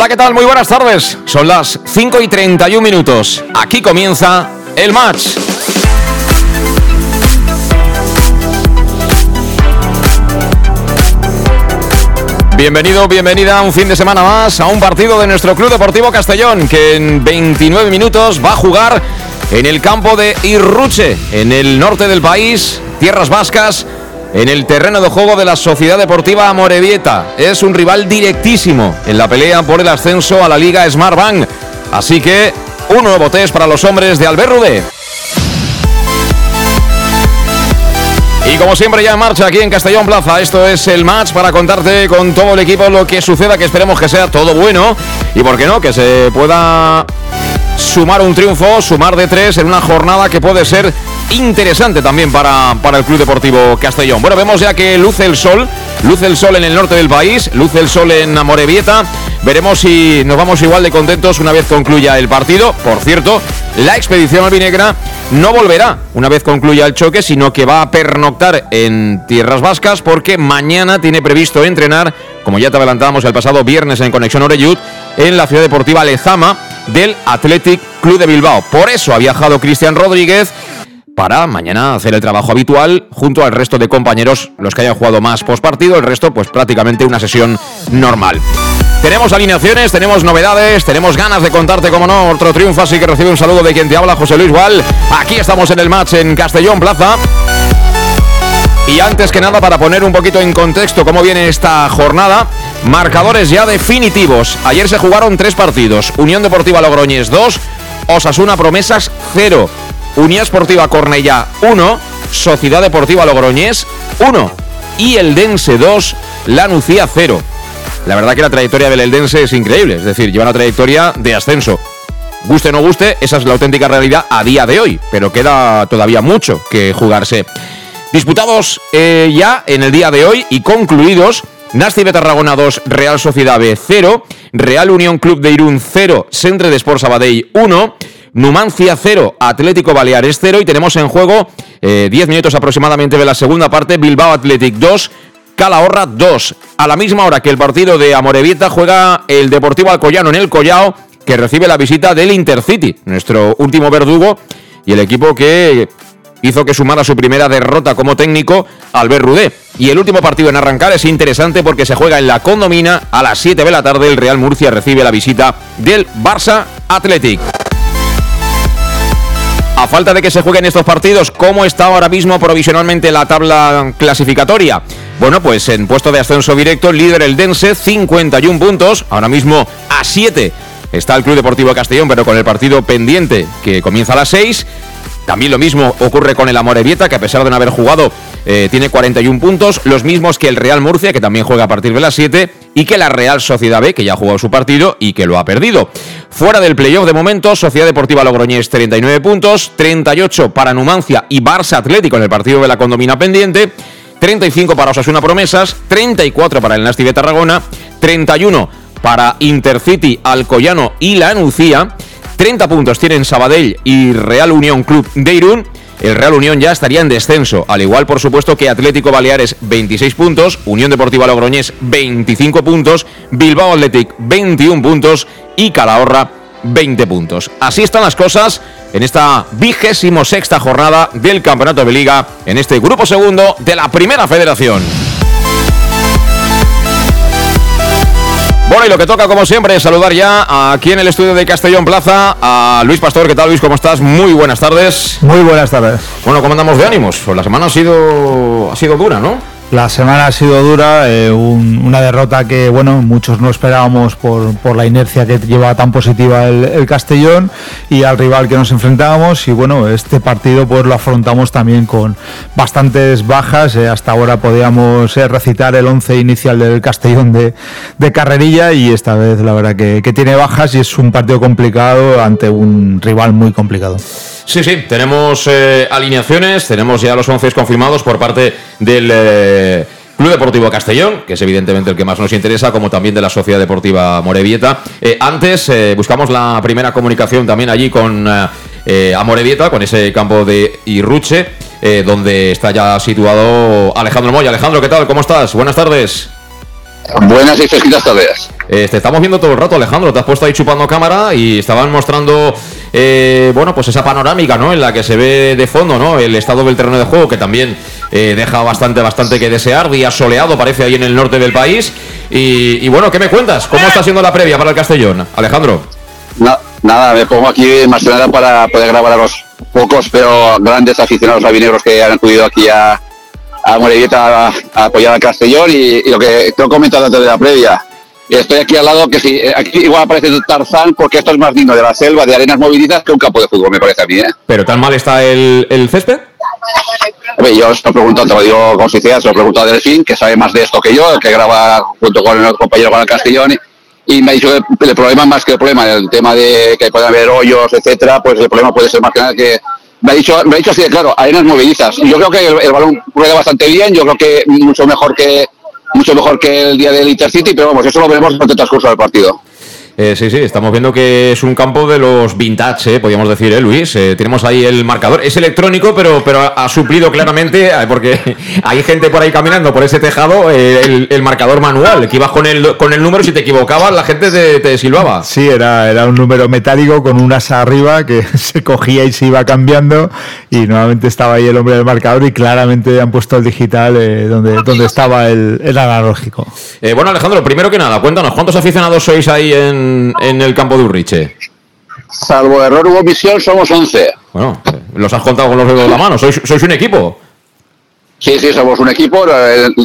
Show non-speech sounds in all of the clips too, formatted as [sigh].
Hola, ¿qué tal? Muy buenas tardes. Son las 5 y 31 minutos. Aquí comienza el match. Bienvenido, bienvenida a un fin de semana más, a un partido de nuestro Club Deportivo Castellón, que en 29 minutos va a jugar en el campo de Irruche, en el norte del país, tierras vascas, en el terreno de juego de la Sociedad Deportiva Amorebieta. Es un rival directísimo en la pelea por el ascenso a la Liga Smart Bank. Así que un nuevo test para los hombres de Albert Rudé. Y como siempre ya en marcha aquí en Castellón Plaza, esto es el match para contarte con todo el equipo lo que suceda, que esperemos que sea todo bueno y por qué no, que se pueda sumar un triunfo, sumar de tres en una jornada que puede ser interesante también para, para el Club Deportivo Castellón. Bueno, vemos ya que luce el sol, luce el sol en el norte del país, luce el sol en Amorebieta. Veremos si nos vamos igual de contentos una vez concluya el partido. Por cierto, la expedición albinegra no volverá una vez concluya el choque, sino que va a pernoctar en tierras vascas porque mañana tiene previsto entrenar, como ya te adelantábamos el pasado viernes en Conexión Oreyud, en la ciudad deportiva Lezama del Athletic Club de Bilbao. Por eso ha viajado Cristian Rodríguez para mañana hacer el trabajo habitual junto al resto de compañeros, los que hayan jugado más post partido, el resto pues prácticamente una sesión normal. Tenemos alineaciones, tenemos novedades, tenemos ganas de contarte, como no, otro triunfo, así que recibe un saludo de quien te habla, José Luis Gual. Aquí estamos en el match en Castellón Plaza. Y antes que nada, para poner un poquito en contexto cómo viene esta jornada, marcadores ya definitivos. Ayer se jugaron tres partidos. Unión Deportiva Logroñés 2, Osasuna Promesas 0, Unión Esportiva Cornellá 1, Sociedad Deportiva Logroñés 1 y el Dense 2, La Nucía 0. La verdad que la trayectoria del Eldense es increíble, es decir, lleva una trayectoria de ascenso. Guste o no guste, esa es la auténtica realidad a día de hoy, pero queda todavía mucho que jugarse. Disputados eh, ya en el día de hoy y concluidos, Nasti Tarragona 2, Real Sociedad B 0, Real Unión Club de Irún 0, Centre de Sport Sabadell 1, Numancia 0, Atlético Baleares 0 y tenemos en juego 10 eh, minutos aproximadamente de la segunda parte, Bilbao Athletic 2, Calahorra 2. A la misma hora que el partido de Amorebieta juega el Deportivo Alcoyano en el Collao, que recibe la visita del Intercity, nuestro último verdugo y el equipo que hizo que sumara su primera derrota como técnico Albert Rudé. Y el último partido en arrancar es interesante porque se juega en la condomina a las 7 de la tarde. El Real Murcia recibe la visita del Barça Athletic. A falta de que se jueguen estos partidos, ¿cómo está ahora mismo provisionalmente la tabla clasificatoria? Bueno, pues en puesto de ascenso directo, líder el Dense, 51 puntos, ahora mismo a 7 está el Club Deportivo Castellón, pero con el partido pendiente que comienza a las 6. También lo mismo ocurre con el Amorebieta, que a pesar de no haber jugado, eh, tiene 41 puntos, los mismos que el Real Murcia, que también juega a partir de las 7, y que la Real Sociedad B, que ya ha jugado su partido y que lo ha perdido. Fuera del playoff de momento, Sociedad Deportiva Logroñés 39 puntos, 38 para Numancia y Barça Atlético en el partido de la condomina pendiente, 35 para Osasuna Promesas, 34 para el Nasti de Tarragona, 31 para Intercity, Alcoyano y La Nucía, 30 puntos tienen Sabadell y Real Unión Club de Irún. El Real Unión ya estaría en descenso, al igual por supuesto que Atlético Baleares 26 puntos, Unión Deportiva Logroñés 25 puntos, Bilbao Athletic 21 puntos y Calahorra 20 puntos. Así están las cosas en esta vigésimo sexta jornada del Campeonato de Liga, en este grupo segundo de la Primera Federación. Bueno, y lo que toca, como siempre, es saludar ya aquí en el estudio de Castellón Plaza a Luis Pastor. ¿Qué tal, Luis? ¿Cómo estás? Muy buenas tardes. Muy buenas tardes. Bueno, ¿cómo andamos de ánimos? Pues la semana ha sido, ha sido dura, ¿no? La semana ha sido dura, eh, una derrota que bueno muchos no esperábamos por, la inercia que lleva tan positiva el, Castellón y al rival que nos enfrentábamos y bueno este partido pues lo afrontamos también con bastantes bajas, eh, hasta ahora podíamos eh, recitar el 11 inicial del Castellón de, carrerilla y esta vez la verdad que, que tiene bajas y es un partido complicado ante un rival muy complicado. Sí, sí, tenemos eh, alineaciones, tenemos ya los 11 confirmados por parte del eh, Club Deportivo Castellón, que es evidentemente el que más nos interesa, como también de la Sociedad Deportiva Morevieta. Eh, antes buscamos la primera comunicación también allí con Amorevieta, con ese campo de Irruche, donde está ya situado Alejandro Moya. Alejandro, ¿qué tal? ¿Cómo estás? Buenas tardes. Buenas y fresquitas tardes. te estamos viendo todo el rato, Alejandro. Te has puesto ahí chupando cámara y estaban mostrando eh, bueno, pues esa panorámica, ¿no? En la que se ve de fondo, ¿no? El estado del terreno de juego, que también eh, deja bastante, bastante que desear. Día soleado, parece ahí en el norte del país. Y, bueno, ¿qué me cuentas? ¿Cómo está siendo la previa para el Castellón, Alejandro? nada, me pongo aquí más que nada para poder grabar a los pocos pero grandes aficionados albinegros que han acudido aquí a, a a, apoyar al Castellón y, lo que te he comentado antes de la previa estoy aquí al lado, que sí, eh, aquí igual aparece Tarzán, porque esto es más digno de la selva, de arenas movilizas, que un campo de fútbol, me parece a mí. ¿eh? ¿Pero tan mal está el, el césped? yo os lo pregunto, te lo digo con sinceridad, se lo pregunto a Delfín, que sabe más de esto que yo, que graba junto con el compañero Juan Castellón, y me ha dicho que el problema más que el problema, el tema de que puede haber hoyos, etcétera, pues el problema puede ser más que nada que me ha dicho, me ha dicho así de claro, arenas movilizas. Yo creo que el, el balón rueda bastante bien, yo creo que mucho mejor que mucho mejor que el día del Intercity, pero vamos, eso lo veremos durante el transcurso del partido. Eh, sí, sí, estamos viendo que es un campo de los vintage, eh, podríamos decir, ¿eh, Luis? Eh, tenemos ahí el marcador. Es electrónico, pero, pero ha suplido claramente, porque [laughs] hay gente por ahí caminando por ese tejado, el, marcador manual, que ibas con el, con el número, si te equivocabas, la gente te, silbaba. Sí, era, era un número metálico con un asa arriba que [laughs] se cogía y se iba cambiando, y nuevamente estaba ahí el hombre del marcador, y claramente han puesto el digital donde, donde estaba el, el analógico. bueno, Alejandro, primero que nada, cuéntanos, ¿cuántos aficionados sois ahí en en, el campo de Urriche? Salvo error o visión, somos 11. Bueno, los has contado con los dedos de la mano. ¿Sois, sois un equipo? Sí, sí, somos un equipo.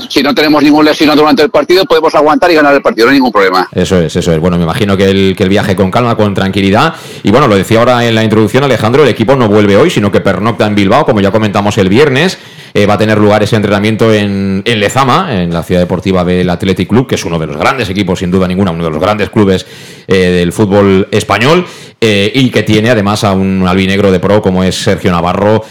Si no tenemos ningún lesionado durante el partido, podemos aguantar y ganar el partido, no hay ningún problema. Eso es, eso es. Bueno, me imagino que el, que el viaje con calma, con tranquilidad. Y bueno, lo decía ahora en la introducción Alejandro, el equipo no vuelve hoy, sino que pernocta en Bilbao, como ya comentamos el viernes. Eh, va a tener lugar ese entrenamiento en, Lezama, en la ciudad deportiva del Athletic Club, que es uno de los grandes equipos, sin duda ninguna, uno de los grandes clubes eh, del fútbol español, eh, y que tiene además a un albinegro de pro como es Sergio Navarro,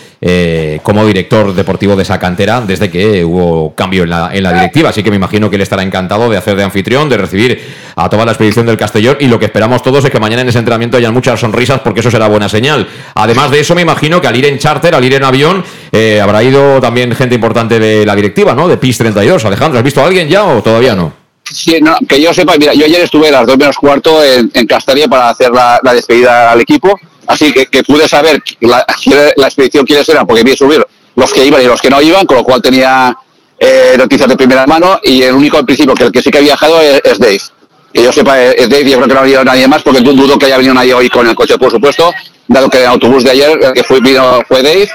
como director deportivo de esa cantera, desde que hubo cambio en la, en la directiva. Así que me imagino que él estará encantado de hacer de anfitrión, de recibir a toda la expedición del Castellón, y lo que esperamos todos es que mañana en ese entrenamiento hayan muchas sonrisas, porque eso será buena señal. Además de eso, me imagino que al ir en charter, al ir en avión, habrá ido también gente importante de la directiva, ¿no? De PIS 32. Alejandro, ¿has visto a alguien ya o todavía no? Sí, que yo sepa, mira, yo ayer estuve a las dos menos cuarto en, en Castalia para hacer la, despedida al equipo, así que, que pude saber la, la expedición quiere ser, porque vi subir los que iban y los que no iban, con lo cual tenía eh, noticias de primera mano y el único al principio que el que sí que ha viajado es, Dave. Que yo sepa es Dave, yo creo que no ha venido nadie más, porque dudo que haya venido nadie hoy con el coche, por supuesto, dado que el autobús de ayer, el que fue, vino, fue Dave,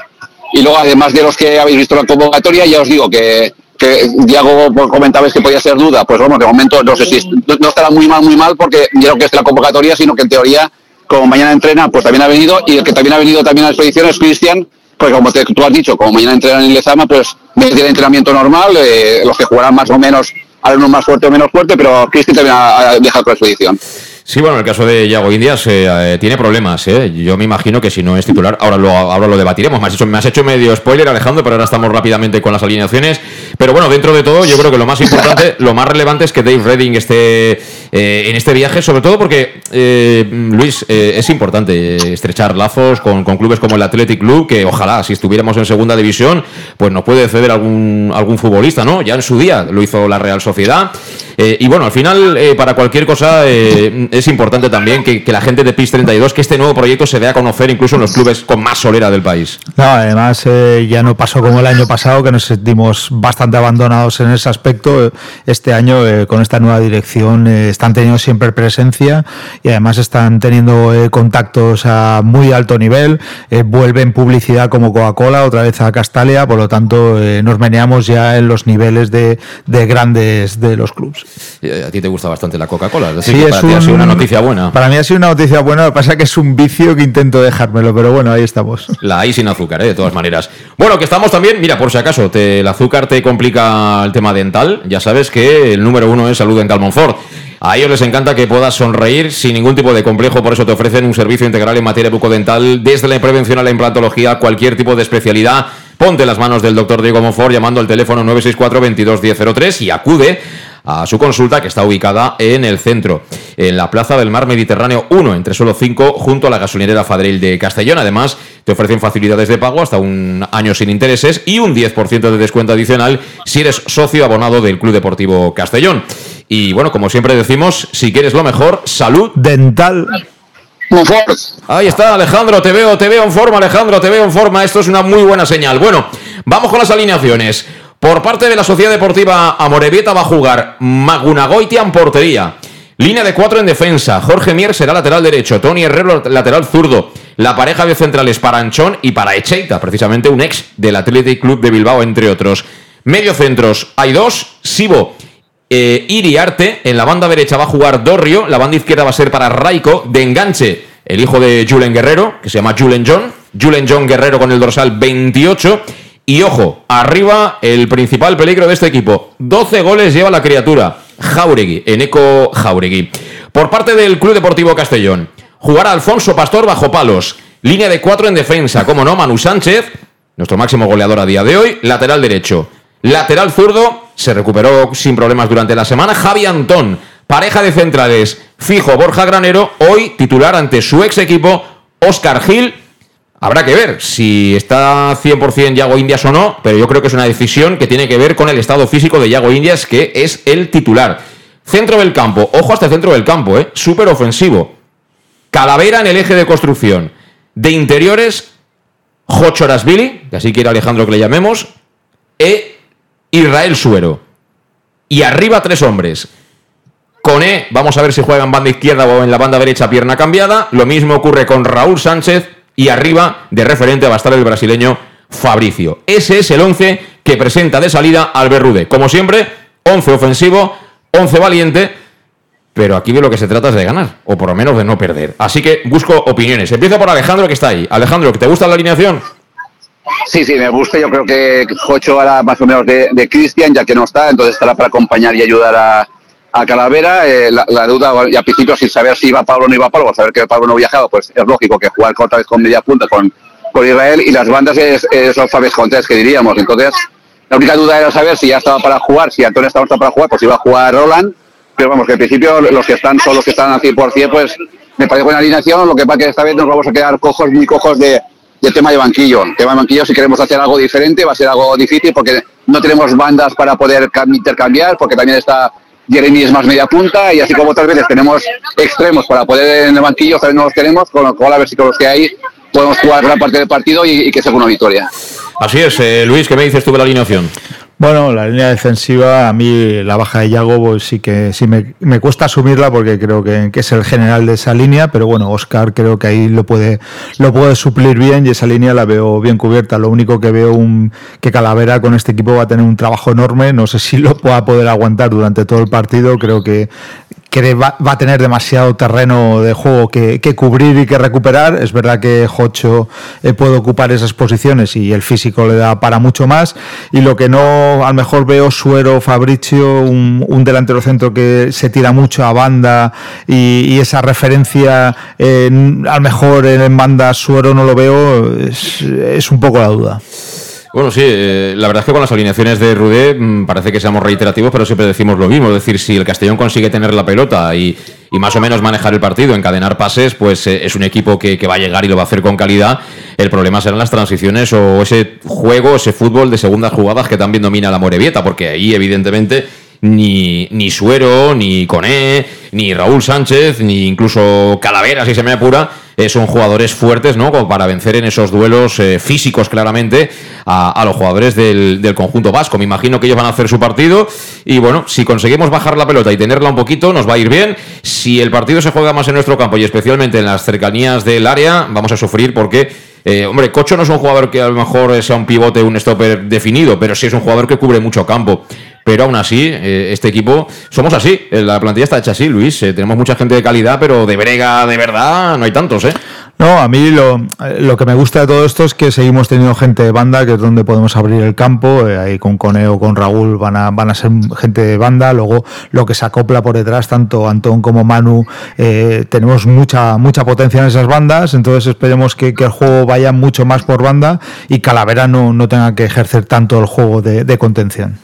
y luego, además de los que habéis visto la convocatoria, ya os digo que, que Diego comentabais que podía ser duda. Pues bueno, de momento no sé si no estará muy mal, muy mal, porque yo creo que es la convocatoria, sino que en teoría, como mañana entrena, pues también ha venido. Y el que también ha venido también a la expedición es Cristian, pues como tú has dicho, como mañana entrenan en Lezama, pues tiene entrenamiento normal, eh, los que jugarán más o menos, uno más fuerte o menos fuerte, pero Cristian también ha, ha viajado con la expedición. Sí, bueno, en el caso de Yago Indias eh, eh, tiene problemas. Eh. Yo me imagino que si no es titular, ahora lo, ahora lo debatiremos. Me has, hecho, me has hecho medio spoiler, Alejandro, pero ahora estamos rápidamente con las alineaciones. Pero bueno, dentro de todo, yo creo que lo más importante, [laughs] lo más relevante es que Dave Redding esté en este viaje, sobre todo porque, Luis, es importante estrechar lazos con, clubes como el Athletic Club, que ojalá, si estuviéramos en segunda división, pues nos puede ceder algún, algún futbolista, ¿no? Ya en su día lo hizo la Real Sociedad. y bueno, al final, para cualquier cosa es importante también que, la gente de PIS 32, que este nuevo proyecto se dé a conocer incluso en los clubes con más solera del país. No, además eh, ya no pasó como el año pasado, que nos sentimos bastante abandonados en ese aspecto. Este año, eh, con esta nueva dirección, eh, están teniendo siempre presencia y además están teniendo contactos a muy alto nivel. vuelven publicidad como Coca-Cola otra vez a Castalia, por lo tanto nos meneamos ya en los niveles de, grandes de los clubes. A ti te gusta bastante la Coca-Cola, es decir, una noticia buena. Para mí ha sido una noticia buena, lo que pasa es que es un vicio que intento dejármelo, pero bueno, ahí estamos. [laughs] La hay sin azúcar, ¿eh? de todas maneras. Bueno, que estamos también, mira, por si acaso, te, el azúcar te complica el tema dental, ya sabes que el número uno es Salud Dental Monfort. A ellos les encanta que puedas sonreír sin ningún tipo de complejo, por eso te ofrecen un servicio integral en materia bucodental, desde la prevención a la implantología, cualquier tipo de especialidad. Ponte las manos del doctor Diego Monfort llamando al teléfono 964 22 1003 y acude a su consulta que está ubicada en el centro, en la Plaza del Mar Mediterráneo 1, entre solo 5, junto a la gasolinera Fadril de Castellón. Además, te ofrecen facilidades de pago hasta un año sin intereses y un 10% de descuento adicional si eres socio abonado del Club Deportivo Castellón. Y bueno, como siempre decimos, si quieres lo mejor, salud dental. Ahí está, Alejandro, te veo, te veo en forma, Alejandro, te veo en forma. Esto es una muy buena señal. Bueno, vamos con las alineaciones. Por parte de la Sociedad Deportiva Amorebieta va a jugar Magunagoitia en portería. Línea de cuatro en defensa. Jorge Mier será lateral derecho. Tony Herrero lateral zurdo. La pareja de centrales para Anchón y para Echeita, precisamente un ex del Athletic Club de Bilbao, entre otros. Medio centros. Hay dos. Sibo eh, Iriarte. En la banda derecha va a jugar Dorrio. La banda izquierda va a ser para Raiko. De enganche, el hijo de Julen Guerrero, que se llama Julen John. Julen John Guerrero con el dorsal 28. Y ojo, arriba el principal peligro de este equipo. 12 goles lleva la criatura. Jauregui, Eneco Jauregui. Por parte del Club Deportivo Castellón, jugará Alfonso Pastor bajo palos. Línea de cuatro en defensa, como no, Manu Sánchez, nuestro máximo goleador a día de hoy, lateral derecho. Lateral zurdo, se recuperó sin problemas durante la semana, Javi Antón. Pareja de centrales, fijo Borja Granero, hoy titular ante su ex equipo, Oscar Gil Habrá que ver si está 100% Yago Indias o no, pero yo creo que es una decisión que tiene que ver con el estado físico de Yago Indias, que es el titular. Centro del campo, ojo hasta el centro del campo, ¿eh? súper ofensivo. Calavera en el eje de construcción. De interiores, Jochorasvili, que así quiere Alejandro que le llamemos, e Israel Suero. Y arriba tres hombres. E, vamos a ver si juega en banda izquierda o en la banda derecha, pierna cambiada. Lo mismo ocurre con Raúl Sánchez, y arriba de referente va a estar el brasileño Fabricio. Ese es el 11 que presenta de salida al Berrude. Como siempre, 11 ofensivo, 11 valiente, pero aquí de lo que se trata es de ganar, o por lo menos de no perder. Así que busco opiniones. Empiezo por Alejandro que está ahí. Alejandro, ¿te gusta la alineación? Sí, sí, me gusta. Yo creo que Jocho hará más o menos de, de Cristian, ya que no está, entonces estará para acompañar y ayudar a, a Calavera, eh, la, duda, y al principio sin saber si iba Pablo o no iba Pablo, saber que Pablo no viajaba, pues es lógico que jugar otra vez con media punta con, con Israel y las bandas es, es los Fabes Contés que diríamos. Entonces, la única duda era saber si ya estaba para jugar, si Antonio estaba para jugar, pues iba a jugar Roland, pero vamos, que al principio los que están, son los que están al 100%, pues me parece buena alineación, lo que pasa que esta vez nos vamos a quedar cojos, muy cojos de, de tema de banquillo. El tema de banquillo, si queremos hacer algo diferente, va a ser algo difícil porque no tenemos bandas para poder intercambiar, porque también está Jeremy es más media punta y así como otras veces tenemos extremos para poder en el banquillo, también no los tenemos, con lo cual a ver si con los que hay podemos jugar gran parte del partido y, que sea una victoria. Así es, eh, Luis, ¿qué me dices tú de la alineación? Bueno, la línea defensiva, a mí la baja de Yago pues, sí que sí me, me cuesta asumirla porque creo que, que, es el general de esa línea, pero bueno, Oscar creo que ahí lo puede, lo puede suplir bien y esa línea la veo bien cubierta. Lo único que veo un, que Calavera con este equipo va a tener un trabajo enorme, no sé si lo pueda poder aguantar durante todo el partido, creo que que va, a tener demasiado terreno de juego que, cubrir y que recuperar. Es verdad que Jocho eh, puede ocupar esas posiciones y el físico le da para mucho más. Y lo que no, a lo mejor veo Suero, Fabricio, un, delantero centro que se tira mucho a banda y, esa referencia, a lo mejor en banda Suero no lo veo, es, es un poco la duda. Bueno, sí, eh, la verdad es que con las alineaciones de Rudé mm, parece que seamos reiterativos, pero siempre decimos lo mismo. Es decir, si el Castellón consigue tener la pelota y, más o menos manejar el partido, encadenar pases, pues eh, es un equipo que, va a llegar y lo va a hacer con calidad. El problema serán las transiciones o ese juego, ese fútbol de segundas jugadas que también domina la Morevieta, porque ahí, evidentemente, ni, ni Suero, ni Coné, ni Raúl Sánchez, ni incluso Calavera, si se me apura, eh, son jugadores fuertes, ¿no? Como para vencer en esos duelos eh, físicos, claramente, a, los jugadores del, del, conjunto vasco. Me imagino que ellos van a hacer su partido y, bueno, si conseguimos bajar la pelota y tenerla un poquito, nos va a ir bien. Si el partido se juega más en nuestro campo y especialmente en las cercanías del área, vamos a sufrir porque eh, hombre, Cocho no es un jugador que a lo mejor sea un pivote, un stopper definido, pero sí es un jugador que cubre mucho campo. Pero aún así, eh, este equipo, somos así. Eh, la plantilla está hecha así, Luis. tenemos mucha gente de calidad, pero de brega de verdad no hay tantos, ¿eh? No, a mí lo, que me gusta de todo esto es que seguimos teniendo gente de banda, que es donde podemos abrir el campo. Eh, ahí con Coneo, con Raúl van a, van a ser gente de banda. Luego lo que se acopla por detrás, tanto Antón como Manu, eh, tenemos mucha, mucha potencia en esas bandas. Entonces esperemos que, el juego vaya mucho más por banda y Calavera no, no tenga que ejercer tanto el juego de contención.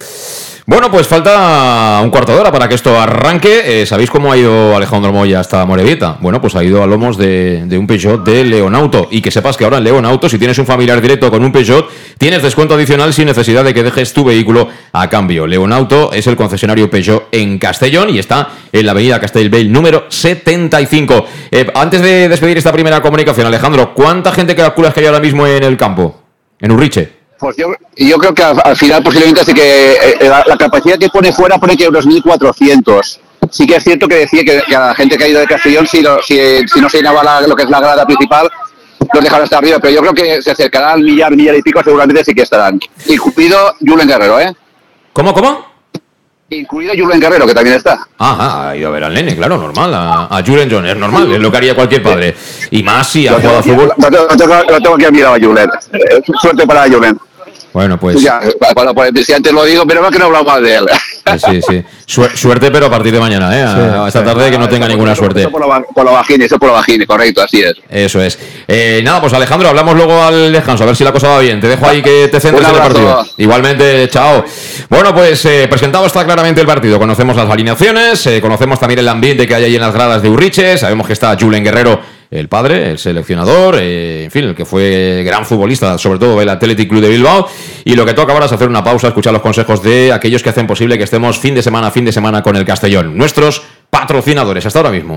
Bueno, pues falta un cuarto de hora para que esto arranque. Eh, ¿Sabéis cómo ha ido Alejandro Moya hasta Morevieta? Bueno, pues ha ido a lomos de, un Peugeot de Leonauto. Y que sepas que ahora en Leonauto, si tienes un familiar directo con un Peugeot, tienes descuento adicional sin necesidad de que dejes tu vehículo a cambio. Leonauto es el concesionario Peugeot en Castellón y está en la avenida Castellbell número 75. Eh, antes de despedir esta primera comunicación, Alejandro, ¿cuánta gente calculas que hay ahora mismo en el campo? En Urriche. Pues yo, yo creo que al, final posiblemente así que eh, eh, la, capacidad que pone fuera pone que unos 1.400. Sí que es cierto que decía que, a la gente que ha ido de Castellón, si, si, no se llenaba lo que es la grada principal, los dejaron hasta arriba. Pero yo creo que se acercará al millar, millar y pico, seguramente sí que estarán. Incluido Julen Guerrero, ¿eh? ¿Cómo, cómo? Incluido Julen Guerrero, que también está. Ajá, ha ido a ver al nene, claro, normal. A, Julen John, es normal, es lo que haría cualquier padre. Y más si ha jugado fútbol. Lo tengo, lo tengo que mirar a Julen. Suerte para Julen. Bueno, pues. Ya, pues si antes lo digo, pero no que no hablamos más de él. Sí, sí. suerte, pero a partir de mañana, ¿eh? esta tarde que no tenga ninguna suerte. Eso por lo, por eso por lo bajini, correcto, así es. Eso es. Eh, nada, pues Alejandro, hablamos luego al descanso, a ver si la cosa va bien. Te dejo ahí que te centres en el partido. Igualmente, chao. Bueno, pues eh, presentado está claramente el partido. Conocemos las alineaciones, eh, conocemos también el ambiente que hay ahí en las gradas de Urriche, sabemos que está Julen Guerrero el padre, el seleccionador, eh, en fin, el que fue gran futbolista, sobre todo el Athletic Club de Bilbao. Y lo que toca ahora es hacer una pausa, escuchar los consejos de aquellos que hacen posible que fin de semana, fin de semana con el Castellón, nuestros patrocinadores. Hasta ahora mismo.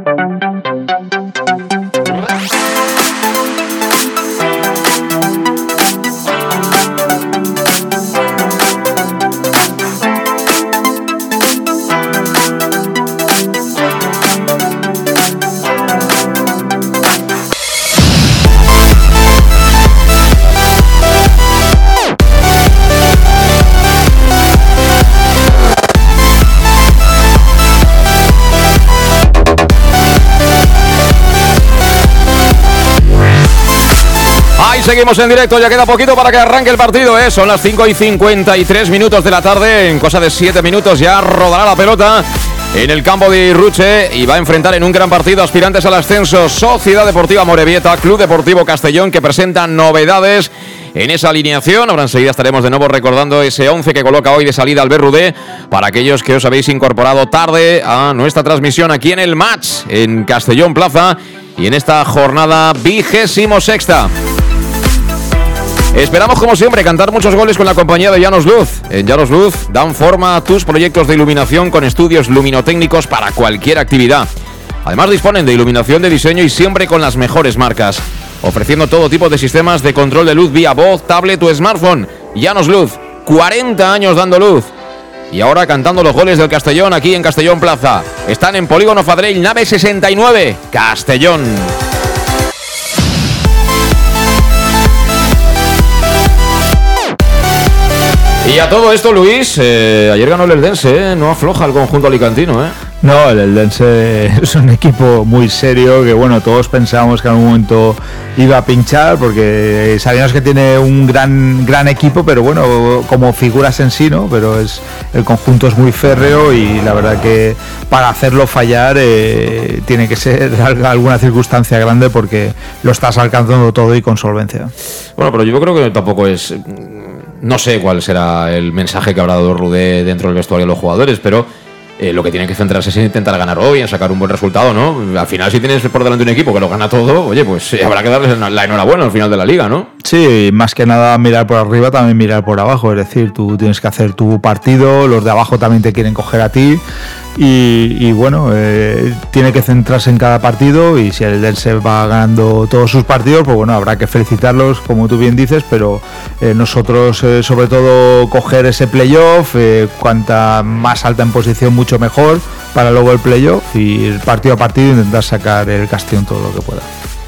Seguimos en directo, ya queda poquito para que arranque el partido, ¿eh? Son las 5 y 53 minutos de la tarde, en cosa de 7 minutos ya rodará la pelota en el campo de Irruche y va a enfrentar en un gran partido aspirantes al ascenso Sociedad Deportiva Morevieta, Club Deportivo Castellón que presenta novedades en esa alineación. Ahora enseguida estaremos de nuevo recordando ese 11 que coloca hoy de salida Albert Rudé para aquellos que os habéis incorporado tarde a nuestra transmisión aquí en el match en Castellón Plaza y en esta jornada vigésimo sexta. Esperamos, como siempre, cantar muchos goles con la compañía de Llanos Luz. En Llanos Luz dan forma a tus proyectos de iluminación con estudios luminotécnicos para cualquier actividad. Además, disponen de iluminación de diseño y siempre con las mejores marcas, ofreciendo todo tipo de sistemas de control de luz vía voz, tablet o smartphone. Llanos Luz, 40 años dando luz. Y ahora cantando los goles del Castellón aquí en Castellón Plaza. Están en Polígono Fadrell, nave 69, Castellón. Y a todo esto, Luis, eh, ayer ganó el Eldense, ¿eh? no afloja el conjunto alicantino. ¿eh? No, el Eldense [laughs] es un equipo muy serio que, bueno, todos pensábamos que en algún momento iba a pinchar porque sabíamos que tiene un gran, gran equipo, pero bueno, como figuras en sí, ¿no? Pero es el conjunto es muy férreo y la verdad que para hacerlo fallar eh, tiene que ser [laughs] alguna circunstancia grande porque lo estás alcanzando todo y con solvencia. Bueno, pero yo creo que tampoco es... No sé cuál será el mensaje que habrá dado Rudé dentro del vestuario de los jugadores, pero eh, lo que tiene que centrarse es en intentar ganar hoy, en sacar un buen resultado, ¿no? Al final, si tienes por delante un equipo que lo gana todo, oye, pues eh, habrá que darles la enhorabuena al final de la liga, ¿no? Sí, más que nada mirar por arriba, también mirar por abajo. Es decir, tú tienes que hacer tu partido, los de abajo también te quieren coger a ti. Y, bueno, eh, tiene que centrarse en cada partido y si el se va ganando todos sus partidos, pues bueno, habrá que felicitarlos, como tú bien dices, pero eh, nosotros eh, sobre todo coger ese playoff, cuanta más alta en posición, mucho mejor para luego el playoff y partido a partido intentar sacar el Castellón todo lo que pueda.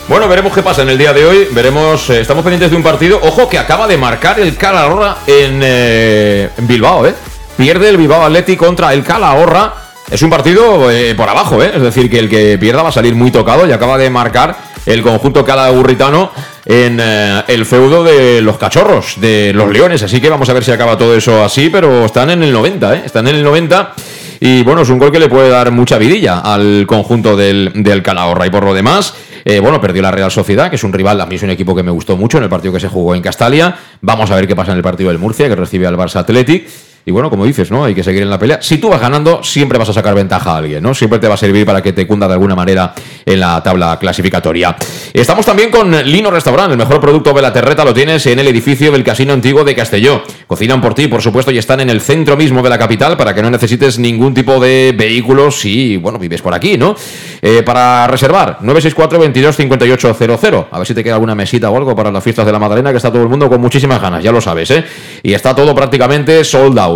Bueno, veremos qué pasa en el día de hoy. Veremos, estamos pendientes de un partido. Ojo que acaba de marcar el Calahorra en, en Bilbao, ¿eh? Pierde el Bilbao Athletic contra el Calahorra es un partido eh, por abajo, ¿eh? es decir, que el que pierda va a salir muy tocado y acaba de marcar el conjunto calagurritano en eh, el feudo de los cachorros, de los leones. Así que vamos a ver si acaba todo eso así, pero están en el 90, ¿eh? están en el 90. Y bueno, es un gol que le puede dar mucha vidilla al conjunto del, del Calahorra. Y por lo demás, bueno, perdió la Real Sociedad, que es un rival, a mí es un equipo que me gustó mucho en el partido que se jugó en Castalia. Vamos a ver qué pasa en el partido del Murcia, que recibe al Barça Athletic. Y bueno, como dices, ¿no? Hay que seguir en la pelea. Si tú vas ganando, siempre vas a sacar ventaja a alguien, ¿no? Siempre te va a servir para que te cunda de alguna manera en la tabla clasificatoria. Estamos también con Lino Restaurant, el mejor producto de la terreta lo tienes en el edificio del Casino Antiguo de Castelló. Cocinan por ti, por supuesto, y están en el centro mismo de la capital para que no necesites ningún tipo de vehículos si, bueno, vives por aquí, ¿no? Eh, para reservar, 964 22 5800. A ver si te queda alguna mesita o algo para las fiestas de la Madalena, que está todo el mundo con muchísimas ganas, ya lo sabes, ¿eh? Y está todo prácticamente sold out.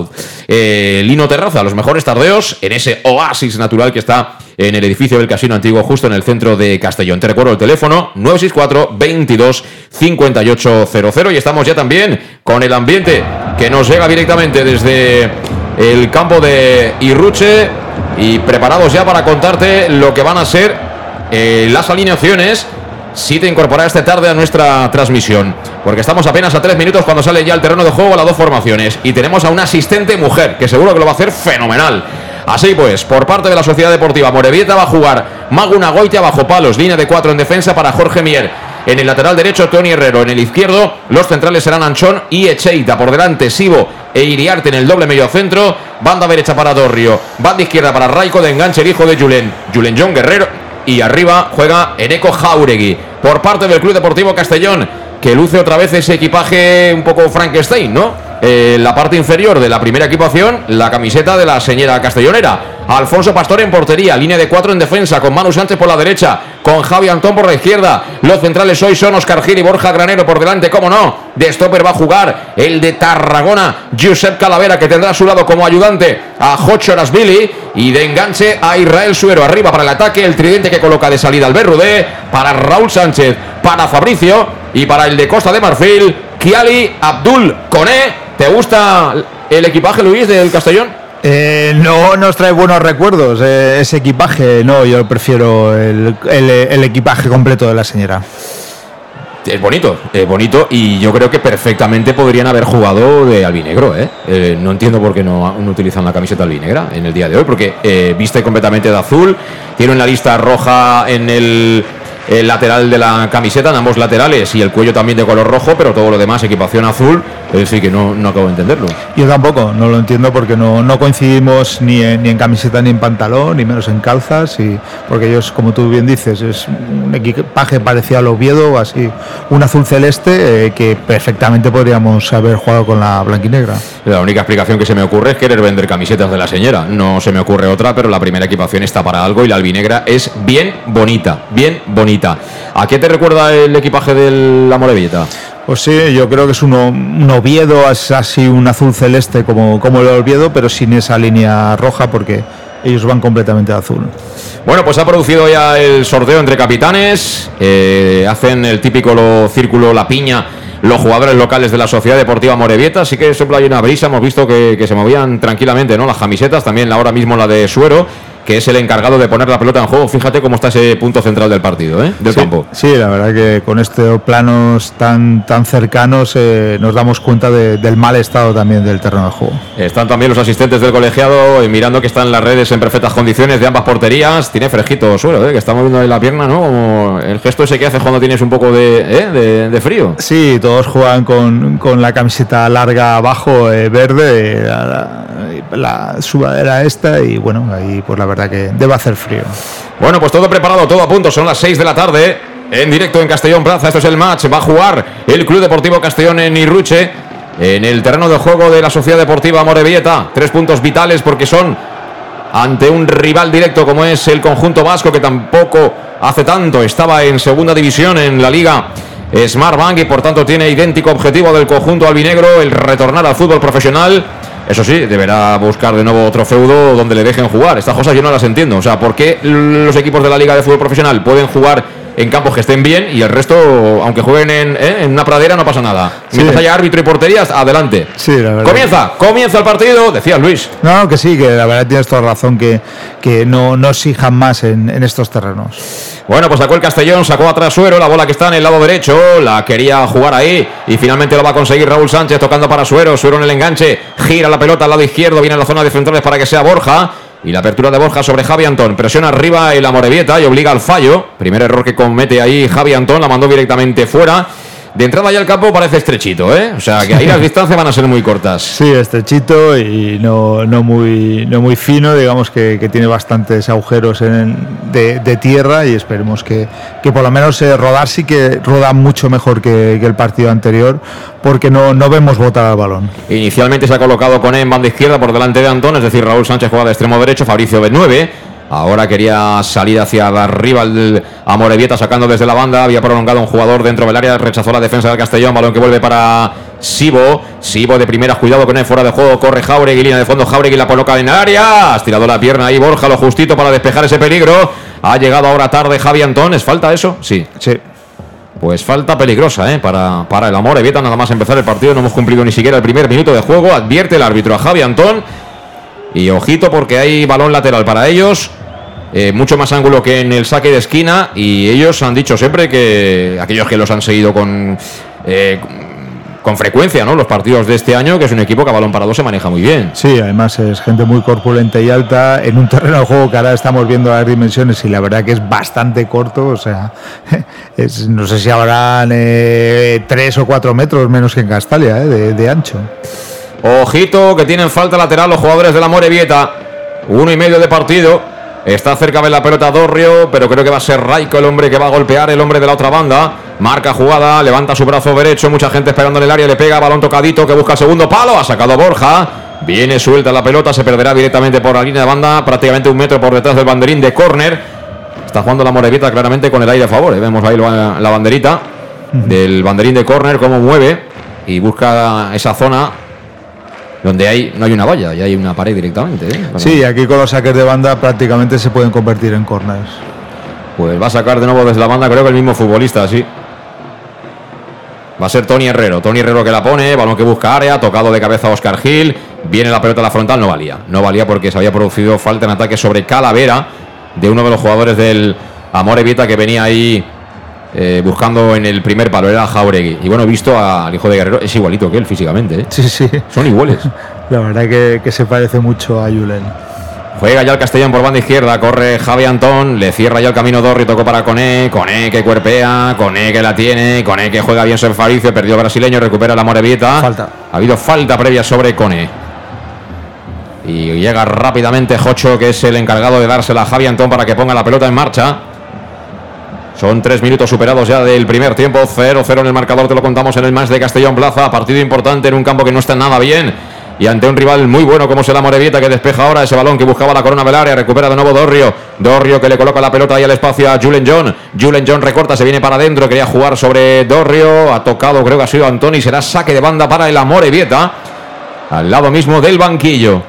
Eh, Lino Terraza, los mejores tardeos en ese oasis natural que está en el edificio del Casino Antiguo, justo en el centro de Castellón. Te recuerdo el teléfono 964 22 5800 y estamos ya también con el ambiente que nos llega directamente desde el campo de Irruche. Y preparados ya para contarte lo que van a ser eh, las alineaciones si te incorporas esta tarde a nuestra transmisión. Porque estamos apenas a tres minutos cuando sale ya el terreno de juego las dos formaciones. Y tenemos a una asistente mujer, que seguro que lo va a hacer fenomenal. Así pues, por parte de la Sociedad Deportiva Morevieta va a jugar Maguna Goitia bajo palos, línea de cuatro en defensa para Jorge Mier. En el lateral derecho, Tony Herrero. En el izquierdo, los centrales serán Anchón y Echeita. Por delante, Sibo e Iriarte en el doble medio centro. Banda derecha para Dorrio. Banda izquierda para Raico de enganche, el hijo de Julen. Julen John Guerrero. Y arriba juega Eneco Jauregui por parte del Club Deportivo Castellón, que luce otra vez ese equipaje un poco Frankenstein, ¿no? En la parte inferior de la primera equipación, la camiseta de la señora castellonera. Alfonso Pastor en portería, línea de cuatro en defensa, con Manu Sánchez por la derecha, con Javi Antón por la izquierda. Los centrales hoy son Oscar Gil y Borja Granero por delante, cómo no. De stopper va a jugar el de Tarragona, Josep Calavera, que tendrá a su lado como ayudante a Jocho Billy. Y de enganche a Israel Suero arriba para el ataque, el tridente que coloca de salida al Berrudé, para Raúl Sánchez, para Fabricio y para el de Costa de Marfil, Kiali Abdul Coné ¿Te gusta el equipaje, Luis, del Castellón? Eh, no nos trae buenos recuerdos eh, ese equipaje, no, yo prefiero el, equipaje completo de la señora. Es bonito, es bonito y yo creo que perfectamente podrían haber jugado de albinegro. ¿eh? no entiendo por qué no, no, utilizan la camiseta albinegra en el día de hoy, porque viste completamente de azul, tiene una lista roja en el, el lateral de la camiseta, en ambos laterales y el cuello también de color rojo, pero todo lo demás equipación azul. Es decir, que no, no acabo de entenderlo. Yo tampoco, no lo entiendo porque no, no coincidimos ni en, ni en camiseta ni en pantalón, ni menos en calzas, y porque ellos, como tú bien dices, es un equipaje parecido al Oviedo, así, un azul celeste eh, que perfectamente podríamos haber jugado con la blanquinegra. La única explicación que se me ocurre es querer vender camisetas de la señora. No se me ocurre otra, pero la primera equipación está para algo y la albinegra es bien bonita, bien bonita. ¿A qué te recuerda el equipaje de la Morevita? Pues sí, yo creo que es un Oviedo, es así un azul celeste como, como el Oviedo, pero sin esa línea roja porque ellos van completamente de azul. Bueno, pues ha producido ya el sorteo entre capitanes, eh, hacen el típico círculo, la piña, los jugadores locales de la Sociedad Deportiva Morevieta, así que sopla hay una brisa, hemos visto que, que se movían tranquilamente, ¿no? Las camisetas, también ahora mismo la de Suero, que es el encargado de poner la pelota en juego. Fíjate cómo está ese punto central del partido, ¿eh? del sí, campo. Sí, la verdad que con estos planos tan, tan cercanos eh, nos damos cuenta de, del mal estado también del terreno de juego. Están también los asistentes del colegiado eh, mirando que están las redes en perfectas condiciones de ambas porterías. Tiene fresquito suelo, ¿eh? que está moviendo ahí la pierna, ¿no? Como el gesto ese que hace cuando tienes un poco de, ¿eh? de, de, frío. Sí, todos juegan con, con la camiseta larga abajo, eh, verde, la, la, la sudadera esta y bueno, ahí pues la verdad que debe hacer frío. Bueno, pues todo preparado, todo a punto. Son las 6 de la tarde. En directo en Castellón Plaza. Esto es el match. Va a jugar el Club Deportivo Castellón en Irruche. En el terreno de juego de la Sociedad Deportiva Morevieta. Tres puntos vitales porque son ante un rival directo como es el conjunto vasco que tampoco hace tanto estaba en segunda división en la liga Smart Bank y por tanto tiene idéntico objetivo del conjunto albinegro el retornar al fútbol profesional eso sí, deberá buscar de nuevo otro feudo donde le dejen jugar. Estas cosas yo no las entiendo. O sea, ¿por qué los equipos de la Liga de Fútbol Profesional pueden jugar en campos que estén bien y el resto, aunque jueguen en, ¿eh? en una pradera, no pasa nada? Sí. Mientras haya árbitro y porterías, adelante. Sí, la verdad. Comienza, comienza el partido, decía Luis. No, no, que sí, que la verdad tienes toda razón, que, que no, no exijan más en, en estos terrenos. Bueno, pues sacó el Castellón, sacó atrás Suero, la bola que está en el lado derecho, la quería jugar ahí y finalmente lo va a conseguir Raúl Sánchez tocando para Suero, Suero en el enganche, gira la pelota al lado izquierdo, viene a la zona de centrales para que sea Borja. Y la apertura de Borja sobre Javi Antón. Presiona arriba el Amorebieta y obliga al fallo. Primer error que comete ahí Javi Antón, la mandó directamente fuera. De entrada ya el campo parece estrechito, ¿eh? O sea, que ahí las [laughs] distancias van a ser muy cortas. Sí, estrechito y no, no, muy, no muy fino, digamos que, que tiene bastantes agujeros en, de, de, tierra y esperemos que, que por lo menos eh, rodar sí que roda mucho mejor que, que, el partido anterior porque no, no vemos botar al balón. Inicialmente se ha colocado con en banda izquierda por delante de Antón, es decir, Raúl Sánchez juega de extremo derecho, Fabricio de 9. Ahora quería salir hacia arriba el Amorebieta sacando desde la banda. Había prolongado un jugador dentro del área. Rechazó la defensa del Castellón. Balón que vuelve para Sibo. Sibo de primera. Cuidado con él fuera de juego. Corre Jauregui. Línea de fondo. Jauregui la coloca en el área. Has tirado la pierna ahí Borja. Lo justito para despejar ese peligro. Ha llegado ahora tarde Javi Antón. ¿Es falta eso? Sí. Sí. Pues falta peligrosa ¿eh? para, para el Amorebieta. Nada más empezar el partido. No hemos cumplido ni siquiera el primer minuto de juego. Advierte el árbitro a Javi Antón. Y ojito porque hay balón lateral para ellos. Eh, mucho más ángulo que en el saque de esquina y ellos han dicho siempre que aquellos que los han seguido con eh, con frecuencia, ¿no? Los partidos de este año, que es un equipo que a balón parado se maneja muy bien. Sí, además es gente muy corpulenta y alta en un terreno de juego que ahora estamos viendo las dimensiones y la verdad que es bastante corto, o sea, [laughs] es, no sé si habrán eh, tres o cuatro metros menos que en Castalia de, de ancho. Ojito que tienen falta lateral los jugadores de la Morevieta. Uno y medio de partido. Está cerca de la pelota Dorrio, pero creo que va a ser Raico el hombre que va a golpear, el hombre de la otra banda. Marca jugada, levanta su brazo derecho, mucha gente esperando en el área, le pega balón tocadito que busca el segundo palo, ha sacado Borja. Viene suelta la pelota, se perderá directamente por la línea de banda, prácticamente un metro por detrás del banderín de córner. Está jugando la Morevieta claramente con el aire a favor. ¿eh? Vemos ahí la banderita del banderín de córner, cómo mueve y busca esa zona donde hay, no hay una valla, ya hay una pared directamente. ¿eh? Para... Sí, aquí con los saques de banda prácticamente se pueden convertir en corners. Pues va a sacar de nuevo desde la banda, creo que el mismo futbolista, sí. Va a ser Tony Herrero. Tony Herrero que la pone, balón que busca área, tocado de cabeza a Oscar Gil. Viene la pelota a la frontal, no valía. No valía porque se había producido falta en ataque sobre Calavera de uno de los jugadores del Amore Vita que venía ahí eh, buscando en el primer palo, era Jauregui. Y bueno, visto al hijo de Guerrero, es igualito que él físicamente. ¿eh? Sí, sí. Son iguales. [laughs] La verdad que, que se parece mucho a Julen. Juega ya el Castellón por banda izquierda, corre Javi Antón, le cierra ya el camino Dorri, tocó para Coné, Coné que cuerpea, Coné que la tiene, Coné que juega bien sobre Faricio, perdió el brasileño, recupera la Morevieta. Falta. Ha habido falta previa sobre Coné. Y llega rápidamente Jocho, que es el encargado de dársela a Javi Antón para que ponga la pelota en marcha. Son tres minutos superados ya del primer tiempo. 0-0 en el marcador, te lo contamos en el más de Castellón Plaza. Partido importante en un campo que no está nada bien. Y ante un rival muy bueno como es el Amorevieta que despeja ahora ese balón que buscaba la corona del área. Recupera de nuevo Dorrio. Dorrio que le coloca la pelota ahí al espacio a Julen John. Julen John recorta, se viene para adentro. Quería jugar sobre Dorrio. Ha tocado, creo que ha sido Antoni. Será saque de banda para el Amorevieta. Al lado mismo del banquillo.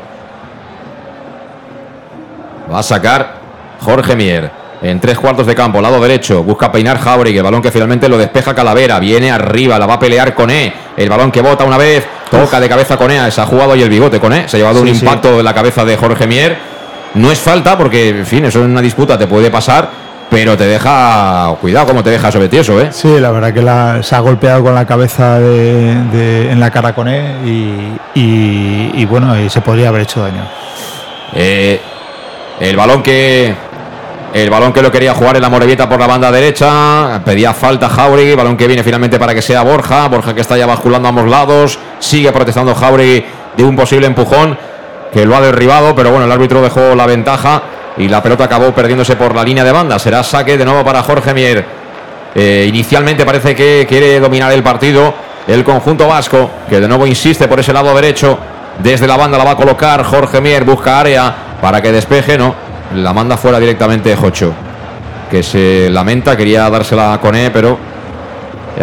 Va a sacar Jorge Mier. En tres cuartos de campo, lado derecho, busca peinar Jauregui, el balón que finalmente lo despeja Calavera, viene arriba, la va a pelear con E, el balón que bota una vez, toca de cabeza con E, se ha jugado ahí el bigote con E, se ha llevado sí, un impacto sí. en la cabeza de Jorge Mier No es falta porque, en fin, eso en una disputa te puede pasar, pero te deja, cuidado como te deja sobre tieso, ¿eh? Sí, la verdad que la- se ha golpeado con la cabeza de- de- en la cara con él y, y- y bueno, y se podría haber hecho daño. Eh, el balón que el balón que lo quería jugar en la Morevieta por la banda derecha, pedía falta Jauregui, balón que viene finalmente para que sea Borja, Borja que está ya basculando a ambos lados, sigue protestando Jauregui de un posible empujón que lo ha derribado, pero bueno, el árbitro dejó la ventaja y la pelota acabó perdiéndose por la línea de banda, será saque de nuevo para Jorge Mier. Eh, inicialmente parece que quiere dominar el partido el conjunto vasco, que de nuevo insiste por ese lado derecho. Desde la banda la va a colocar Jorge Mier, busca área para que despeje, no, la manda fuera directamente Jocho, que se lamenta, quería dársela con E, pero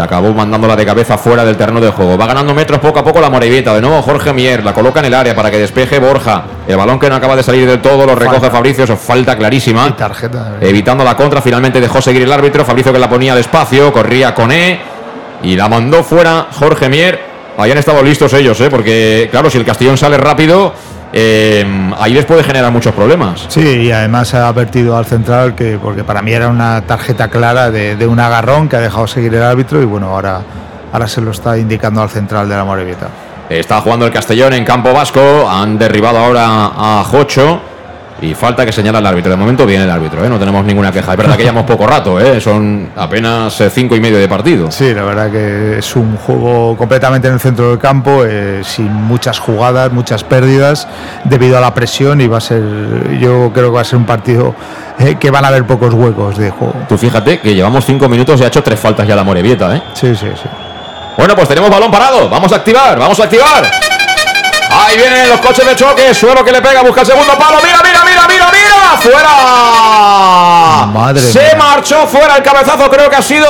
acabó mandándola de cabeza fuera del terreno de juego. Va ganando metros poco a poco la Morevieta. De nuevo Jorge Mier la coloca en el área para que despeje Borja. El balón que no acaba de salir del todo lo recoge Falta. Fabricio. Eso falta clarísima. Tarjeta. Evitando la contra, finalmente dejó seguir el árbitro. Fabricio que la ponía despacio, corría con E y la mandó fuera Jorge Mier. Habían estado listos ellos, ¿eh? porque claro, si el Castellón sale rápido, eh, ahí les puede generar muchos problemas. Sí, y además ha advertido al central que, porque para mí era una tarjeta clara de, de un agarrón que ha dejado seguir el árbitro y bueno, ahora, ahora se lo está indicando al central de la Morevieta. Está jugando el Castellón en campo vasco. Han derribado ahora a Jocho. Y falta que señala el árbitro. De momento viene el árbitro, ¿eh? no tenemos ninguna queja. Es verdad que llevamos poco rato, ¿eh? son apenas eh, cinco y medio de partido. Sí, la verdad que es un juego completamente en el centro del campo, eh, sin muchas jugadas, muchas pérdidas, debido a la presión y va a ser, yo creo que va a ser un partido que van a haber pocos huecos de juego. Tú fíjate que llevamos cinco minutos y ha hecho tres faltas ya la Morevieta. ¿eh? Sí, sí, sí. Bueno, pues tenemos balón parado. Vamos a activar, vamos a activar. Ahí vienen los coches de choque. Suelo que le pega, busca el segundo palo. Mira, mira, mira, mira, mira. ¡Fuera! Madre Se mía. marchó fuera el cabezazo. Creo que ha sido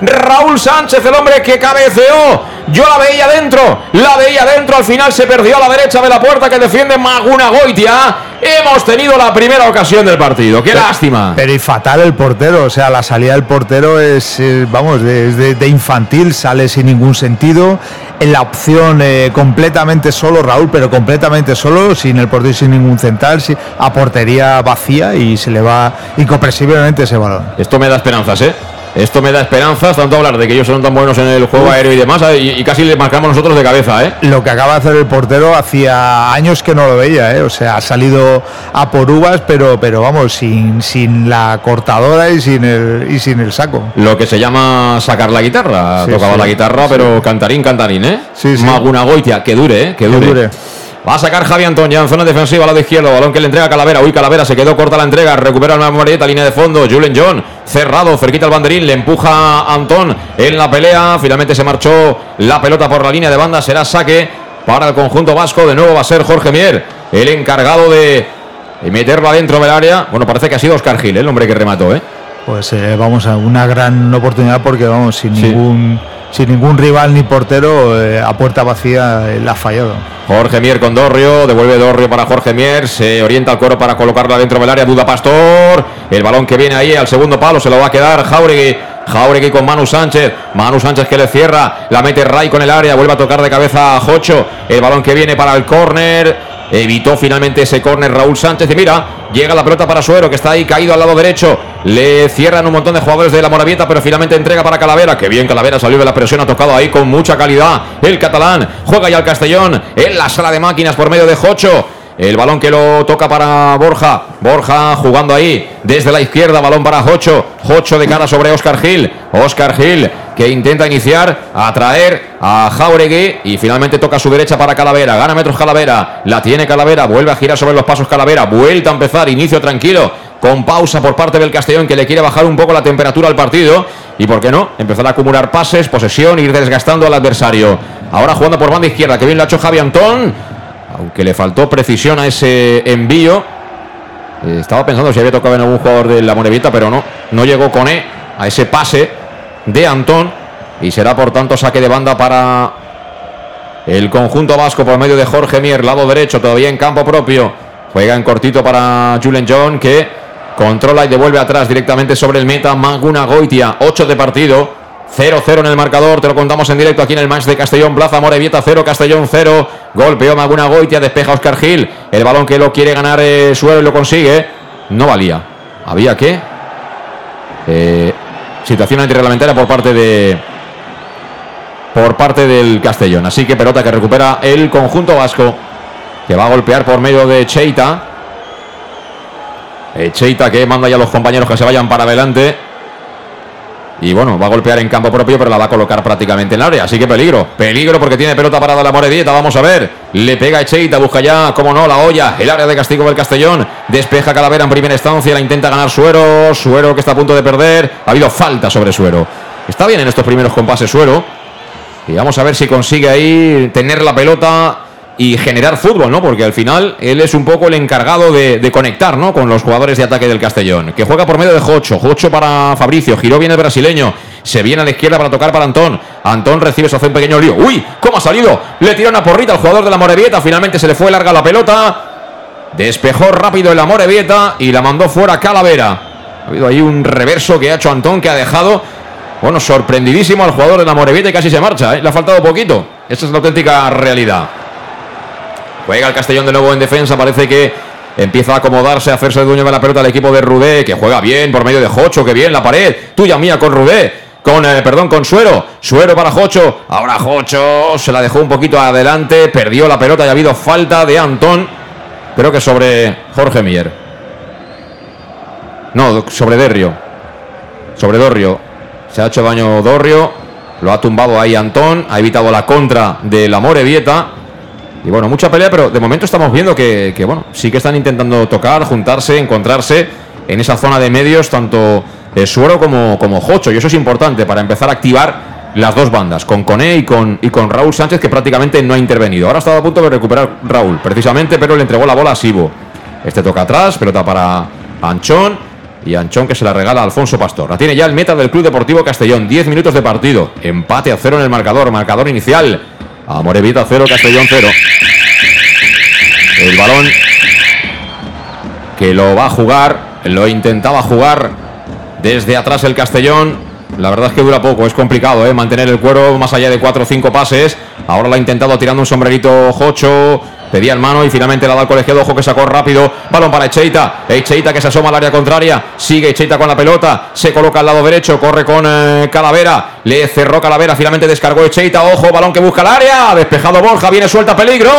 Raúl Sánchez, el hombre que cabeceó. Yo la veía dentro, la veía dentro. Al final se perdió a la derecha de la puerta que defiende Maguna Goitia. Hemos tenido la primera ocasión del partido. Qué lástima. Pero y fatal el portero, o sea, la salida del portero es, eh, vamos, de, es de- de infantil, sale sin ningún sentido. En la opción eh, completamente solo, Raúl, pero completamente solo, sin el portero y sin ningún central, a portería vacía y se le va incomprensiblemente ese balón. Esto me da esperanzas, ¿eh? Esto me da esperanzas, tanto hablar de que ellos son tan buenos en el juego aéreo y demás, y, y casi le marcamos nosotros de cabeza, ¿eh? Lo que acaba de hacer el portero hacía años que no lo veía, ¿eh? o sea, ha salido a por uvas, pero, pero vamos, sin, sin la cortadora y sin el, y sin el saco. Lo que se llama sacar la guitarra. Sí, Tocaba sí. la guitarra, pero cantarín, cantarín, ¿eh? Sí, sí. Maguna Goitia, que dure, ¿eh? Que dure. dure. Va a sacar Javi Antón ya en zona defensiva, lado izquierdo. Balón que le entrega Calavera. Uy, Calavera se quedó corta la entrega. Recupera la Marieta, línea de fondo. Julen John, cerrado, cerquita al banderín. Le empuja Antón en la pelea. Finalmente se marchó la pelota por la línea de banda. Será saque para el conjunto vasco. De nuevo va a ser Jorge Mier, el encargado de meterla dentro del área. Bueno, parece que ha sido Oscar Gil, el hombre que remató, ¿eh? Pues eh, vamos a una gran oportunidad porque vamos sin ningún sin ningún rival ni portero eh, a puerta vacía eh, la ha fallado. Jorge Mier con Dorrio, devuelve Dorrio para Jorge Mier, se orienta al cuero para colocarla dentro del área, Duda Pastor, el balón que viene ahí al segundo palo se lo va a quedar Jauregui, Jauregui con Manu Sánchez, Manu Sánchez que le cierra, la mete Ray con el área, vuelve a tocar de cabeza a Jocho, el balón que viene para el córner, evitó finalmente ese córner Raúl Sánchez y mira, llega la pelota para Suero que está ahí caído al lado derecho, le cierran un montón de jugadores de la Moravieta, pero finalmente entrega para Calavera, que bien Calavera salió de la presión, ha tocado ahí con mucha calidad el catalán, juega ya el Castellón en la sala de máquinas por medio de Jocho. El balón que lo toca para Borja. Borja jugando ahí desde la izquierda. Balón para Jocho. Jocho de cara sobre Oscar Gil. Oscar Gil que intenta iniciar, atraer a Jauregui y finalmente toca a su derecha para Calavera. Gana metros Calavera. La tiene Calavera. Vuelve a girar sobre los pasos Calavera. Vuelta a empezar. Inicio tranquilo. Con pausa por parte del Castellón que le quiere bajar un poco la temperatura al partido. Y por qué no, empezar a acumular pases, posesión, ir desgastando al adversario. Ahora jugando por banda izquierda. Que bien lo ha hecho Javi Antón aunque le faltó precisión a ese envío. Eh, estaba pensando si había tocado en algún jugador de la Morevita, pero no, no llegó con E a ese pase de Antón y será por tanto saque de banda para el conjunto vasco por medio de Jorge Mier, lado derecho, todavía en campo propio. Juega en cortito para Julen John que controla y devuelve atrás directamente sobre el meta Maguna Goitia, 8 de partido. 0-0 en el marcador, te lo contamos en directo aquí en el match de Castellón Plaza, Morevieta 0, Castellón 0. Golpeó Maguna Goitia, despeja Oscar Gil. El balón que lo quiere ganar eh, y lo consigue. No valía. Había que. Eh, situación antirreglamentaria por parte de. Por parte del Castellón. Así que pelota que recupera el conjunto vasco. Que va a golpear por medio de Cheita. Eh, Cheita que manda ya a los compañeros que se vayan para adelante. Y bueno, va a golpear en campo propio, pero la va a colocar prácticamente en el área. Así que peligro. Peligro porque tiene pelota parada la Moredieta. Vamos a ver. Le pega Echeita, busca ya, como no, la olla. El área de castigo del Castellón. Despeja Calavera en primera instancia. La intenta ganar Suero. Suero que está a punto de perder. Ha habido falta sobre Suero. Está bien en estos primeros compases Suero. Y vamos a ver si consigue ahí tener la pelota y generar fútbol, ¿no? Porque al final él es un poco el encargado de, conectar, ¿no? Con los jugadores de ataque del Castellón. Que juega por medio de Jocho. Jocho para Fabricio. Giró bien el brasileño. Se viene a la izquierda para tocar para Antón. Antón recibe, se hace un pequeño lío. ¡Uy! ¿Cómo ha salido? Le tira una porrita al jugador de la Morevieta. Finalmente se le fue larga la pelota. Despejó rápido el Morevieta y la mandó fuera Calavera. Ha habido ahí un reverso que ha hecho Antón que ha dejado, bueno, sorprendidísimo al jugador de la Morevieta y casi se marcha. ¿eh? Le ha faltado poquito. Esa es la auténtica realidad. Juega el Castellón de nuevo en defensa. Parece que empieza a acomodarse, a hacerse dueño de la pelota el equipo de Rudé, que juega bien por medio de Jocho, que bien la pared. Tuya mía con Rudé. Con, eh, perdón, con Suero. Suero para Jocho. Ahora Jocho se la dejó un poquito adelante. Perdió la pelota y ha habido falta de Antón. Creo que sobre Jorge Mier. No, sobre Derrio. Sobre Dorrio. Se ha hecho daño Dorrio. Lo ha tumbado ahí Antón. Ha evitado la contra de la Morevieta. Y bueno, mucha pelea, pero de momento estamos viendo que, bueno, sí que están intentando tocar, juntarse, encontrarse en esa zona de medios, tanto eh, Suero como, como Jocho. Y eso es importante para empezar a activar las dos bandas, con Coné y con, y con Raúl Sánchez, que prácticamente no ha intervenido. Ahora ha estado a punto de recuperar Raúl, precisamente, pero le entregó la bola a Sibo. Este toca atrás, pelota para Anchón. Y Anchón que se la regala a Alfonso Pastor. La tiene ya el meta del Club Deportivo Castellón. 10 minutos de partido. Empate a cero en el marcador. Marcador inicial. A Morevita 0, Castellón 0. El balón que lo va a jugar, lo intentaba jugar desde atrás el Castellón. La verdad es que dura poco, es complicado ¿eh? mantener el cuero más allá de 4 o 5 pases. Ahora lo ha intentado tirando un sombrerito Jocho. Pedía en mano y finalmente la da al colegiado. Ojo que sacó rápido. Balón para Echeita. Echeita que se asoma al área contraria. Sigue Echeita con la pelota. Se coloca al lado derecho. Corre con eh, Calavera. Le cerró Calavera. Finalmente descargó Echeita. Ojo, balón que busca el área. Despejado Borja. Viene suelta peligro.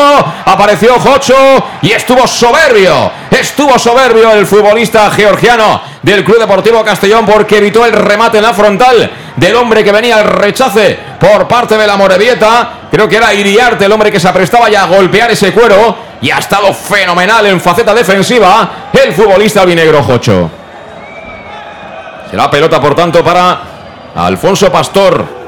Apareció Jocho. Y estuvo soberbio. Estuvo soberbio el futbolista georgiano del Club Deportivo Castellón porque evitó el remate en la frontal del hombre que venía al rechace por parte de la Morevieta. Creo que era Iriarte el hombre que se aprestaba ya a golpear ese cuero y ha estado fenomenal en faceta defensiva el futbolista albinegro Jocho. Será pelota por tanto para Alfonso Pastor.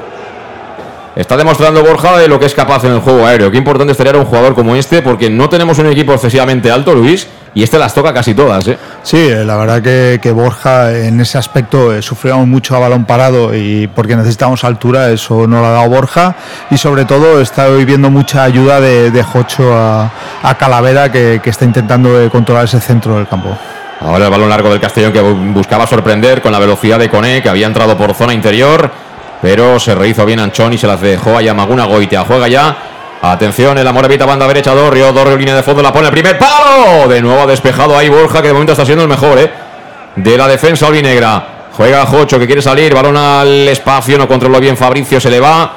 Está demostrando Borja de lo que es capaz en el juego aéreo. Qué importante es tener un jugador como este porque no tenemos un equipo excesivamente alto, Luis, y este las toca casi todas. ¿eh? Sí, la verdad que, Borja en ese aspecto eh, sufríamos mucho a balón parado y porque necesitamos altura, eso no lo ha dado Borja. Y sobre todo está viendo mucha ayuda de, Jocho a, Calavera que, está intentando eh, controlar ese centro del campo. Ahora el balón largo del Castellón que buscaba sorprender con la velocidad de Cone, que había entrado por zona interior, pero se rehizo bien Anchón y se las dejó a Yamaguna Goitia. Juega ya Atención, el Amorevita, banda derecha, Dorrio. Dorrio, línea de fondo, la pone el primer palo. De nuevo despejado ahí Borja, que de momento está siendo el mejor, ¿eh? De la defensa albinegra. Juega Jocho, que quiere salir. Balón al espacio, no controló bien Fabricio, se le va.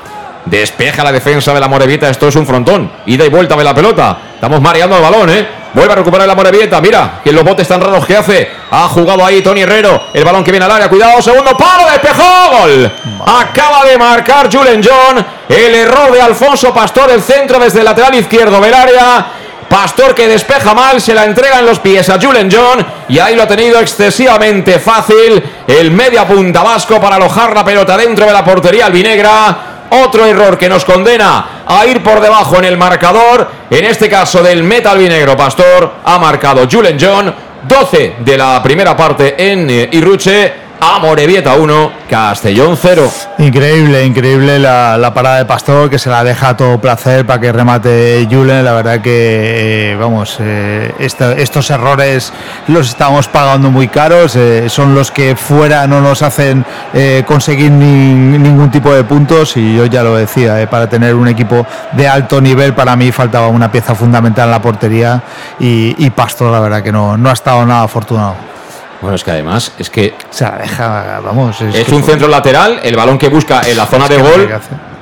Despeja la defensa de la Morevita. Esto es un frontón. Ida y vuelta de la pelota. Estamos mareando el balón, ¿eh? Vuelve a recuperar la Morevieta. Mira, que los botes tan raros que hace. Ha jugado ahí Tony Herrero. El balón que viene al área. Cuidado, segundo palo. Despejó. Gol. Acaba de marcar Julen John. El error de Alfonso Pastor. El centro desde el lateral izquierdo del área. Pastor que despeja mal, se la entrega en los pies a Julen John y ahí lo ha tenido excesivamente fácil el media punta vasco para alojar la pelota dentro de la portería albinegra. Otro error que nos condena a ir por debajo en el marcador. En este caso del Metal Vinegro Pastor ha marcado Julen John. 12 de la primera parte en eh, Irruche. Amorebieta 1, Castellón 0. Increíble, increíble la, la parada de Pastor, que se la deja a todo placer para que remate Julen. La verdad que, eh, vamos, eh, estos errores los estamos pagando muy caros. eh, son los que fuera no nos hacen conseguir ni- ningún tipo de puntos. Y yo ya lo decía, para tener un equipo de alto nivel, para mí faltaba una pieza fundamental en la portería. Y, y Pastor, la verdad que no, no ha estado nada afortunado. Bueno, es que además, es que Se la deja, vamos. es que- un centro lateral, el balón que busca en la zona de gol.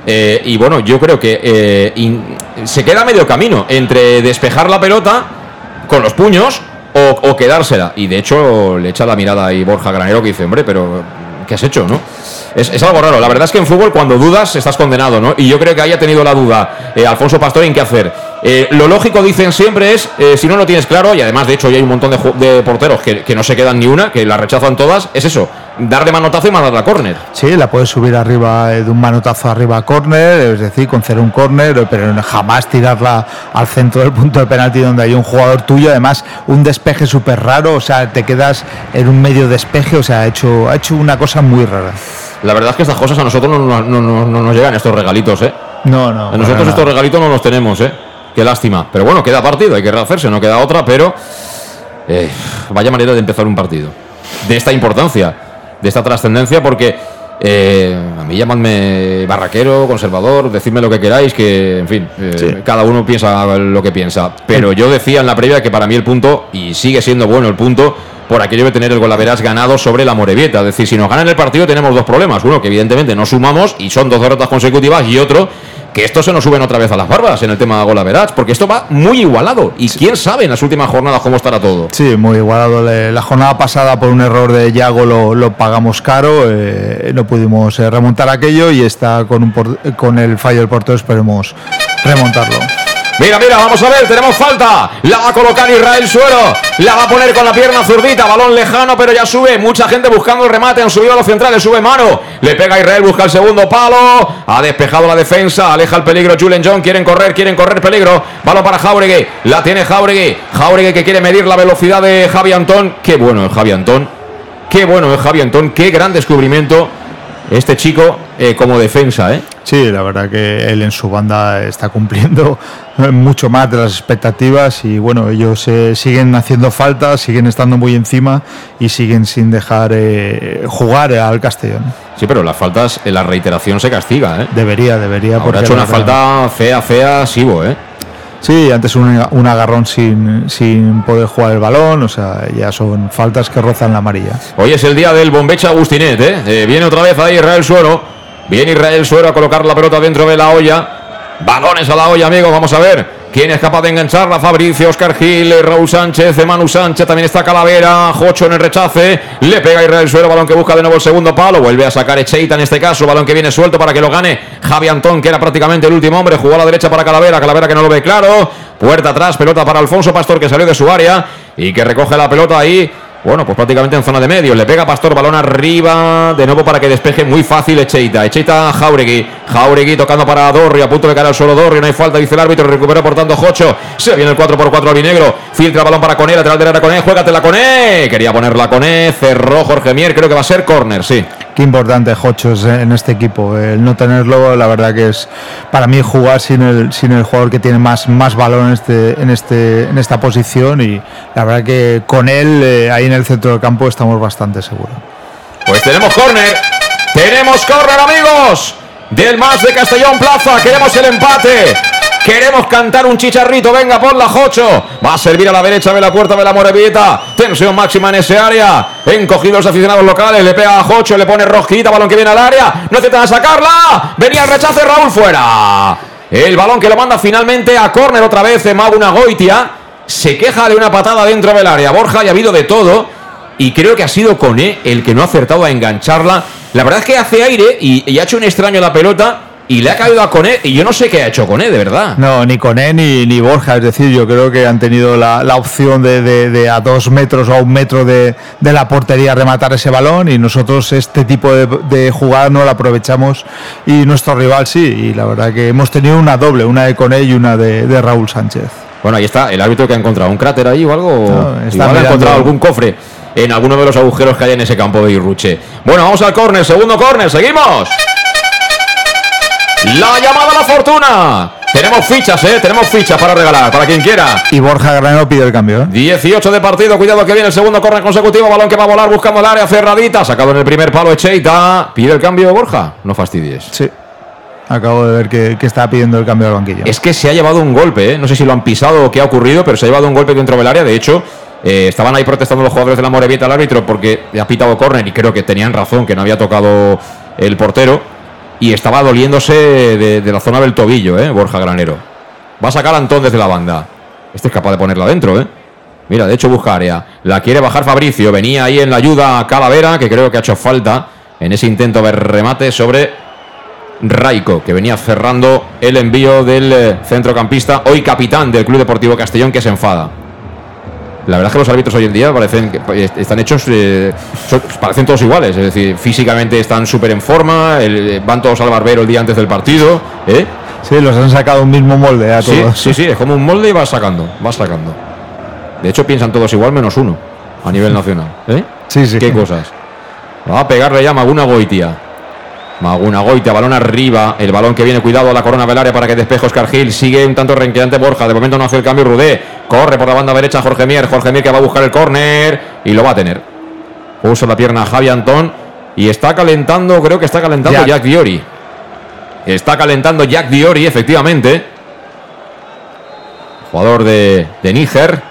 eh, y bueno, yo creo que eh, in- se queda medio camino entre despejar la pelota con los puños o, o quedársela. Y de hecho le echa la mirada ahí Borja Granero que dice, hombre, pero ¿qué has hecho, no? Es, es algo raro. La verdad es que en fútbol cuando dudas estás condenado, ¿no? Y yo creo que haya tenido la duda eh, Alfonso Pastor en qué hacer. Eh, lo lógico, dicen siempre, es, eh, si no lo tienes claro, y además de hecho ya hay un montón de, porteros que, que no se quedan ni una, que la rechazan todas, es eso, dar de manotazo y mandar a córner. Sí, la puedes subir arriba eh, de un manotazo arriba a córner, es decir, conceder un córner, eh, pero jamás tirarla al centro del punto de penalti donde hay un jugador tuyo. Además, un despeje súper raro, o sea, te quedas en un medio despeje, o sea, ha hecho, ha hecho una cosa muy rara. La verdad es que estas cosas a nosotros no, no- no- no- no nos llegan estos regalitos, ¿eh? No, no. A nosotros estos regalitos no los tenemos, ¿eh? Qué lástima. Pero bueno, queda partido, hay que rehacerse, no queda otra, pero eh, vaya manera de empezar un partido. De esta importancia, de esta trascendencia, porque eh, a mí llamadme barraquero, conservador, decidme lo que queráis, que en fin, eh, Sí. cada uno piensa lo que piensa. Pero yo decía en la previa que para mí el punto, y sigue siendo bueno el punto, por aquello de tener el golaveras ganado sobre la Morevieta. Es decir, si nos ganan el partido tenemos dos problemas. Uno, que evidentemente no sumamos y son dos derrotas consecutivas, y otro, que esto se nos suben otra vez a las barbas en el tema de golaveras, porque esto va muy igualado. Y quién sabe en las últimas jornadas cómo estará todo. Sí, muy igualado. La jornada pasada, por un error de Yago, lo, lo pagamos caro. eh, no pudimos eh, remontar aquello y está con, un por- con el fallo del portero. Esperemos remontarlo. Mira, mira, vamos a ver, tenemos falta. La va a colocar Israel Suero. La va a poner con la pierna zurdita. Balón lejano, pero ya sube. Mucha gente buscando el remate. Han subido a los centrales. Sube mano. Le pega a Israel, busca el segundo palo. Ha despejado la defensa. Aleja el peligro. Julen John. Quieren correr, quieren correr peligro. Balón para Jauregui. La tiene Jauregui. Jauregui que quiere medir la velocidad de Javi Antón. Qué bueno es Javi Antón. Qué bueno es Javi Antón. Qué gran descubrimiento. Este chico eh, como defensa, ¿eh? Sí, la verdad que él en su banda está cumpliendo mucho más de las expectativas y bueno, ellos eh, siguen haciendo falta, siguen estando muy encima y siguen sin dejar eh, jugar al Castellón. Sí, pero las faltas, la reiteración se castiga, ¿eh? Debería, debería. Ahora porque ha hecho una falta fea, fea, Sibo, ¿eh? Sí, antes un, un agarrón sin, sin poder jugar el balón, o sea, ya son faltas que rozan la amarilla. Hoy es el día del bombecha Agustinet, ¿eh? Eh, Viene otra vez ahí Israel Suero. Viene Israel Suero a colocar la pelota dentro de la olla. Balones a la olla, amigos. Vamos a ver quién es capaz de engancharla. Fabricio, Oscar Gil, Raúl Sánchez, eh, Manu Sánchez. También está Calavera. Jocho en el rechace. Le pega Israel Suero. Balón que busca de nuevo el segundo palo. Vuelve a sacar Echeita en este caso. Balón que viene suelto para que lo gane Javi Antón, que era prácticamente el último hombre. Jugó a la derecha para Calavera. Calavera que no lo ve claro. Puerta atrás. Pelota para Alfonso Pastor que salió de su área y que recoge la pelota ahí. Bueno, pues prácticamente en zona de medio. Le pega Pastor, balón arriba. De nuevo para que despeje muy fácil Echeita. Echeita Jauregui. Jauregui tocando para Dorri. A punto de caer al suelo Dorri. No hay falta, dice el árbitro. Recupera por tanto Jocho. Se viene el 4x4 albinegro. Filtra balón para Coné. Lateral derecha Coné. Juégatela Coné. Quería ponerla Coné. Cerró Jorge Mier. Creo que va a ser córner, sí. Qué importante Jocho es en este equipo. El no tenerlo, la verdad que es para mí jugar sin el, jugador que tiene más, más en, este, este, en esta posición y la verdad que con él eh, ahí en el centro del campo estamos bastante seguros. Pues tenemos córner. Tenemos córner, amigos. Del más de Castellón Plaza. Queremos el empate. Queremos cantar un chicharrito. Venga, por la Jocho. Va a servir a la derecha de la puerta de la Morevieta. Tensión máxima en ese área. Encogidos los aficionados locales. Le pega a Jocho. Le pone rojita. Balón que viene al área. No intentan sacarla. Venía el rechace. Raúl fuera. El balón que lo manda finalmente a córner otra vez. Maguna Goitia. Se queja de una patada dentro del área. Borja, y ha habido de todo. Y creo que ha sido Coné el que no ha acertado a engancharla. La verdad es que hace aire y, y ha hecho un extraño la pelota. Y le ha caído a Coné. Y yo no sé qué ha hecho Coné, de verdad. No, ni con él ni, ni Borja, es decir, yo creo que han tenido la, la opción de, de- de a dos metros o a un metro de, de la portería rematar ese balón y nosotros este tipo de, jugada no la aprovechamos y nuestro rival sí, y la verdad que hemos tenido una doble, una de Coné y una de, Raúl Sánchez. Bueno, ahí está el árbitro que ha encontrado un cráter ahí o algo. No, está Igual ha encontrado algún cofre. en alguno de los agujeros que hay en ese campo de Irruche. Bueno, vamos al córner, segundo córner, seguimos. La llamada a la fortuna. Tenemos fichas, ¿eh? Tenemos fichas para regalar, para quien quiera. Y Borja Granero pide el cambio, ¿eh? 18 de partido, cuidado que viene el segundo córner consecutivo, balón que va a volar buscando el área cerradita, sacado en el primer palo Echeita. ¿Pide el cambio Borja? No fastidies. Sí. Acabo de ver que, que está pidiendo el cambio del banquillo. Es que se ha llevado un golpe, ¿eh? no sé si lo han pisado o qué ha ocurrido, pero se ha llevado un golpe dentro del área. De hecho, eh, estaban ahí protestando los jugadores de la Morevieta al árbitro porque ha pitado córner y creo que tenían razón, que no había tocado el portero. Y estaba doliéndose de, la zona del tobillo, ¿eh? Borja Granero. Va a sacar a Antón desde la banda. Este es capaz de ponerla dentro, ¿eh? Mira, de hecho busca área. La quiere bajar Fabricio. Venía ahí en la ayuda a Calavera, que creo que ha hecho falta en ese intento de remate sobre Raico, que venía cerrando el envío del eh, centrocampista, hoy capitán del Club Deportivo Castellón, que se enfada. La verdad es que los árbitros hoy en día parecen que eh, están hechos, eh, son- parecen todos iguales, es decir, físicamente están súper en forma, el- van todos al barbero el día antes del partido, ¿eh? Sí, los han sacado un mismo molde a Sí, todos. sí, sí, es como un molde y va sacando, va sacando. De hecho, piensan todos igual menos uno a nivel nacional. ¿eh? Sí, sí. Qué cosas. Va a pegarle ya Maguna Goitia. Maguna Goitia, balón arriba. El balón que viene, cuidado a la corona del área para que despeje Oscar Gil. Sigue un tanto renqueante Borja. De momento no hace el cambio Rudé. Corre por la banda derecha Jorge Mier. Jorge Mier que va a buscar el córner y lo va a tener. Puso la pierna a Javi Antón y está calentando, creo que está calentando Jack. Jack Diori. Está calentando Jack Diori, efectivamente. Jugador de, de Níger,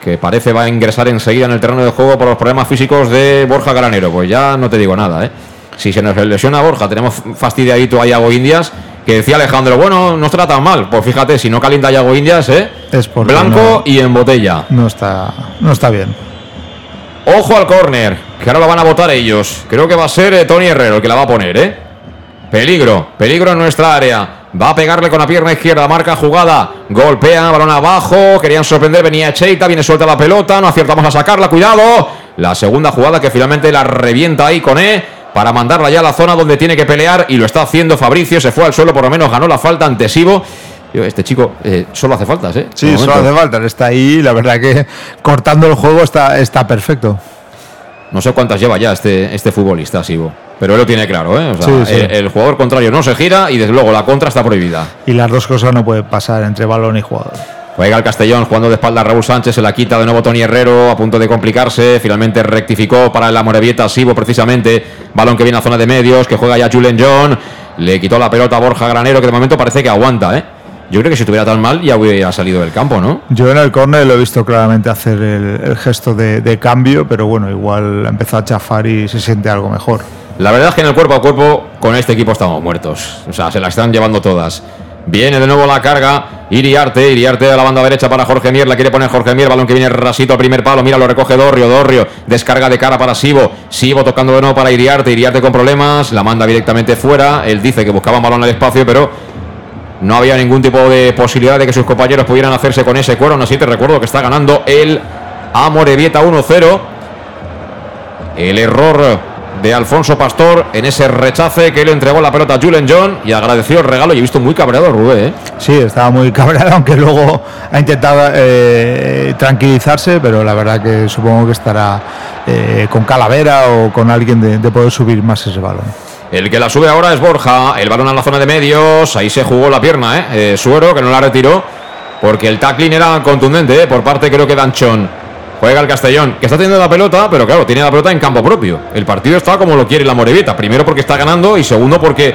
que parece va a ingresar enseguida en el terreno de juego por los problemas físicos de Borja Granero. Pues ya no te digo nada, ¿eh? Si se nos lesiona Borja, tenemos fastidiadito a Yago Indias, que decía Alejandro, bueno, no está tan mal. Pues fíjate, si no calienta Yago Indias, ¿eh? Es Blanco no- y en botella. No está, no está bien. Ojo al córner, que ahora lo van a votar ellos. Creo que va a ser eh, Tony Herrero el que la va a poner, ¿eh? Peligro, peligro en nuestra área. Va a pegarle con la pierna izquierda, marca jugada, golpea, balón abajo, querían sorprender, venía Cheita, viene suelta la pelota, no aciertamos a sacarla, cuidado. La segunda jugada que finalmente la revienta ahí con E para mandarla ya a la zona donde tiene que pelear y lo está haciendo Fabricio, se fue al suelo, por lo menos ganó la falta ante Sibo. Este chico eh, solo hace faltas, ¿eh? Sí, solo hace falta. Está ahí, la verdad que cortando el juego está, está perfecto. No sé cuántas lleva ya este, este futbolista, Sibo. Pero él lo tiene claro, ¿eh? O sea, Sí, sí. El, el jugador contrario no se gira y desde luego la contra está prohibida. Y las dos cosas no pueden pasar entre balón y jugador. Juega el Castellón jugando de espalda a Raúl Sánchez, se la quita de nuevo Tony Herrero, a punto de complicarse. Finalmente rectificó para la Morevieta Sibo, precisamente. Balón que viene a zona de medios, que juega ya Julen John. Le quitó la pelota a Borja Granero, que de momento parece que aguanta, ¿eh? Yo creo que si estuviera tan mal ya hubiera salido del campo, ¿no? Yo en el córner lo he visto claramente hacer el, el gesto de, de cambio, pero bueno, igual empezó a chafar y se siente algo mejor. La verdad es que en el cuerpo a cuerpo con este equipo estamos muertos. O sea, se la están llevando todas. Viene de nuevo la carga. Iriarte, Iriarte a la banda derecha para Jorge Mier. La quiere poner Jorge Mier. Balón que viene rasito al primer palo. Mira, lo recoge Dorrio. Dorrio. Descarga de cara para Sibo. Sibo tocando de nuevo para Iriarte. Iriarte con problemas. La manda directamente fuera. Él dice que buscaba un balón al espacio, pero no había ningún tipo de posibilidad de que sus compañeros pudieran hacerse con ese cuero. Aún así te recuerdo que está ganando el Amorebieta 1-0. El error de Alfonso Pastor en ese rechace que le entregó la pelota a Julen John y agradeció el regalo. Y he visto muy cabreado a Rubé, ¿eh? Sí, estaba muy cabreado, [laughs] aunque luego ha intentado eh, tranquilizarse, pero la verdad que supongo que estará eh, con Calavera o con alguien de, de poder subir más ese balón. El que la sube ahora es Borja. El balón a la zona de medios. Ahí se jugó la pierna, ¿eh? Eh, Suero, que no la retiró. Porque el tackling era contundente, ¿eh? Por parte creo que Danchón. Juega el Castellón, que está teniendo la pelota, pero claro, tiene la pelota en campo propio. El partido está como lo quiere la Morevieta. Primero porque está ganando y segundo porque,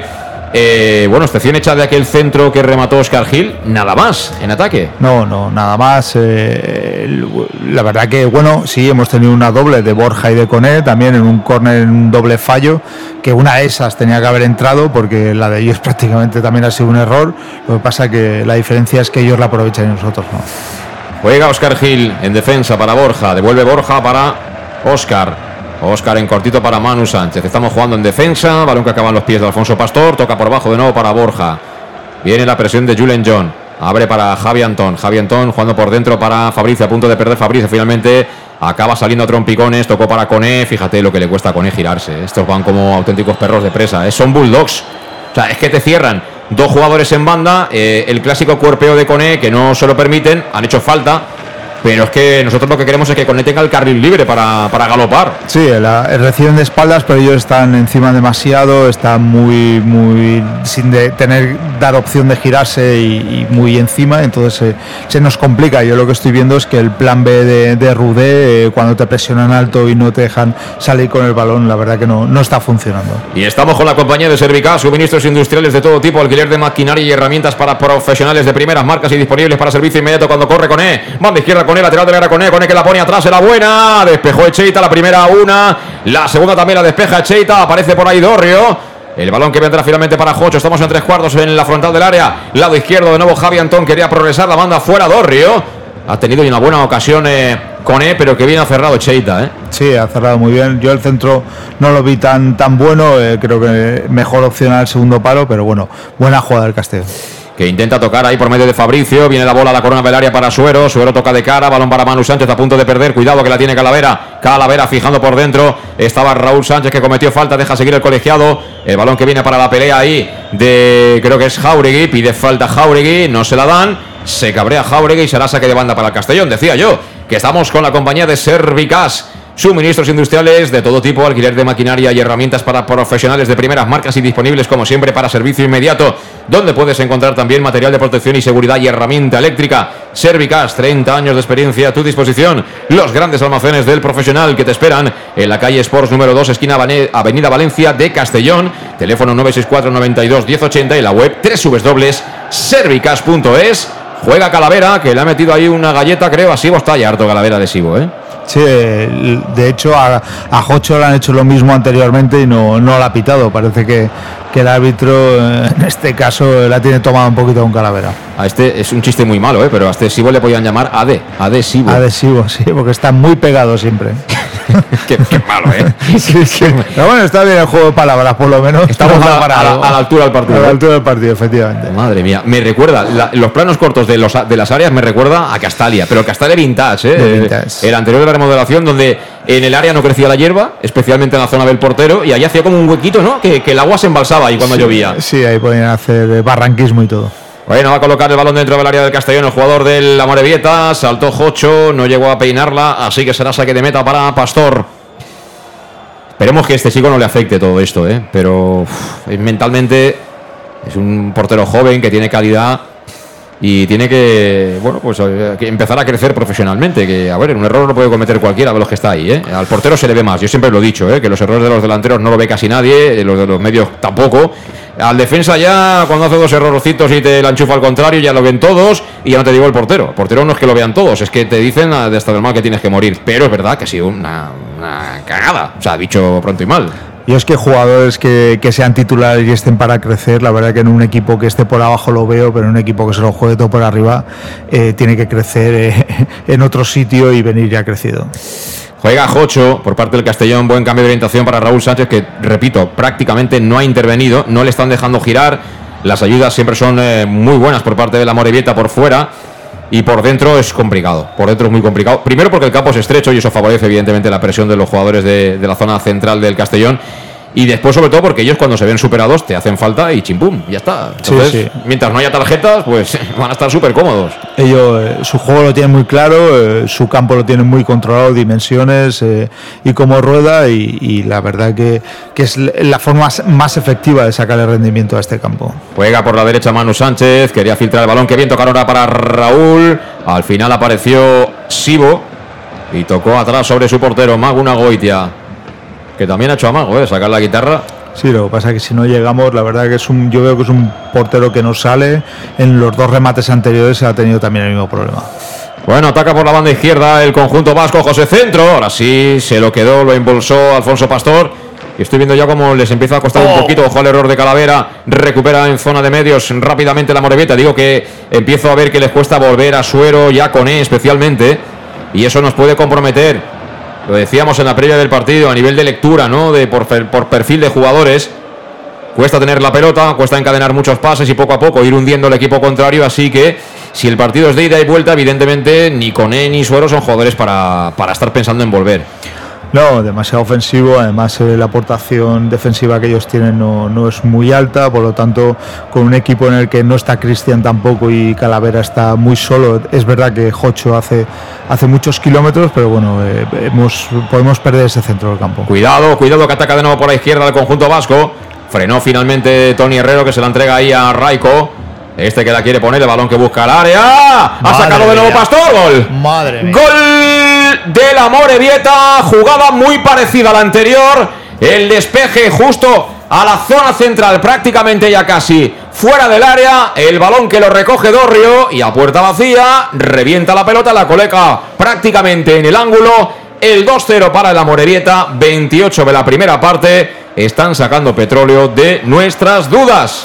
eh, bueno, excepción hecha de aquel centro que remató Oscar Gil, nada más en ataque. No, no, nada más. eh, la verdad que, bueno, sí, hemos tenido una doble de Borja y de Coné, también en un córner, en un doble fallo, que una de esas tenía que haber entrado, porque la de ellos [laughs] prácticamente también ha sido un error. Lo que pasa que la diferencia es que ellos la aprovechan y nosotros no. Juega Oscar Gil en defensa para Borja. Devuelve Borja para Oscar. Oscar en cortito para Manu Sánchez. Estamos jugando en defensa. Balón que acaba en los pies de Alfonso Pastor. Toca por bajo de nuevo para Borja. Viene la presión de Julen John. Abre para Javi Antón. Javi Antón jugando por dentro para Fabricio. A punto de perder Fabricio. Finalmente acaba saliendo a trompicones. Tocó para Coné. Fíjate lo que le cuesta a Coné girarse. Estos van como auténticos perros de presa. ¿eh? Son bulldogs. O sea, es que te cierran dos jugadores en banda, eh, el clásico cuerpeo de Coné que no se lo permiten, han hecho falta pero es que nosotros lo que queremos es que Cone tenga el carril libre para, para galopar. Sí, la, reciben de espaldas, pero ellos están encima demasiado, están muy, muy sin de tener dar opción de girarse y, muy encima, entonces se nos complica. Yo lo que estoy viendo es que el plan B de, de Rudé, eh, cuando te presionan alto y no te dejan salir con el balón, la verdad que no, no está funcionando. Y estamos con la compañía de Servica, suministros industriales de todo tipo, alquiler de maquinaria y herramientas para profesionales de primeras marcas y disponibles para servicio inmediato cuando corre con E. Banda izquierda con E, lateral derecha con E, con E que la pone atrás, la buena. Despejó Echeita, la primera una. La segunda también la despeja Echeita. Aparece por ahí Dorrio. El balón que vendrá finalmente para Jocho. Estamos en tres cuartos en la frontal del área. Lado izquierdo de nuevo Javi Antón. Quería progresar la banda fuera Dorrio. Ha tenido una buena ocasión eh, con E, pero que bien ha cerrado Cheita. ¿eh? Sí, ha cerrado muy bien. Yo el centro no lo vi tan, tan bueno. Eh, creo que mejor opción al segundo palo, pero bueno, buena jugada del Castillo que intenta tocar ahí por medio de Fabricio. Viene la bola a la corona del área para Suero. Suero toca de cara. Balón para Manu Sánchez a punto de perder. Cuidado que la tiene Calavera. Calavera fijando por dentro. Estaba Raúl Sánchez que cometió falta. Deja seguir el colegiado. El balón que viene para la pelea ahí de creo que es Jauregui. Pide falta Jauregui. No se la dan. Se cabrea Jauregui y será saque de banda para el Castellón. Decía yo que estamos con la compañía de Servicas suministros industriales de todo tipo, alquiler de maquinaria y herramientas para profesionales de primeras marcas y disponibles como siempre para servicio inmediato, donde puedes encontrar también material de protección y seguridad y herramienta eléctrica. Servicas, 30 años de experiencia a tu disposición. Los grandes almacenes del profesional que te esperan en la calle Sports número 2, esquina Avenida Valencia de Castellón, teléfono 964 92 1080 y la web www.servicas.es. Juega Calavera, que le ha metido ahí una galleta, creo, así está ya harto Calavera adhesivo, ¿eh? Sí, de hecho a, a Jocho le han hecho lo mismo anteriormente y no, no lo ha pitado. Parece que, que el árbitro eh, en este caso la tiene tomada un poquito con calavera. A este es un chiste muy malo, ¿eh? pero a este Sibo le podían llamar AD, adhesivo. Adhesivo, sí, porque está muy pegado siempre. [laughs] qué, malo, ¿eh? [laughs] sí, sí. Pero bueno, está bien el juego de palabras, por lo menos. Estamos a, la, altura del partido. A la ¿eh? altura del partido, efectivamente. Madre mía, me recuerda, los planos cortos de, los, de las áreas me recuerda a Castalia, pero Castalia vintage, ¿eh? El anterior de la remodelación, donde en el área no crecía la hierba, especialmente en la zona del portero, y allí hacía como un huequito, ¿no? Que, el agua se embalsaba ahí cuando llovía. Sí, ahí podían hacer barranquismo y todo. Bueno, va a colocar el balón dentro del área del Castellón, el jugador del Amorebieta, saltó Jocho, no llegó a peinarla, así que será saque de meta para Pastor. Esperemos que este chico no le afecte todo esto, ¿eh? pero mentalmente es un portero joven que tiene calidad y tiene que, bueno, pues eh, empezar a crecer profesionalmente. Que, a ver, un error no puede cometer cualquiera de los que está ahí. ¿eh? Al portero se le ve más. Yo siempre lo he dicho, ¿eh? que los errores de los delanteros no lo ve casi nadie, los de los medios tampoco. Al defensa ya, cuando hace dos errorcitos y te la enchufa al contrario, ya lo ven todos y ya no te digo el portero. El portero no es que lo vean todos, es que te dicen de hasta normal que tienes que morir. Pero es verdad que ha sido una, una cagada. O sea, dicho pronto y mal. Y es que jugadores que, sean titulares y estén para crecer, la verdad que en un equipo que esté por abajo lo veo, pero en un equipo que se lo juegue todo por arriba, eh, tiene que crecer eh, [laughs] en otro sitio y venir ya crecido. Juega Jocho por parte del Castellón, buen cambio de orientación para Raúl Sánchez, que repito, prácticamente no ha intervenido, no le están dejando girar. Las ayudas siempre son eh, muy buenas por parte de la Morevieta por fuera. Y por dentro es complicado. Por dentro es muy complicado. Primero porque el campo es estrecho y eso favorece evidentemente la presión de los jugadores de, de la zona central del Castellón. Y después, sobre todo, porque ellos cuando se ven superados te hacen falta y chimpum, ya está. Entonces, mientras no haya tarjetas, pues [laughs] van a estar súper cómodos. Ellos, eh, su juego lo tienen muy claro, eh, su campo lo tienen muy controlado, dimensiones eh, y cómo rueda. Y, la verdad que, que, es la forma más, efectiva de sacar el rendimiento a este campo. Juega por la derecha Manu Sánchez, quería filtrar el balón, que bien tocar ahora para Raúl. Al final apareció Sibo y tocó atrás sobre su portero, Maguna Goitia que también ha hecho amago, ¿eh? Sacar la guitarra. Sí, lo que pasa es que si no llegamos, la verdad que es un, yo veo que es un portero que no sale. En los dos remates anteriores ha tenido también el mismo problema. Bueno, ataca por la banda izquierda el conjunto vasco José Centro. Ahora sí, se lo quedó, lo impulsó Alfonso Pastor. Y estoy viendo ya cómo les empieza a costar un oh. poquito. Ojo al error de Calavera. Recupera en zona de medios rápidamente la Moreveta. Digo que empiezo a ver que les cuesta volver a Suero, ya con E especialmente. Y eso nos puede comprometer. Lo decíamos en la previa del partido, a nivel de lectura, ¿no? De por, perfil de jugadores. Cuesta tener la pelota, cuesta encadenar muchos pases y poco a poco ir hundiendo el equipo contrario. Así que si el partido es de ida y vuelta, evidentemente ni Coné ni Suero son jugadores para, para estar pensando en volver. No, demasiado ofensivo. Además, eh, la aportación defensiva que ellos tienen no, no, es muy alta. Por lo tanto, con un equipo en el que no está Cristian tampoco y Calavera está muy solo. Es verdad que Jocho hace, hace muchos kilómetros, pero bueno, eh, hemos, podemos perder ese centro del campo. Cuidado, cuidado que ataca de nuevo por la izquierda el conjunto vasco. Frenó finalmente Tony Herrero que se la entrega ahí a Raiko. Este que la quiere poner, el balón que busca el área. Ha sacado de nuevo Pastor. Gol. Madre mía. Gol de la Morevieta. Jugada muy parecida a la anterior. El despeje justo a la zona central, prácticamente ya casi fuera del área. El balón que lo recoge Dorrio y a puerta vacía. Revienta la pelota, la coleca prácticamente en el ángulo. El 2-0 para la Morevieta. 28 de la primera parte. Están sacando petróleo de nuestras dudas.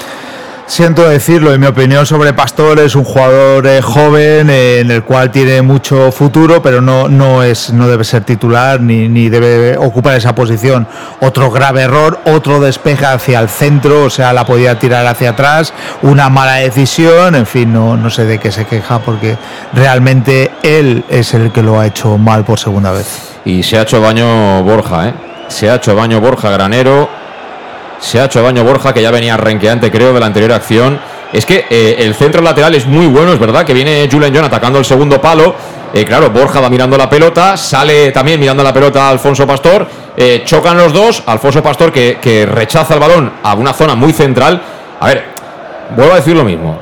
Siento decirlo, en mi opinión sobre Pastor es un jugador eh, joven eh, en el cual tiene mucho futuro, pero no, no, es, no debe ser titular ni, ni debe ocupar esa posición. Otro grave error, otro despeje hacia el centro, o sea, la podía tirar hacia atrás, una mala decisión, en fin, no, no sé de qué se queja porque realmente él es el que lo ha hecho mal por segunda vez. Y se ha hecho baño Borja, ¿eh? Se ha hecho baño Borja Granero. Se ha hecho baño Borja, que ya venía renqueante, creo, de la anterior acción. Es que eh, el centro lateral es muy bueno, es verdad, que viene Julian John atacando el segundo palo. Eh, claro, Borja va mirando la pelota, sale también mirando la pelota Alfonso Pastor. Eh, chocan los dos. Alfonso Pastor que, que, rechaza el balón a una zona muy central. A ver, vuelvo a decir lo mismo.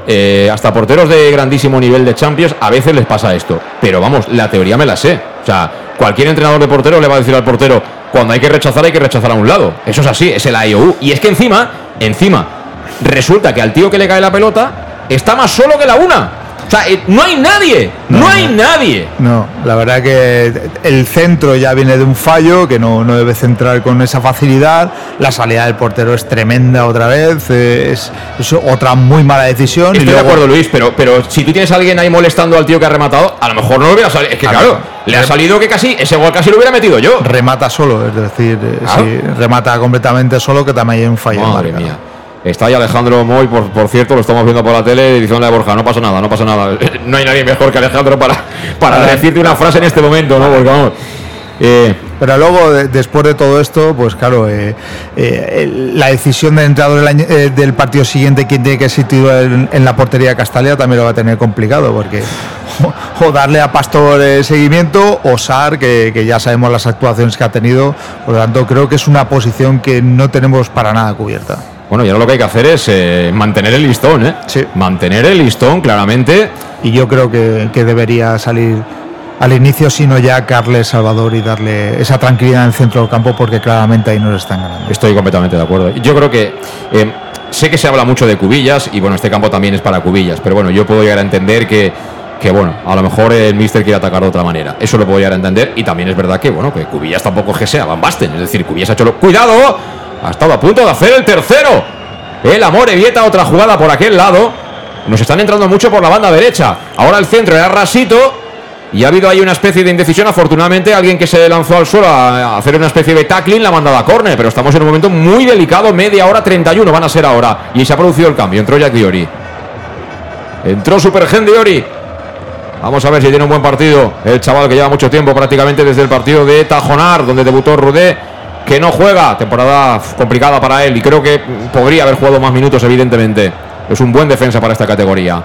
hasta porteros de grandísimo nivel de Champions a veces les pasa esto. Pero vamos, la teoría me la sé. O sea, cualquier entrenador de portero le va a decir al portero, cuando hay que rechazar hay que rechazar a un lado. Eso es así, es el IOU. Y es que encima, encima, resulta que al tío que le cae la pelota está más solo que la una. O sea, eh, no hay nadie, no, no hay nadie. No, la verdad que el centro ya viene de un fallo, que no, no, debe centrar con esa facilidad. La salida del portero es tremenda otra vez, eh, es, es otra muy mala decisión. Estoy y luego... de acuerdo, Luis, pero, pero si tú tienes a alguien ahí molestando al tío que ha rematado, a lo mejor no lo hubiera salido. Es que claro, le ha salido que casi, ese gol casi lo hubiera metido yo. Remata solo, es decir, sí, remata completamente solo, que también hay un fallo. Madre mía. Está ahí Alejandro Moy, por, por, cierto, lo estamos viendo por la tele, diciéndole a Borja, no pasa nada, no pasa nada. [laughs] No hay nadie mejor que Alejandro para, para decirte una frase en este momento, ¿no? Porque vamos. Eh, pero luego, de, después de todo esto, pues claro, eh, eh, la decisión del del, año, eh, del, partido siguiente, quién tiene que situar en, en, la portería de Castalia, también lo va a tener complicado, porque o, o darle a Pastor seguimiento, o Sar, que, que, ya sabemos las actuaciones que ha tenido, por lo tanto, creo que es una posición que no tenemos para nada cubierta. Bueno, y ahora lo que hay que hacer es eh, mantener el listón, ¿eh? Sí. Mantener el listón, claramente. Y yo creo que, que debería salir al inicio, sino ya Carles Salvador y darle esa tranquilidad en el centro del campo, porque claramente ahí nos están ganando. Estoy completamente de acuerdo. Yo creo que. Eh, sé que se habla mucho de cubillas, y bueno, este campo también es para cubillas, pero bueno, yo puedo llegar a entender que que bueno, a lo mejor el Mister quiere atacar de otra manera. Eso lo puedo llegar a entender. Y también es verdad que, bueno, que Cubillas tampoco es que sea Van Basten. Es decir, Cubillas ha hecho lo. ¡Cuidado! Ha estado a punto de hacer el tercero. El amor evieta otra jugada por aquel lado. Nos están entrando mucho por la banda derecha. Ahora el centro era rasito. Y ha habido ahí una especie de indecisión. Afortunadamente, alguien que se lanzó al suelo a hacer una especie de tackling la ha mandado. Pero estamos en un momento muy delicado. Media hora 31 van a ser ahora. Y se ha producido el cambio. Entró Jack Diori. Entró Supergen Diori. Vamos a ver si tiene un buen partido. El chaval que lleva mucho tiempo, prácticamente desde el partido de Tajonar, donde debutó Rudé, que no juega. Temporada complicada para él y creo que podría haber jugado más minutos, evidentemente. Es un buen defensa para esta categoría.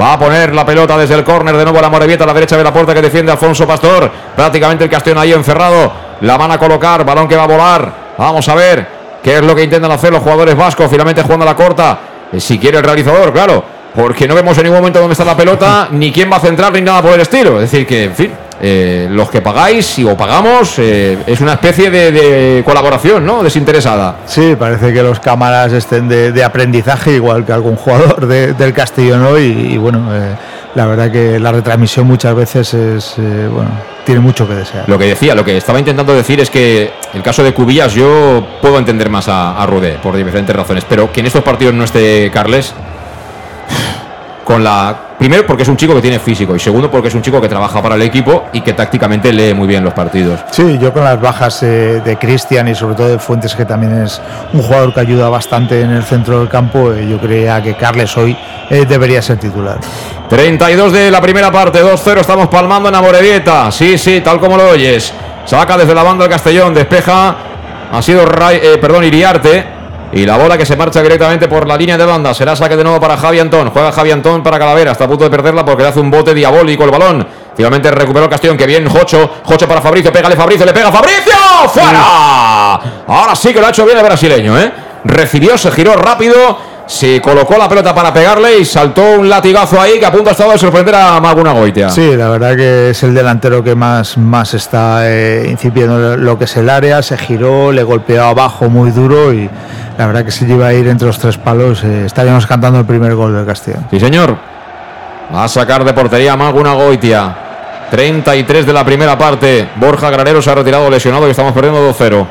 Va a poner la pelota desde el córner de nuevo a la Morevieta a la derecha de la puerta que defiende Alfonso Pastor. Prácticamente el Castellón ahí encerrado. La van a colocar, balón que va a volar. Vamos a ver qué es lo que intentan hacer los jugadores vascos. Finalmente jugando a la corta. Si quiere el realizador, claro porque no vemos en ningún momento dónde está la pelota, ni quién va a centrar, ni nada por el estilo. Es decir, que, en fin, eh, los que pagáis o pagamos, eh, es una especie de, de, colaboración, ¿no? Desinteresada. Sí, parece que los cámaras estén de, de aprendizaje, igual que algún jugador de, del Castellón y, y bueno, eh, la verdad que la retransmisión muchas veces es, eh, bueno, tiene mucho que desear. Lo que decía, lo que estaba intentando decir es que el caso de Cubillas yo puedo entender más a, a Rudé por diferentes razones, pero que en estos partidos no esté Carles, con la primero porque es un chico que tiene físico y segundo porque es un chico que trabaja para el equipo y que tácticamente lee muy bien los partidos. Sí, yo con las bajas eh, de Cristian y sobre todo de Fuentes que también es un jugador que ayuda bastante en el centro del campo, eh, yo creía que Carles hoy eh, debería ser titular. 32 de la primera parte, 2-0, estamos palmando en Amorebieta. Sí, sí, tal como lo oyes. Saca desde la banda el Castellón, despeja. Ha sido Ray- eh, perdón, Iriarte. Y la bola que se marcha directamente por la línea de banda. Será saque de nuevo para Javi Antón. Juega Javi Antón para Calavera. Está a punto de perderla porque le hace un bote diabólico el balón. Finalmente recuperó el Castellón. Que bien, Jocho. Jocho para Fabricio. Pégale Fabricio. Le pega Fabricio. ¡Fuera! Ahora sí que lo ha hecho bien el brasileño, ¿eh? Recibió, se giró rápido. Se colocó la pelota para pegarle y saltó un latigazo ahí que a punto ha estado de sorprender a Maguna Goitia. Sí, la verdad que es el delantero que más, más está eh, incipiendo lo que es el área, se giró, le golpeó abajo muy duro y la verdad que si iba a ir entre los tres palos eh, estaríamos cantando el primer gol del Castillo. Sí, señor. Va a sacar de portería Maguna Goitia. 33 de la primera parte. Borja Granero se ha retirado lesionado y estamos perdiendo 2-0.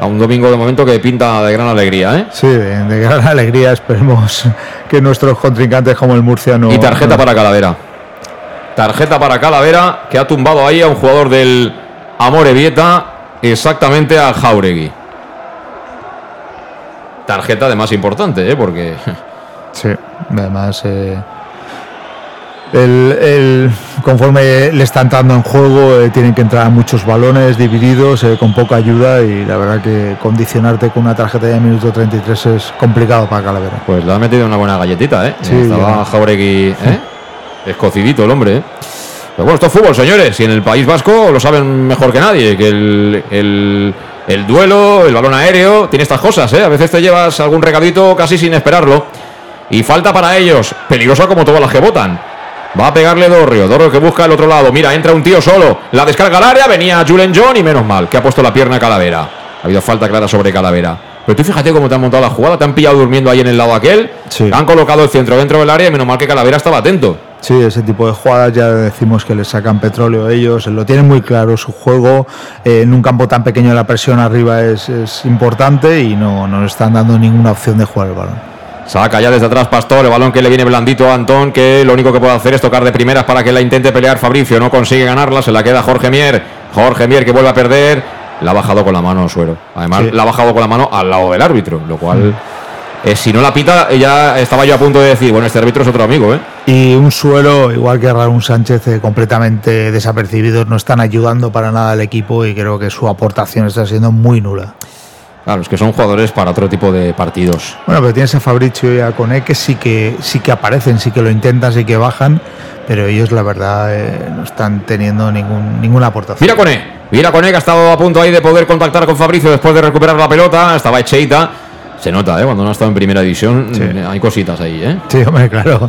A un domingo de momento que pinta de gran alegría, ¿eh? Sí, de, de gran alegría, esperemos que nuestros contrincantes como el Murcia no... Y tarjeta no- para Calavera. Tarjeta para Calavera que ha tumbado ahí a un jugador del Amore Vieta, exactamente a Jauregui. Tarjeta de más importante, ¿eh? Porque [laughs] Sí, además... eh, el, el- conforme le está entrando en juego, eh, tienen que entrar muchos balones divididos eh, con poca ayuda y la verdad que condicionarte con una tarjeta de minuto 33 es complicado para Calavera. pues le ha metido una buena galletita, ¿eh? Sí, Estaba. Jauregui. [laughs] Escocidito el hombre, ¿eh? Pero bueno, esto es fútbol, señores. Y en el País Vasco lo saben mejor que nadie. Que el, el- el duelo, el balón aéreo, tiene estas cosas, ¿eh? A veces te llevas algún regadito casi sin esperarlo. Y falta para ellos. Peligrosa como todas las que votan. Va a pegarle Dorrio. Dorrio que busca el otro lado. Mira, entra un tío solo. La descarga al área. Venía Julen John y menos mal que ha puesto la pierna a Calavera. Ha habido falta clara sobre Calavera. Pero tú fíjate cómo te han montado la jugada. Te han pillado durmiendo ahí en el lado aquel. Han colocado el centro dentro del área y menos mal que Calavera estaba atento. Sí, ese tipo de jugadas ya decimos que le sacan petróleo ellos, lo tienen muy claro su juego, eh, en un campo tan pequeño la presión arriba es, es importante y no no nos están dando ninguna opción de jugar el balón. Saca ya desde atrás Pastor, el balón que le viene blandito a Antón, que lo único que puede hacer es tocar de primeras para que la intente pelear Fabricio. No consigue ganarla, se la queda Jorge Mier. Jorge Mier que vuelve a perder. La ha bajado con la mano Suero. Además, Sí. la ha bajado con la mano al lado del árbitro, lo cual. Eh, si no la pita, ya estaba yo a punto de decir, bueno, este árbitro es otro amigo, ¿eh? Y un suelo, igual que Raúl Sánchez, eh, completamente desapercibidos, no están ayudando para nada al equipo y creo que su aportación está siendo muy nula. Claro, es que son jugadores para otro tipo de partidos. Bueno, pero tienes a Fabricio y a Cone que sí que sí que aparecen, sí que lo intentan, sí que bajan, pero ellos la verdad eh, no están teniendo ningún, ninguna aportación. Mira Cone, mira Cone que ha estado a punto ahí de poder contactar con Fabricio después de recuperar la pelota. Estaba Echeita. Se nota, ¿eh? Cuando no ha estado en primera división, eh, hay cositas ahí, ¿eh? Sí, hombre, claro.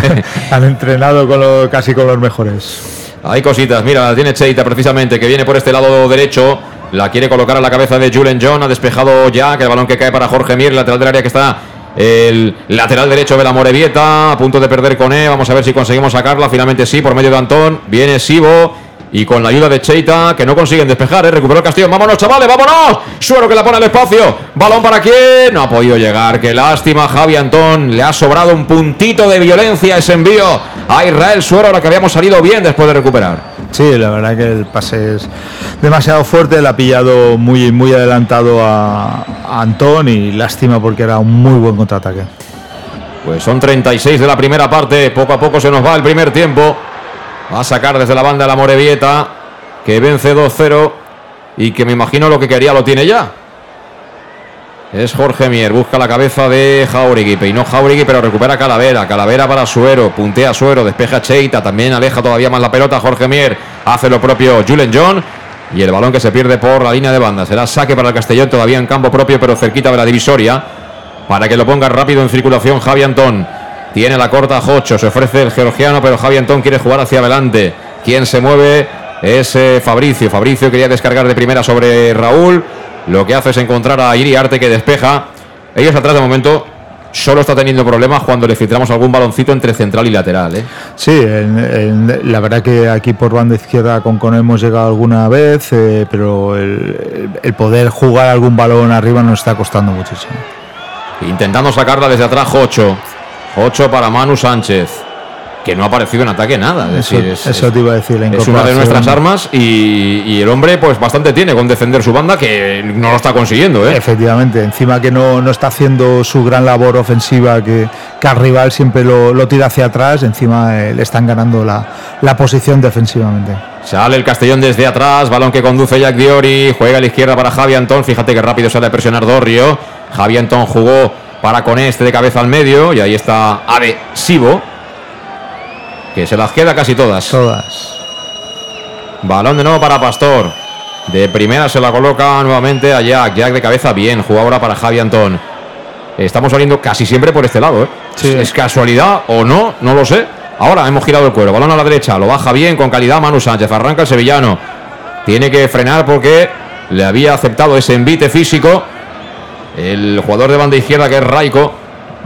[laughs] Han entrenado con lo- casi con los mejores. Hay cositas, mira, la tiene Cheita precisamente, que viene por este lado derecho. La quiere colocar a la cabeza de Julen John. Ha despejado ya, que el balón que cae para Jorge Mier, lateral del área que está el lateral derecho de la Morevieta. A punto de perder con E. Vamos a ver si conseguimos sacarla. Finalmente sí, por medio de Antón. Viene Sibo. Y con la ayuda de Cheita, que no consiguen despejar, ¿eh? recuperó el Castillo. ¡Vámonos, chavales! ¡Vámonos! Suero que la pone al espacio. ¿Balón para quién? No ha podido llegar. ¡Qué lástima, Javi Antón! Le ha sobrado un puntito de violencia ese envío a Israel Suero, ahora que habíamos salido bien después de recuperar. Sí, la verdad que el pase es demasiado fuerte, le ha pillado muy, muy adelantado a, a Antón y lástima porque era un muy buen contraataque. Pues son 36 de la primera parte. Poco a poco se nos va el primer tiempo. Va a sacar desde la banda la Morevieta, que vence 2-0 y que me imagino lo que quería lo tiene ya. Es Jorge Mier, busca la cabeza de Jauregui, peinó Jauregui, pero recupera Calavera, Calavera para Suero, puntea Suero, despeja Cheita, también aleja todavía más la pelota Jorge Mier, hace lo propio Julen John y el balón que se pierde por la línea de banda. Será saque para el Castellón, todavía en campo propio, pero cerquita de la divisoria, para que lo ponga rápido en circulación Javi Antón. Tiene la corta Jocho, se ofrece el georgiano, pero Javi Antón quiere jugar hacia adelante. Quien se mueve es eh, Fabricio. Fabricio quería descargar de primera sobre Raúl. Lo que hace es encontrar a Iriarte que despeja. Ellos atrás de momento solo está teniendo problemas cuando le filtramos algún baloncito entre central y lateral. ¿eh? Sí, en- en- la verdad que aquí por banda izquierda con Con hemos llegado alguna vez, eh, pero el, el poder jugar algún balón arriba nos está costando muchísimo. Intentando sacarla desde atrás Jocho. Jocho para Manu Sánchez. que no ha aparecido en ataque nada. Es Eso, decir, es, eso es- te iba a decir. La es una de nuestras armas y, y el hombre pues bastante tiene con defender su banda que no lo está consiguiendo, ¿eh? Efectivamente, encima que no, no está haciendo su gran labor ofensiva, que, que al rival siempre lo, lo tira hacia atrás, encima eh, le están ganando la, la posición defensivamente. Sale el Castellón desde atrás, balón que conduce Jack Diori, juega a la izquierda para Javi Antón, fíjate que rápido sale a presionar Dorrio, Javi Antón jugó para con este de cabeza al medio y ahí está Ade Sibo, que se las queda casi todas. Todas. Balón de nuevo para Pastor, de primera se la coloca nuevamente a Jack, Jack de cabeza bien, jugó ahora para Javi Antón. Estamos saliendo casi siempre por este lado, ¿eh? Sí. ¿Es casualidad o no? No lo sé. Ahora hemos girado el cuero. Balón a la derecha. Lo baja bien con calidad Manu Sánchez. Arranca el sevillano. Tiene que frenar porque le había aceptado ese envite físico. El jugador de banda izquierda que es Raico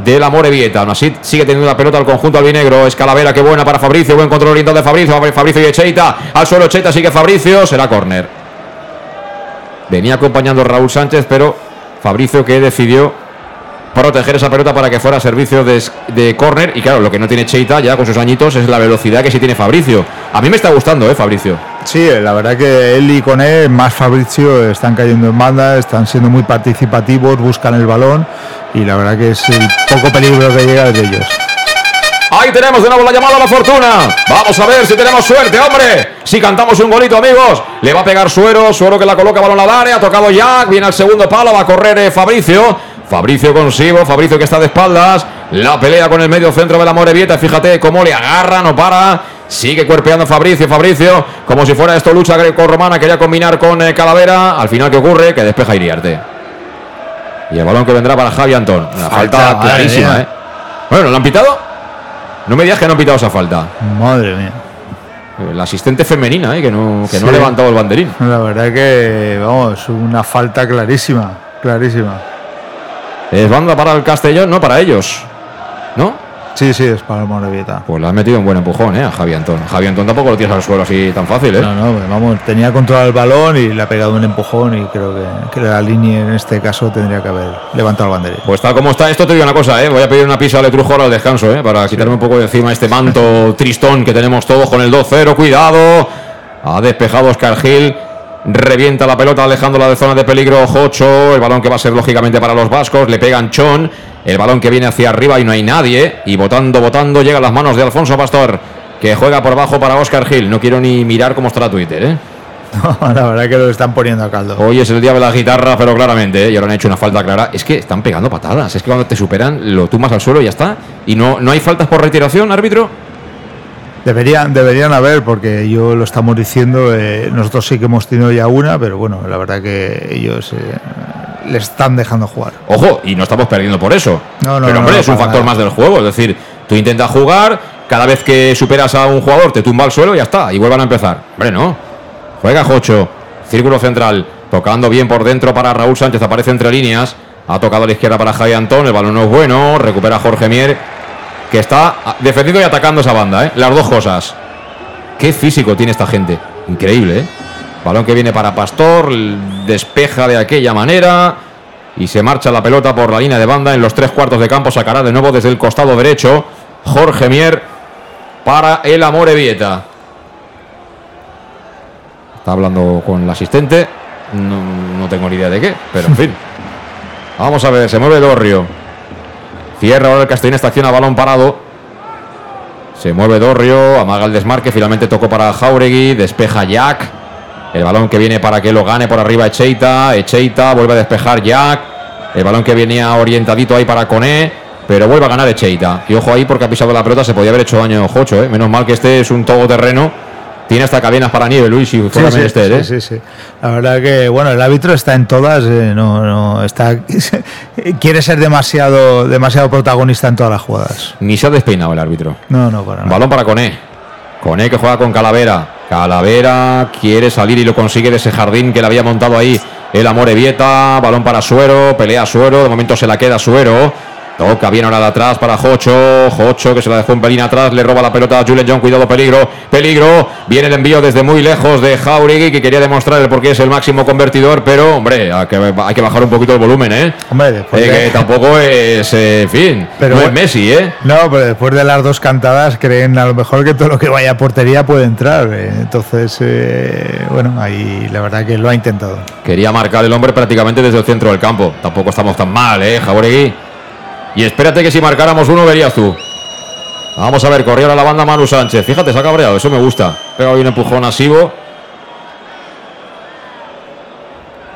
de la Morevieta. Aún así sigue teniendo la pelota al conjunto albinegro. Es Calavera, qué buena para Fabricio. Buen control orientado de Fabricio. Fabricio y Echeita. Al suelo Echeita sigue Fabricio. Será córner. Venía acompañando Raúl Sánchez, pero Fabricio que decidió proteger esa pelota para que fuera servicio de, de córner. Y claro, lo que no tiene Cheita ya con sus añitos es la velocidad que sí tiene Fabricio. A mí me está gustando, ¿eh, Fabricio? Sí, la verdad que él y con él, más Fabricio, están cayendo en banda, están siendo muy participativos, buscan el balón y la verdad que es el poco peligro que llega de ellos. Ahí tenemos de nuevo la llamada a la fortuna. Vamos a ver si tenemos suerte, hombre. Si cantamos un golito, amigos. Le va a pegar Suero. Suero que la coloca balón al área. Ha tocado Jack. Viene al segundo palo. Va a correr eh, Fabricio. Fabricio consigo. Fabricio que está de espaldas. La pelea con el medio centro de la Morevieta. Fíjate cómo le agarra. No para. Sigue cuerpeando Fabricio. Fabricio. Como si fuera esto lucha greco-romana. Quería combinar con eh, Calavera. Al final, ¿qué ocurre? Que despeja Iriarte. Y el balón que vendrá para Javi Antón. Una falta, clarísima. ¿eh? Bueno, ¿lo han pitado? No me digas que no han pitado esa falta. Madre mía. La asistente femenina, ¿eh? que no, que no ha levantado el banderín. La verdad que, vamos, una falta clarísima, clarísima. Es banda para el Castellón, no para ellos. ¿No? Sí, sí, es para el Morevieta. Pues le has metido un buen empujón, ¿eh? A Javi Antón. Javi Antón tampoco lo tienes al suelo así tan fácil, ¿eh? No, no, vamos, tenía controlado el balón y le ha pegado un empujón y creo que, que la línea en este caso tendría que haber levantado el banderín. Pues tal como está esto, te digo una cosa, ¿eh? Voy a pedir una pizza de Trujo ahora al descanso, ¿eh? Para quitarme un poco de encima este manto [laughs] tristón que tenemos todos con el 2-0. Cuidado. Ha despejado Oscar Gil. Revienta la pelota alejándola de zona de peligro Jocho. El balón que va a ser lógicamente para los vascos. Le pegan Chon. El balón que viene hacia arriba y no hay nadie. Y votando, votando, llega a las manos de Alfonso Pastor. Que juega por bajo para Oscar Gil. No quiero ni mirar cómo está la Twitter, ¿eh? [laughs] la verdad que lo están poniendo a caldo. Hoy es el día de la guitarra, pero claramente, ¿eh? y ahora han hecho una falta clara. Es que están pegando patadas. Es que cuando te superan, lo tumbas al suelo y ya está. Y no, no hay faltas por retiración, árbitro. Deberían, deberían haber, porque yo lo estamos diciendo, eh, nosotros sí que hemos tenido ya una, pero bueno, la verdad que ellos eh, le están dejando jugar. Ojo, y no estamos perdiendo por eso. No, no, pero hombre, no, es un factor nada. más del juego. Es decir, tú intentas jugar, cada vez que superas a un jugador te tumba al suelo y ya está. Y vuelvan a empezar. Hombre, no. Juega Jocho. Círculo central. Tocando bien por dentro para Raúl Sánchez. Aparece entre líneas. Ha tocado a la izquierda para Javi Antón. El balón no es bueno. Recupera Jorge Mier. Que está defendiendo y atacando esa banda. ¿eh? Las dos cosas. Qué físico tiene esta gente. Increíble, ¿eh? Balón que viene para Pastor. Despeja de aquella manera. Y se marcha la pelota por la línea de banda. En los tres cuartos de campo sacará de nuevo desde el costado derecho. Jorge Mier para el Amorebieta. Está hablando con el asistente. No, no tengo ni idea de qué, pero en fin. [laughs] Vamos a ver, se mueve Dorrio. Cierra ahora el Castellón, esta acción a balón parado. Se mueve Dorrio, amaga el desmarque, finalmente tocó para Jauregui, despeja Jack. El balón que viene para que lo gane por arriba Echeita. Echeita vuelve a despejar Jack. El balón que venía orientadito ahí para Coné. Pero vuelve a ganar Echeita. Y ojo ahí porque ha pisado la pelota, se podía haber hecho daño Jocho. ¿eh? Menos mal que este es un todoterreno. Tiene hasta cadenas para nieve, Luis, fuera sí, ¿eh? sí, sí, sí. La verdad que, bueno, el árbitro está en todas, eh, no, no, está, [laughs] quiere ser demasiado, demasiado protagonista en todas las jugadas. Ni se ha despeinado el árbitro. No, no, para nada. Balón para Coné. Coné que juega con Calavera. Calavera quiere salir y lo consigue de ese jardín que le había montado ahí el Amorebieta. Balón para Suero. Pelea Suero. De momento se la queda Suero. Toca bien ahora de atrás para Jocho. Jocho que se la dejó un pelín atrás. Le roba la pelota a Julian John. Cuidado, peligro. Peligro. Viene el envío desde muy lejos de Jauregui que quería demostrar el por qué es el máximo convertidor. Pero, hombre, hay que, hay que bajar un poquito el volumen, ¿eh? Hombre, después Eh, de- que tampoco es, eh, en fin, Pero no es. Messi, ¿eh? No, pero después de las dos cantadas creen a lo mejor que todo lo que vaya a portería puede entrar. eh. Entonces, eh, bueno, ahí la verdad que lo ha intentado. Quería marcar el hombre prácticamente desde el centro del campo. Tampoco estamos tan mal, ¿eh, Jauregui? Y espérate que si marcáramos uno verías tú. Vamos a ver, corrió a la banda Manu Sánchez. Fíjate, se ha cabreado, eso me gusta. Pega hoy un empujón a.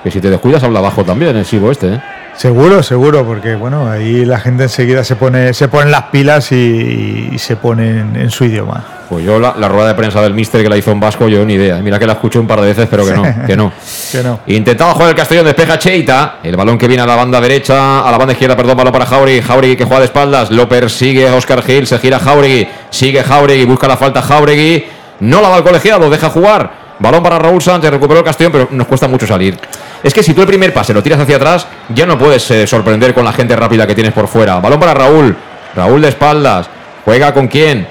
Que si te descuidas habla abajo también el este, ¿eh? Seguro, seguro, porque bueno, ahí la gente enseguida se pone, se ponen las pilas y, y se ponen en su idioma. Pues yo la, la rueda de prensa del Mister que la hizo en Vasco, yo ni idea. Mira que la escuché un par de veces, pero que no, que no. [laughs] Que no. Intentaba jugar el Castellón, despeja Cheita. El balón que viene a la banda derecha, a la banda izquierda, perdón, balón para Jauregui. Jauregui que juega de espaldas. Lo persigue Oscar Gil, se gira Jauregui. Sigue Jauregui, busca la falta Jauregui. No la da el colegiado, deja jugar. Balón para Raúl Sánchez, recuperó el Castellón, pero nos cuesta mucho salir. Es que si tú el primer pase lo tiras hacia atrás, ya no puedes eh, sorprender con la gente rápida que tienes por fuera. Balón para Raúl. Raúl de espaldas. Juega con quién?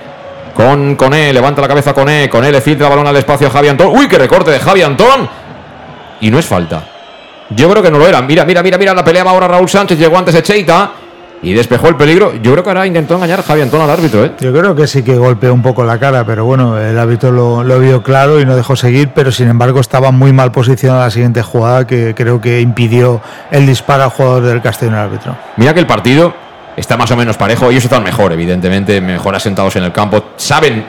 Con Coné, levanta la cabeza Coné, Coné le filtra balón al espacio a Javi Antón. ¡Uy, qué recorte de Javi Antón! Y no es falta. Yo creo que no lo era. Mira, mira, mira, mira, la peleaba ahora Raúl Sánchez, llegó antes Echeita y despejó el peligro. Yo creo que ahora intentó engañar a Javi Antón al árbitro, ¿eh? Yo creo que sí que golpeó un poco la cara, pero bueno, el árbitro lo, lo vio claro y no dejó seguir, pero sin embargo estaba muy mal posicionado la siguiente jugada que creo que impidió el disparo al jugador del Castellón al árbitro. Mira que el partido está más o menos parejo. Ellos están mejor, evidentemente, mejor asentados en el campo. Saben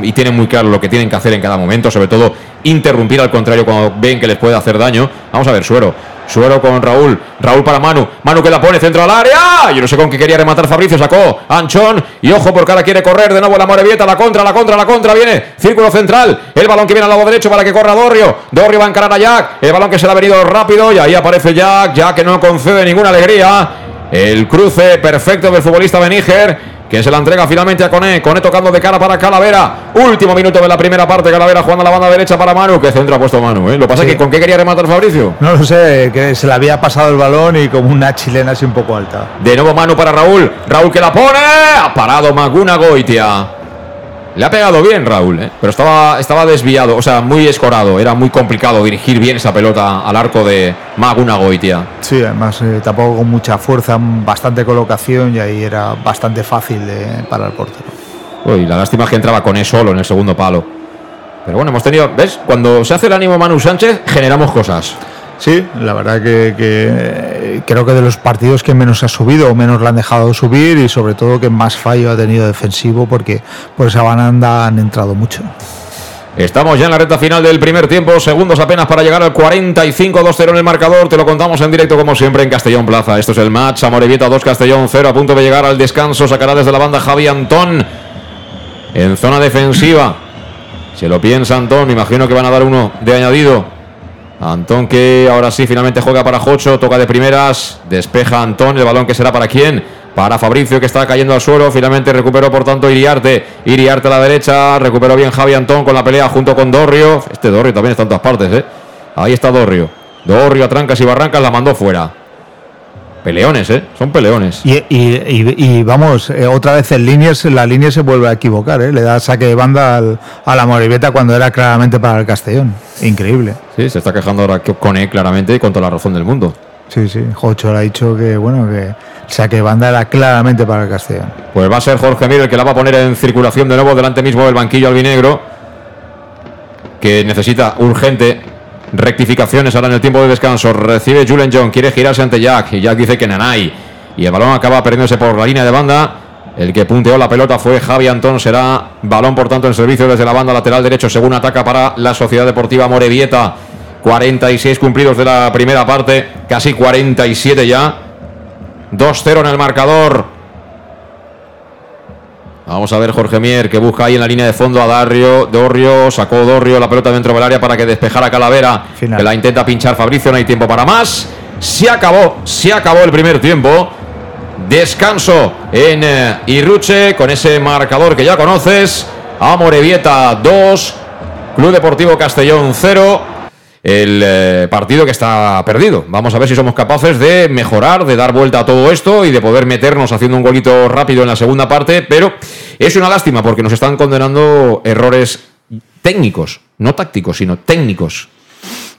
mm, y tienen muy claro lo que tienen que hacer en cada momento, sobre todo interrumpir al contrario cuando ven que les puede hacer daño. Vamos a ver, Suero. Suero con Raúl. Raúl para Manu. Manu que la pone centro al área. Yo no sé con qué quería rematar Fabricio. Sacó Anchón. Y ojo porque ahora quiere correr de nuevo la Morevieta. La contra, la contra, la contra. Viene. Círculo central. El balón que viene al lado derecho para que corra Dorrio. Dorrio va a encarar a Jack. El balón que se le ha venido rápido. Y ahí aparece Jack. Jack que no concede ninguna alegría. El cruce perfecto del futbolista Beníger. Que se la entrega finalmente a Coné. Coné tocando de cara para Calavera. Último minuto de la primera parte. Calavera jugando a la banda derecha para Manu. Que centro ha puesto Manu. ¿eh? Lo que pasa Sí. que ¿con qué quería rematar Fabricio? No lo sé, que se le había pasado el balón y como una chilena así un poco alta. De nuevo Manu para Raúl. Raúl que la pone. Ha parado Maguna Goitia. Le ha pegado bien Raúl, ¿eh? pero estaba, estaba desviado, o sea, muy escorado. Era muy complicado dirigir bien esa pelota al arco de Maguna Goitia. Sí, además eh, tampoco con mucha fuerza, bastante colocación y ahí era bastante fácil de, para el portero. Uy, la lástima es que entraba con él solo en el segundo palo. Pero bueno, hemos tenido, ¿ves? Cuando se hace el ánimo Manu Sánchez, generamos cosas. Sí, la verdad que, eh, creo que de los partidos que menos ha subido o menos le han dejado subir y sobre todo que más fallo ha tenido defensivo porque por esa banda han entrado mucho. Estamos ya en la recta final del primer tiempo, segundos apenas para llegar al 45-2-0 en el marcador. Te lo contamos en directo como siempre en Castellón Plaza. Esto es el match. Amorebieta 2, Castellón 0. A punto de llegar al descanso. Sacará desde la banda Javi Antón en zona defensiva. Se lo piensa Antón. Imagino que van a dar uno de añadido. Antón que ahora sí finalmente juega para Jocho. Toca de primeras. Despeja Antón. El balón que será para quién. Para Fabricio que está cayendo al suelo. Finalmente recuperó por tanto Iriarte. Iriarte a la derecha. Recuperó bien Javi Antón con la pelea junto con Dorrio. Este Dorrio también está en todas partes, ¿eh? Ahí está Dorrio. Dorrio a trancas y barrancas la mandó fuera. Peleones, ¿eh? Son peleones. Y, y- y- y vamos, eh, otra vez en líneas, la línea se vuelve a equivocar, ¿eh? le da saque de banda al- a la Moribeta cuando era claramente para el Castellón. Increíble. Sí, se está quejando ahora con él claramente y con toda la razón del mundo. Sí, sí, Jocho le ha dicho que bueno que saque de banda era claramente para el Castellón. Pues va a ser Jorge Mir el que la va a poner en circulación de nuevo delante mismo del banquillo albinegro. Que necesita urgente rectificaciones ahora en el tiempo de descanso. Recibe Julen John, quiere girarse ante Jack. Y Jack dice que Nanay. Y el balón acaba perdiéndose por la línea de banda. El que punteó la pelota fue Javi Antón. Será balón, por tanto, en servicio desde la banda lateral derecho, según ataca para la Sociedad Deportiva Morevieta. 46 cumplidos de la primera parte, casi 47 ya. 2-0 en el marcador. Vamos a ver Jorge Mier que busca ahí en la línea de fondo a Dario. Dorrio sacó Dorrio la pelota dentro del área para que despejara Calavera. Final. Que la intenta pinchar Fabricio. No hay tiempo para más. Se acabó, se acabó el primer tiempo. Descanso en eh, Irruche con ese marcador que ya conoces. Amorebieta 2, Club Deportivo Castellón 0. El eh, partido que está perdido. Vamos a ver si somos capaces de mejorar, de dar vuelta a todo esto y de poder meternos haciendo un golito rápido en la segunda parte, pero es una lástima porque nos están condenando errores técnicos, no tácticos, sino técnicos.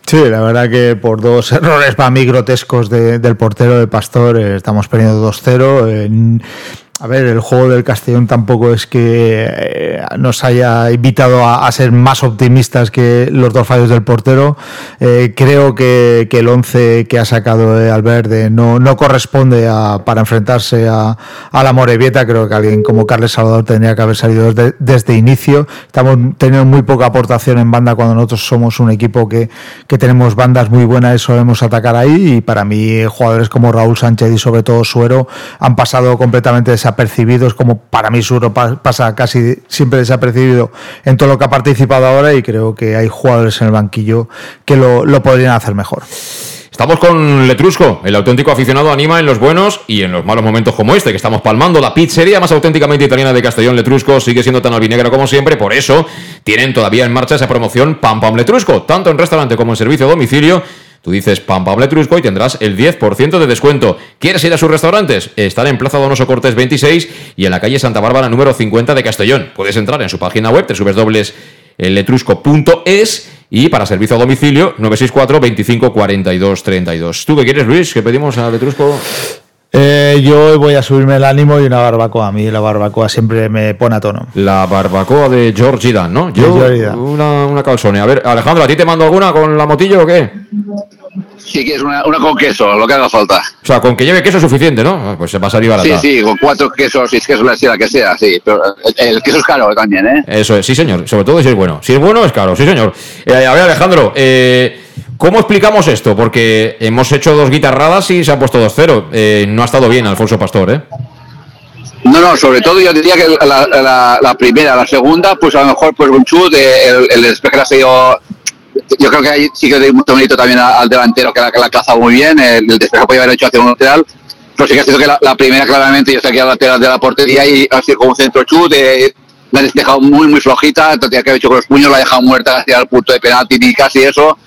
Sí, la verdad que por dos [laughs] errores para mí grotescos del portero de Pastor eh, estamos perdiendo 2-0. A ver, el juego del Castellón tampoco es que eh, nos haya invitado a, ser más optimistas que los dos fallos del portero. Eh, creo que, el 11 que ha sacado Albert no, no corresponde para enfrentarse a, la Morevieta. Creo que alguien como Carles Salvador tendría que haber salido desde, inicio. Estamos teniendo muy poca aportación en banda cuando nosotros somos un equipo que, tenemos bandas muy buenas y solemos atacar ahí. Y para mí, jugadores como Raúl Sánchez y sobre todo Suero han pasado completamente esa desapercibidos, como para mí Suro pasa casi siempre desapercibido en todo lo que ha participado ahora y creo que hay jugadores en el banquillo que lo, podrían hacer mejor. Estamos con Letrusco, el auténtico aficionado anima en los buenos y en los malos momentos como este que estamos palmando. La pizzería más auténticamente italiana de Castellón Letrusco sigue siendo tan albinegra como siempre, por eso tienen todavía en marcha esa promoción Pam Pam Letrusco, tanto en restaurante como en servicio a domicilio Tú dices Pam Pam Letrusco y tendrás el 10% de descuento. ¿Quieres ir a sus restaurantes? Están en Plaza Donoso Cortés 26 y en la calle Santa Bárbara número 50 de Castellón. Puedes entrar en su página web www.letrusco.es y para servicio a domicilio 964 25 42 32. ¿Tú qué quieres, Luis? ¿Qué pedimos a Letrusco? Eh, yo voy a subirme el ánimo y una barbacoa. A mí la barbacoa siempre me pone a tono. La barbacoa de George Dan, ¿no? Yo, una, una calzone. A ver, Alejandro, ¿a ti te mando alguna con la motillo o qué? Sí, que es una, una, con queso, lo que haga falta. O sea, con que lleve queso es suficiente, ¿no? Pues se va a salir barata. Sí, sí, con cuatro quesos, seis quesos, la que sea, sí. Pero el, queso es caro también, ¿eh? Eso es, sí, señor. Sobre todo si es bueno. Si es bueno, es caro, sí, señor. Eh, a ver, Alejandro, eh, ¿cómo explicamos esto? Porque hemos hecho dos guitarradas y se ha puesto 2-0. Eh, no ha estado bien Alfonso Pastor, ¿eh? No, no, sobre todo yo diría que la, la, primera, la segunda, pues a lo mejor pues un chut, el, el despeje ha sido yo creo que ahí sí que doy mucho mérito también al delantero que la, ha cazado muy bien, el, el despejo podía haber hecho hacia un lateral, pero sí que ha sido que la, primera claramente yo aquí al lateral de la portería y ha sido como un centro chut, eh, la ha despejado muy muy flojita, entonces que ha hecho con los puños la ha dejado muerta hacia el punto de penalti ni casi eso,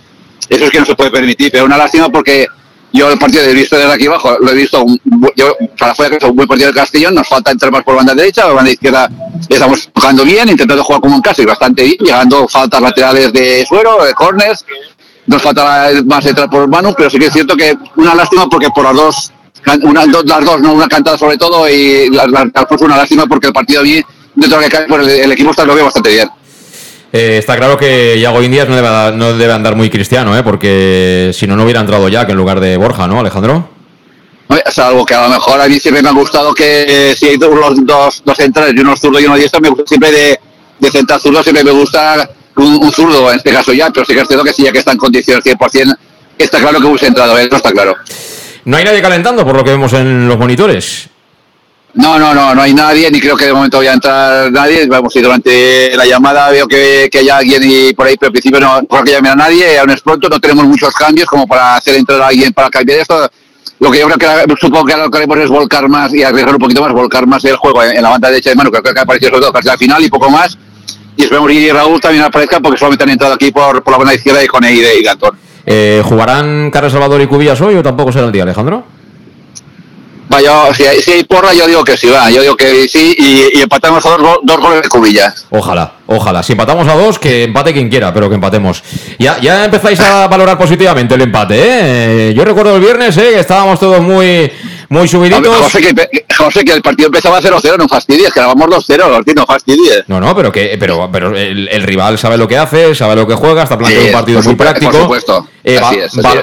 eso es que no se puede permitir, pero una lástima porque yo el partido he visto desde aquí abajo, lo he visto, yo para afuera que es un buen partido del Castellón, nos falta entrar más por banda derecha, por banda izquierda estamos jugando bien, intentando jugar como en casa y bastante bien, llegando faltas laterales de suero, de corners, nos falta más entrar por mano, pero sí que es cierto que una lástima porque por las dos, una, dos las dos, no una cantada sobre todo y las, las, una lástima porque el partido bien, dentro de que cae, pues el, el equipo está lo veo bastante bien. Eh, está claro que Yago Indias no debe, no debe andar muy cristiano, ¿eh? porque si no, no hubiera entrado Jack en lugar de Borja, ¿no, Alejandro? Es algo que a lo mejor a mí siempre me ha gustado que si hay dos, dos, dos centrales y uno zurdo y uno diestro, me gusta siempre de, de central zurdo, siempre me gusta un, zurdo, en este caso ya, pero sí que es cierto que sí, ya que está en condiciones 100%, está claro que hubiese entrado, eso está claro. No hay nadie calentando por lo que vemos en los monitores. No, no, no, no hay nadie, ni creo que de momento vaya a entrar nadie. Vamos, y durante la llamada veo que, que hay alguien y por ahí, pero al principio no creo que llame a nadie, aún es pronto, no tenemos muchos cambios como para hacer entrar a alguien para cambiar esto. Lo que yo creo que supongo que lo que haremos es volcar más y arriesgar un poquito más, volcar más el juego en, la banda derecha de mano, creo que aparecido sobre todo casi al final y poco más. Y esperemos que Raúl también aparezca porque solamente han entrado aquí por, por la banda izquierda y con Eide y Gantón. Eh, ¿Jugarán Carlos Salvador y Cubillas hoy o tampoco será el día, Alejandro? Si hay, si hay, porra, yo digo que sí, va. Yo digo que sí y, empatamos a dos, dos, goles de cubillas. Ojalá, ojalá. Si empatamos a dos, que empate quien quiera, pero que empatemos. Ya, ya empezáis a valorar positivamente el empate, ¿eh? Yo recuerdo el viernes, ¿eh? Que estábamos todos muy muy subiditos. José que, José, que el partido empezaba 0-0, no fastidies, que vamos 2-0, no fastidies. No, no, pero que pero, pero el, rival sabe lo que hace, sabe lo que juega, está planteando un partido muy práctico. Por supuesto. Eh,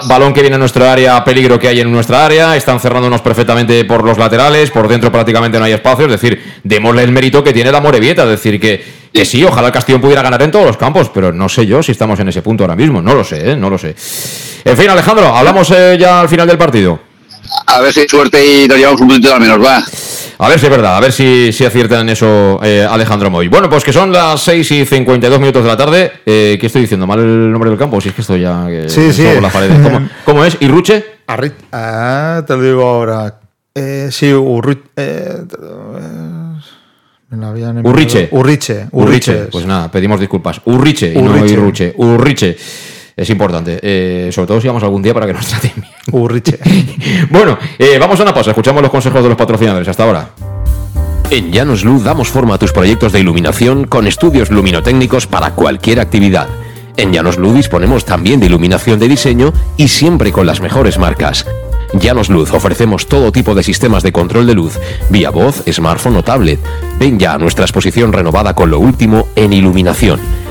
balón que viene a nuestra área, peligro que hay en nuestra área, están cerrándonos perfectamente por los laterales, por dentro prácticamente no hay espacio, es decir, démosle el mérito que tiene la Morevieta, es decir, que, que sí, ojalá el Castillo pudiera ganar en todos los campos, pero no sé yo si estamos en ese punto ahora mismo, no lo sé, ¿eh? no lo sé. En fin, Alejandro, hablamos eh, ya al final del partido a ver si hay suerte y nos llevamos un punto al menos, va. A ver si es verdad, a ver si, si aciertan eso eh, Alejandro Moy. Bueno, pues que son las 6 y 52 minutos de la tarde. Eh, ¿Qué estoy diciendo? ¿Mal el nombre del campo? Si es que estoy ya... sí, sí. Las paredes. ¿Cómo, [laughs] ¿Cómo, es? ¿Irruche? Ah, te lo digo ahora. Eh, sí, Urruche. Eh, Urriche. Urriche. Urriche. Pues nada, pedimos disculpas. Urriche, y no Irruche. Urriche. Es importante. Eh, sobre todo si vamos algún día para que nos traten bien. [laughs] Urriche. [laughs] bueno, eh, vamos a una pausa. Escuchamos los consejos de los patrocinadores. Hasta ahora. En Llanos Luz damos forma a tus proyectos de iluminación con estudios luminotécnicos para cualquier actividad. En Llanos Luz disponemos también de iluminación de diseño y siempre con las mejores marcas. Llanos Luz ofrecemos todo tipo de sistemas de control de luz, vía voz, smartphone o tablet. Ven ya a nuestra exposición renovada con lo último en iluminación.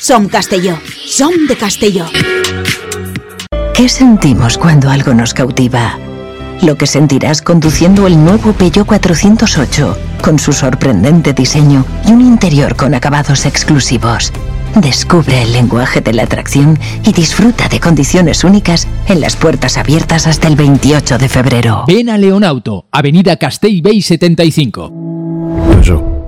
Som Castelló. Som de Castelló. ¿Qué sentimos cuando algo nos cautiva? Lo que sentirás conduciendo el nuevo Peugeot 408, con su sorprendente diseño y un interior con acabados exclusivos. Descubre el lenguaje de la atracción y disfruta de condiciones únicas en las puertas abiertas hasta el 28 de febrero. Ven a Leonauto, Avenida Castellbey 75. Bar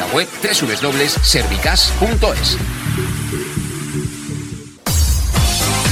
la web www.servicas.es.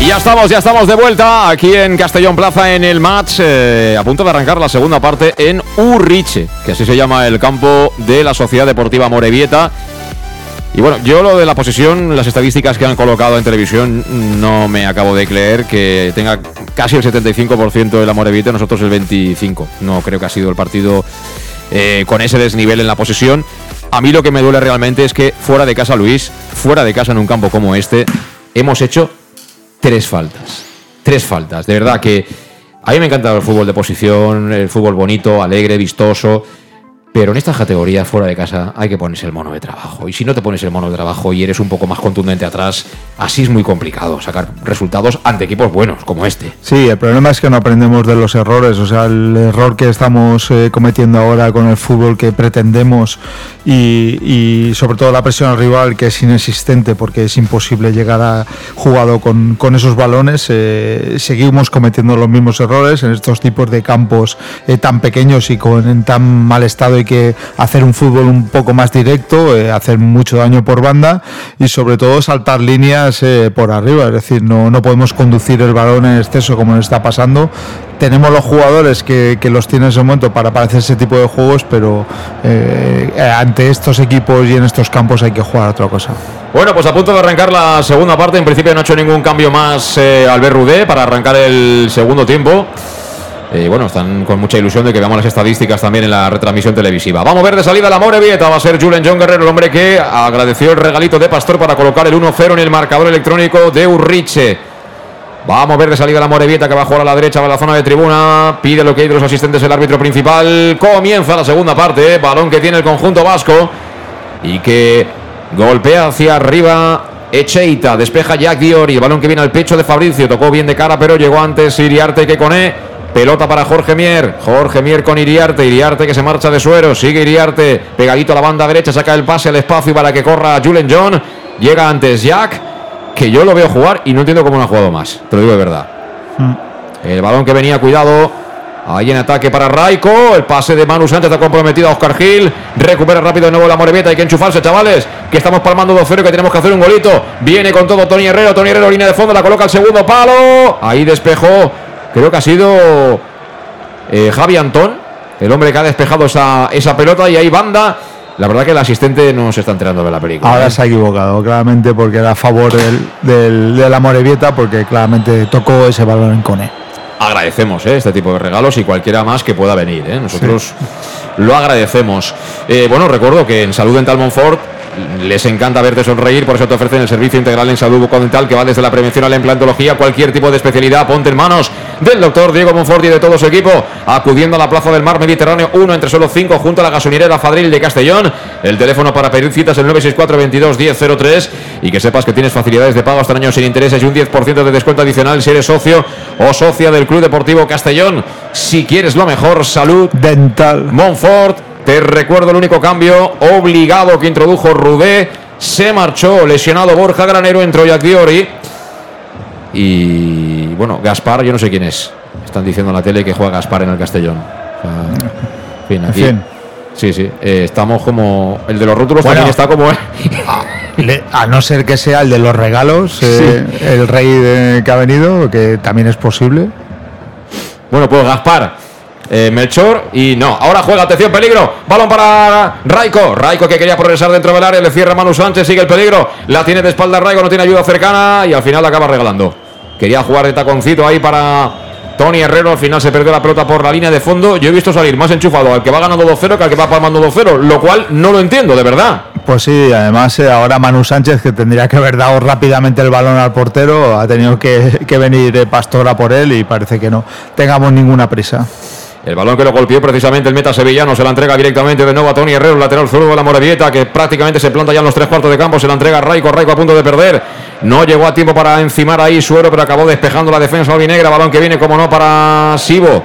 Y ya estamos, ya estamos de vuelta aquí en Castellón Plaza en el match, eh, a punto de arrancar la segunda parte en Urriche, que así se llama el campo de la Sociedad Deportiva Morevieta. Y bueno, yo lo de la posesión, las estadísticas que han colocado en televisión, no me acabo de creer que tenga casi el 75% de la Morevieta, nosotros el 25%. No creo que ha sido el partido eh, con ese desnivel en la posesión. A mí lo que me duele realmente es que fuera de casa, Luis, fuera de casa en un campo como este, hemos hecho tres faltas. Tres faltas. De verdad que a mí me encanta el fútbol de posición, el fútbol bonito, alegre, vistoso. Pero en estas categorías fuera de casa hay que ponerse el mono de trabajo. Y si no te pones el mono de trabajo y eres un poco más contundente atrás, así es muy complicado sacar resultados ante equipos buenos como este. Sí, el problema es que no aprendemos de los errores. O sea, el error que estamos eh, cometiendo ahora con el fútbol que pretendemos y, sobre todo la presión al rival que es inexistente porque es imposible llegar a jugado con, con esos balones, eh, seguimos cometiendo los mismos errores en estos tipos de campos eh, tan pequeños y con en tan mal estado hay que hacer un fútbol un poco más directo, eh, hacer mucho daño por banda y sobre todo saltar líneas por arriba, es decir, no, no podemos conducir el balón en exceso como nos está pasando. Tenemos los jugadores que, los tienen en ese momento para parecer ese tipo de juegos, pero eh, ante estos equipos y en estos campos hay que jugar otra cosa. Bueno, pues a punto de arrancar la segunda parte. En principio no ha hecho ningún cambio más eh, Albert Rudé para arrancar el segundo tiempo. Y bueno, están con mucha ilusión de que veamos las estadísticas también en la retransmisión televisiva. Vamos a ver de salida la Morevieta. Va a ser Julen John Guerrero, el hombre que agradeció el regalito de Pastor para colocar el 1-0 en el marcador electrónico de Urriche. Vamos a ver de salida la Morevieta que va a jugar a la derecha, va a la zona de tribuna. Pide lo que hay de los asistentes el árbitro principal. Comienza la segunda parte. eh. Balón que tiene el conjunto vasco. Y que golpea hacia arriba. Echeita, despeja Jack Diori. El balón que viene al pecho de Fabricio. Tocó bien de cara, pero llegó antes Iriarte que con E. Pelota para Jorge Mier. Jorge Mier con Iriarte. Iriarte que se marcha de suero. Sigue Iriarte. Pegadito a la banda derecha. Saca el pase al espacio para que corra Julen John. Llega antes Jack. Que yo lo veo jugar y no entiendo cómo no ha jugado más. Te lo digo de verdad. El balón que venía, cuidado. Ahí en ataque para Raiko. El pase de Manu Sánchez ha comprometido a Oscar Gil. Recupera rápido de nuevo la Morevieta. Hay que enchufarse, chavales. Que estamos palmando 2-0 que tenemos que hacer un golito. Viene con todo Tony Herrero. Tony Herrero, línea de fondo. La coloca al segundo palo. Ahí despejó. Creo que ha sido eh, Javi Antón. El hombre que ha despejado esa, esa pelota. Y ahí banda. La verdad que el asistente no se está enterando de la película. Ahora ¿eh? se ha equivocado, claramente, porque era a favor del, del- de la Morevieta, porque claramente tocó ese balón en Cone. agradecemos ¿eh? este tipo de regalos y cualquiera más que pueda venir. ¿eh? Nosotros lo agradecemos. Bueno, recuerdo que en Salud Dental Monfort les encanta verte sonreír, por eso te ofrecen el servicio integral en salud bucodental que va desde la prevención a la implantología, cualquier tipo de especialidad, ponte en manos del doctor Diego Monfort y de todo su equipo, acudiendo a la Plaza del Mar Mediterráneo 1 entre solo 5 junto a la gasolinera Fadril de Castellón. El teléfono para pedir citas es el 964 22 1003 y que sepas que tienes facilidades de pago hasta años sin intereses y un 10% de descuento adicional si eres socio o socia del Club Deportivo Castellón. Si quieres lo mejor, salud dental. Monfort, te recuerdo el único cambio obligado que introdujo Rudé. Se marchó lesionado Borja Granero, entró Jack Diori. Y bueno, Gaspar, yo no sé quién es. Están diciendo en la tele que juega Gaspar en el Castellón. O sea, en fin, aquí- fin. Sí, sí. eh, estamos como. El de los rótulos Bueno. también está como. Le- a no ser que sea el de los regalos, eh, el rey de- que ha venido, que también es posible. Bueno, pues Gaspar, eh, Melchor y no. Ahora juega, atención, peligro. Balón para Raiko. Raiko que quería progresar dentro del área, le cierra Manu Sánchez, sigue el peligro. La tiene de espalda Raiko, no tiene ayuda cercana y al final la acaba regalando. Quería jugar de taconcito ahí para Tony Herrero. Al final se perdió la pelota por la línea de fondo. Yo he visto salir más enchufado al que va ganando 2-0 que al que va palmando 2-0, lo cual no lo entiendo, de verdad. Pues sí, además eh, ahora Manu Sánchez, que tendría que haber dado rápidamente el balón al portero, ha tenido que, que venir eh, Pastora por él y parece que no tengamos ninguna prisa. El balón que lo golpeó precisamente el meta sevillano se la entrega directamente de nuevo a Tony Herrero, lateral zurdo de la Morevieta, que prácticamente se planta ya en los tres cuartos de campo. Se la entrega a Raico, Raico a punto de perder. No llegó a tiempo para encimar ahí Suero, pero acabó despejando la defensa albinegra. Balón que viene, como no, para Sibo.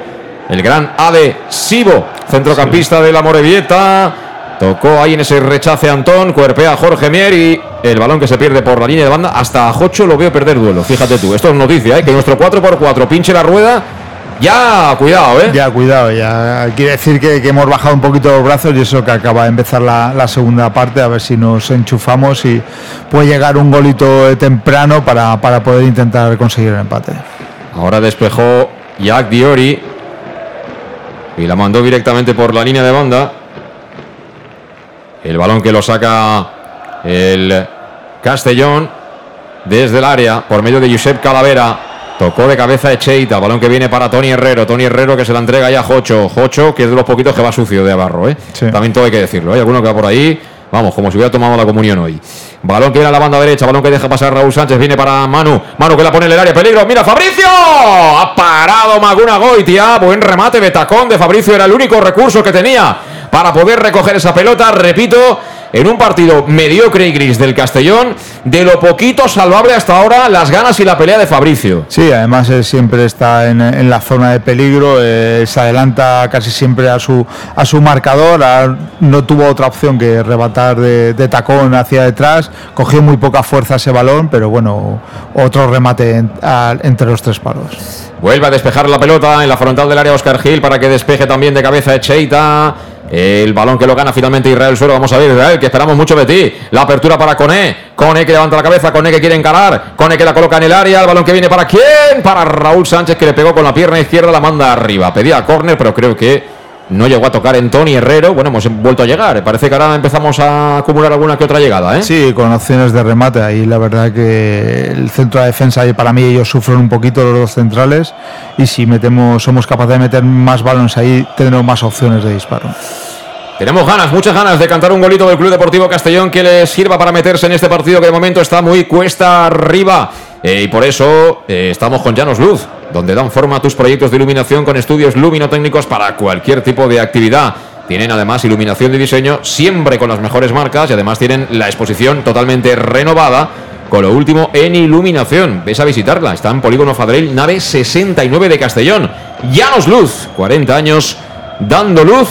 El gran Ade Sibo, centrocampista de la Morevieta. Tocó ahí en ese rechace Antón, cuerpea a Jorge Mier y el balón que se pierde por la línea de banda. Hasta a Jocho lo veo perder duelo. Fíjate tú, esto es noticia, ¿eh? que nuestro 4x4 pinche la rueda. Ya, cuidado, ¿eh? Ya, cuidado, ya quiere decir que, que hemos bajado un poquito los brazos y eso que acaba de empezar la, la segunda parte, a ver si nos enchufamos y puede llegar un golito temprano para, para poder intentar conseguir el empate. Ahora despejó Jack Diori y la mandó directamente por la línea de banda. El balón que lo saca el Castellón desde el área por medio de Josep Calavera. Tocó de cabeza Echeita, balón que viene para Tony Herrero. Tony Herrero que se la entrega ya a Jocho. Jocho, que es de los poquitos que va sucio de abarro, ¿eh? También todo hay que decirlo. Hay alguno que va por ahí, vamos, como si hubiera tomado la comunión hoy. Balón que viene a la banda derecha, balón que deja pasar Raúl Sánchez, viene para Manu. Manu que la pone en el área, peligro. Mira, Fabricio. Ha parado Maguna Goitia. Buen remate de tacón de Fabricio, era el único recurso que tenía para poder recoger esa pelota. Repito, en un partido mediocre y gris del Castellón, de lo poquito salvable hasta ahora, las ganas y la pelea de Fabricio. Sí, además él siempre está en, en la zona de peligro, eh, se adelanta casi siempre a su, a su marcador, a- no tuvo otra opción que rebatar de, de tacón hacia detrás, cogió muy poca fuerza ese balón, pero bueno, otro remate en- a- entre los tres palos. Vuelve a despejar la pelota en la frontal del área Oscar Gil para que despeje también de cabeza Echeita. El balón que lo gana finalmente Israel Suero. Vamos a ver, Israel, que esperamos mucho de ti. La apertura para Cone. Cone que levanta la cabeza. Cone que quiere encarar. Cone que la coloca en el área. El balón que viene para quién? Para Raúl Sánchez que le pegó con la pierna izquierda. La manda arriba. Pedía córner, pero creo que no llegó a tocar en Tony Herrero. Bueno, hemos vuelto a llegar. Parece que ahora empezamos a acumular alguna que otra llegada, ¿eh? Sí, con opciones de remate. Ahí la verdad que el centro de defensa, para mí ellos sufren un poquito los dos centrales. Y si metemos, somos capaces de meter más balones ahí, tendremos más opciones de disparo. Tenemos ganas, muchas ganas de cantar un golito del Club Deportivo Castellón que les sirva para meterse en este partido que de momento está muy cuesta arriba. Eh, y por eso eh, estamos con Llanos Luz, donde dan forma a tus proyectos de iluminación con estudios luminotécnicos para cualquier tipo de actividad. Tienen además iluminación de diseño siempre con las mejores marcas y además tienen la exposición totalmente renovada con lo último en iluminación. Ves a visitarla, está en Polígono Fadrell, nave 69 de Castellón. Llanos Luz, 40 años dando luz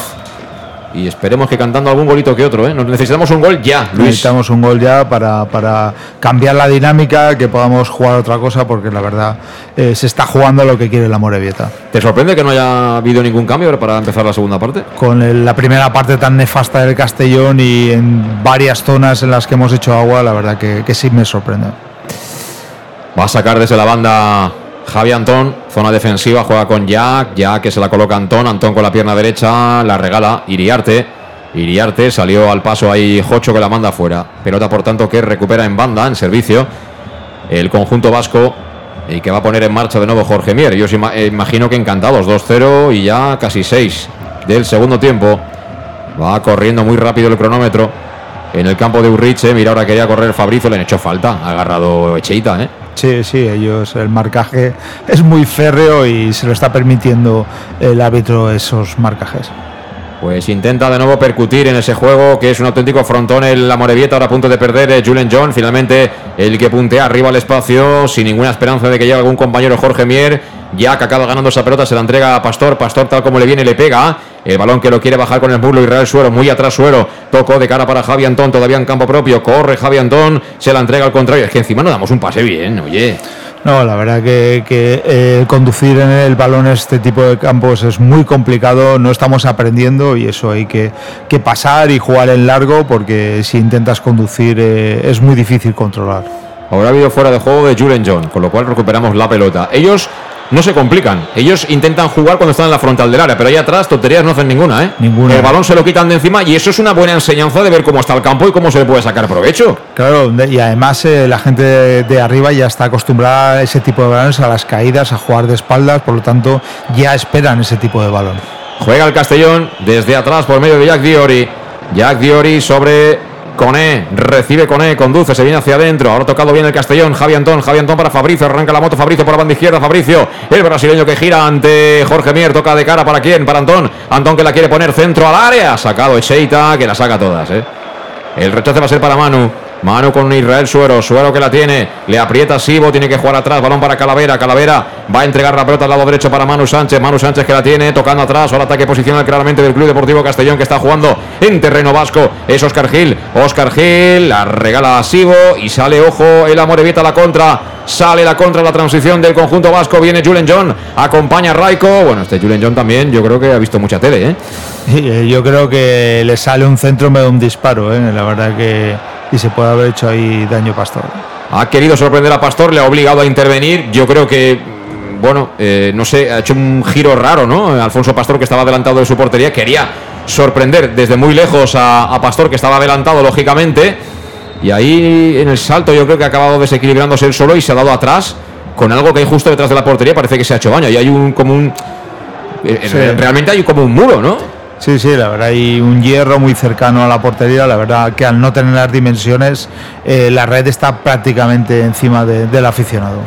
y esperemos que cantando algún golito que otro. ¿eh? Nos necesitamos un gol ya, Luis. Necesitamos un gol ya para, para cambiar la dinámica, que podamos jugar otra cosa, porque la verdad eh, se está jugando lo que quiere la Morevieta. ¿Te sorprende que no haya habido ningún cambio para empezar la segunda parte? Con el- la primera parte tan nefasta del Castellón y en varias zonas en las que hemos hecho agua, la verdad que, que sí me sorprende. Va a sacar desde la banda Javi Antón, zona defensiva, juega con Jack, Jack que se la coloca Antón, Antón con la pierna derecha, la regala Iriarte. Iriarte salió al paso ahí Jocho que la manda fuera. Pelota por tanto que recupera en banda, en servicio. El conjunto vasco y que va a poner en marcha de nuevo Jorge Mier. Yo os eh, imagino que encantados, 2-0 y ya casi 6 del segundo tiempo. Va corriendo muy rápido el cronómetro en el campo de Urriche. Mira, ahora quería correr Fabricio, le han hecho falta. Ha agarrado Echeita, ¿eh? Sí, sí, ellos, el marcaje es muy férreo y se lo está permitiendo el árbitro esos marcajes. Pues intenta de nuevo percutir en ese juego que es un auténtico frontón el la Morevieta ahora a punto de perder eh, Julen John finalmente el que puntea arriba al espacio sin ninguna esperanza de que llegue algún compañero Jorge Mier ya que acaba ganando esa pelota se la entrega a Pastor. Pastor tal como le viene le pega. El balón que lo quiere bajar con el muslo Israel Suero muy atrás Suero. Tocó de cara para Javi Antón todavía en campo propio. Corre Javi Antón se la entrega al contrario. Es que encima no damos un pase bien oye. No, la verdad que, que, eh, conducir en el balón en este tipo de campos es muy complicado, no estamos aprendiendo y eso hay que, que pasar y jugar en largo porque si intentas conducir eh, es muy difícil controlar. Habrá habido fuera de juego de Julen John, con lo cual recuperamos la pelota. Ellos no se complican, ellos intentan jugar cuando están en la frontal del área, pero ahí atrás tonterías no hacen ninguna, ¿eh? Ninguna. El balón se lo quitan de encima y eso es una buena enseñanza de ver cómo está el campo y cómo se le puede sacar provecho. Claro, y además eh, la gente de, de arriba ya está acostumbrada a ese tipo de balones, a las caídas, a jugar de espaldas, por lo tanto ya esperan ese tipo de balón. Juega el Castellón desde atrás por medio de Jack Diori. Jack Diori sobre Coné, recibe Coné, conduce, se viene hacia adentro. Ahora ha tocado bien el Castellón. Javi Antón, Javi Antón para Fabricio. Arranca la moto Fabricio por la banda izquierda. Fabricio, el brasileño que gira ante Jorge Mier. Toca de cara para quién? Para Antón. Antón que la quiere poner centro al área. Sacado Echeita, que la saca todas, ¿eh? El rechace va a ser para Manu. Manu con Israel Suero. Suero que la tiene. Le aprieta Sibo. Tiene que jugar atrás. Balón para Calavera. Calavera va a entregar la pelota al lado derecho para Manu Sánchez. Manu Sánchez que la tiene. Tocando atrás. Ahora ataque posicional claramente del Club Deportivo Castellón que está jugando en terreno vasco. Es Oscar Gil. Oscar Gil la regala a Sibo. Y sale, ojo, el Amorebieta a la contra. Sale la contra la transición del conjunto vasco. Viene Julen John. Acompaña a Raiko. Bueno, este Julen John también. Yo creo que ha visto mucha tele, ¿eh? Eh, yo creo que le sale un centro me da un disparo, ¿eh? la verdad que y se puede haber hecho ahí daño Pastor. Ha querido sorprender a Pastor, le ha obligado a intervenir. Yo creo que, bueno, eh, no sé, ha hecho un giro raro, ¿no? Alfonso Pastor, que estaba adelantado de su portería, quería sorprender desde muy lejos a, a Pastor, que estaba adelantado, lógicamente. Y ahí en el salto yo creo que ha acabado desequilibrándose él solo y se ha dado atrás con algo que hay justo detrás de la portería. Parece que se ha hecho baño. Y hay un como un. eh, Sí. Realmente hay como un muro, ¿no? Sí, sí, la verdad, hay un hierro muy cercano a la portería. La verdad que al no tener las dimensiones, eh, la red está prácticamente encima de- del aficionado.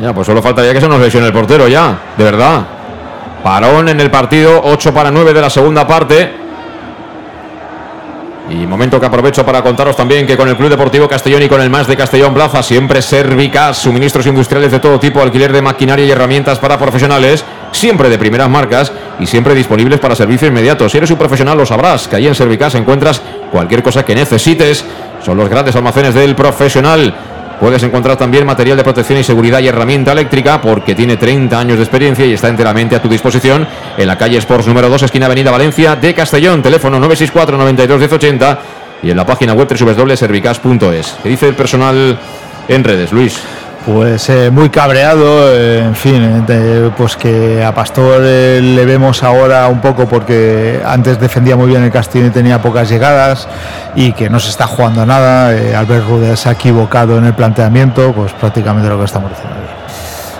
Ya, pues solo faltaría que se nos lesione el portero ya, de verdad. Parón en el partido, 8 para 9 de la segunda parte. Y momento que aprovecho para contaros también que con el Club Deportivo Castellón y con el Más de Castellón Plaza, siempre Servicas, suministros industriales de todo tipo, alquiler de maquinaria y herramientas para profesionales, siempre de primeras marcas y siempre disponibles para servicio inmediato. Si eres un profesional lo sabrás, que ahí en Servicas encuentras cualquier cosa que necesites. Son los grandes almacenes del profesional. Puedes encontrar también material de protección y seguridad y herramienta eléctrica porque tiene 30 años de experiencia y está enteramente a tu disposición en la calle Sports número 2, esquina Avenida Valencia de Castellón, teléfono 964 92 1080 y en la página web www.servicas.es. ¿Qué dice el personal en redes, Luis? Pues eh, muy cabreado, eh, en fin, pues que a Pastor eh, le vemos ahora un poco porque antes defendía muy bien el Castillo y tenía pocas llegadas y que no se está jugando nada. Albert Rude se ha equivocado en el planteamiento, pues prácticamente lo que estamos diciendo.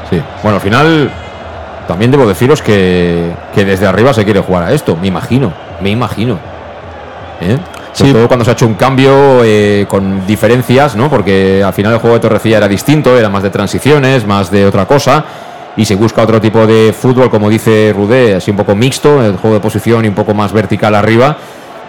Sí, bueno, al final también debo deciros que, que desde arriba se quiere jugar a esto, me imagino, me imagino. Sobre todo cuando se ha hecho un cambio eh, con diferencias, ¿no? Porque al final el juego de Torrecilla era distinto, era más de transiciones, más de otra cosa. Y se busca otro tipo de fútbol, como dice Rudé, así un poco mixto, el juego de posición y un poco más vertical arriba.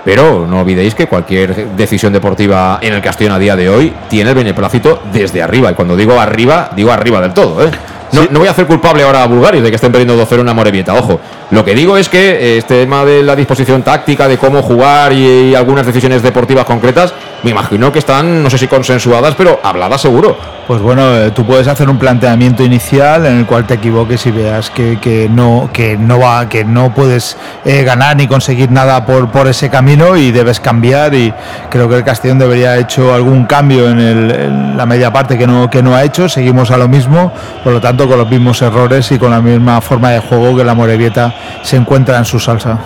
Pero no olvidéis que cualquier decisión deportiva en el Castellón a día de hoy tiene el beneplácito desde arriba. Y cuando digo arriba, digo arriba del todo. ¿eh? No, no voy a hacer culpable ahora a Bulgaris de que estén perdiendo 2-0 en Amorebieta, ojo. Lo que digo es que eh, este tema de la disposición táctica, de cómo jugar y, algunas decisiones deportivas concretas, me imagino que están, no sé si consensuadas, pero habladas seguro. Pues bueno, eh, tú puedes hacer un planteamiento inicial en el cual te equivoques y veas que, no que no va que no puedes eh, ganar ni conseguir nada por, ese camino y debes cambiar y creo que el Castellón debería haber hecho algún cambio en la media parte que no que no ha hecho seguimos a lo mismo por lo tanto con los mismos errores y con la misma forma de juego que la Morevieta se encuentra en su salsa.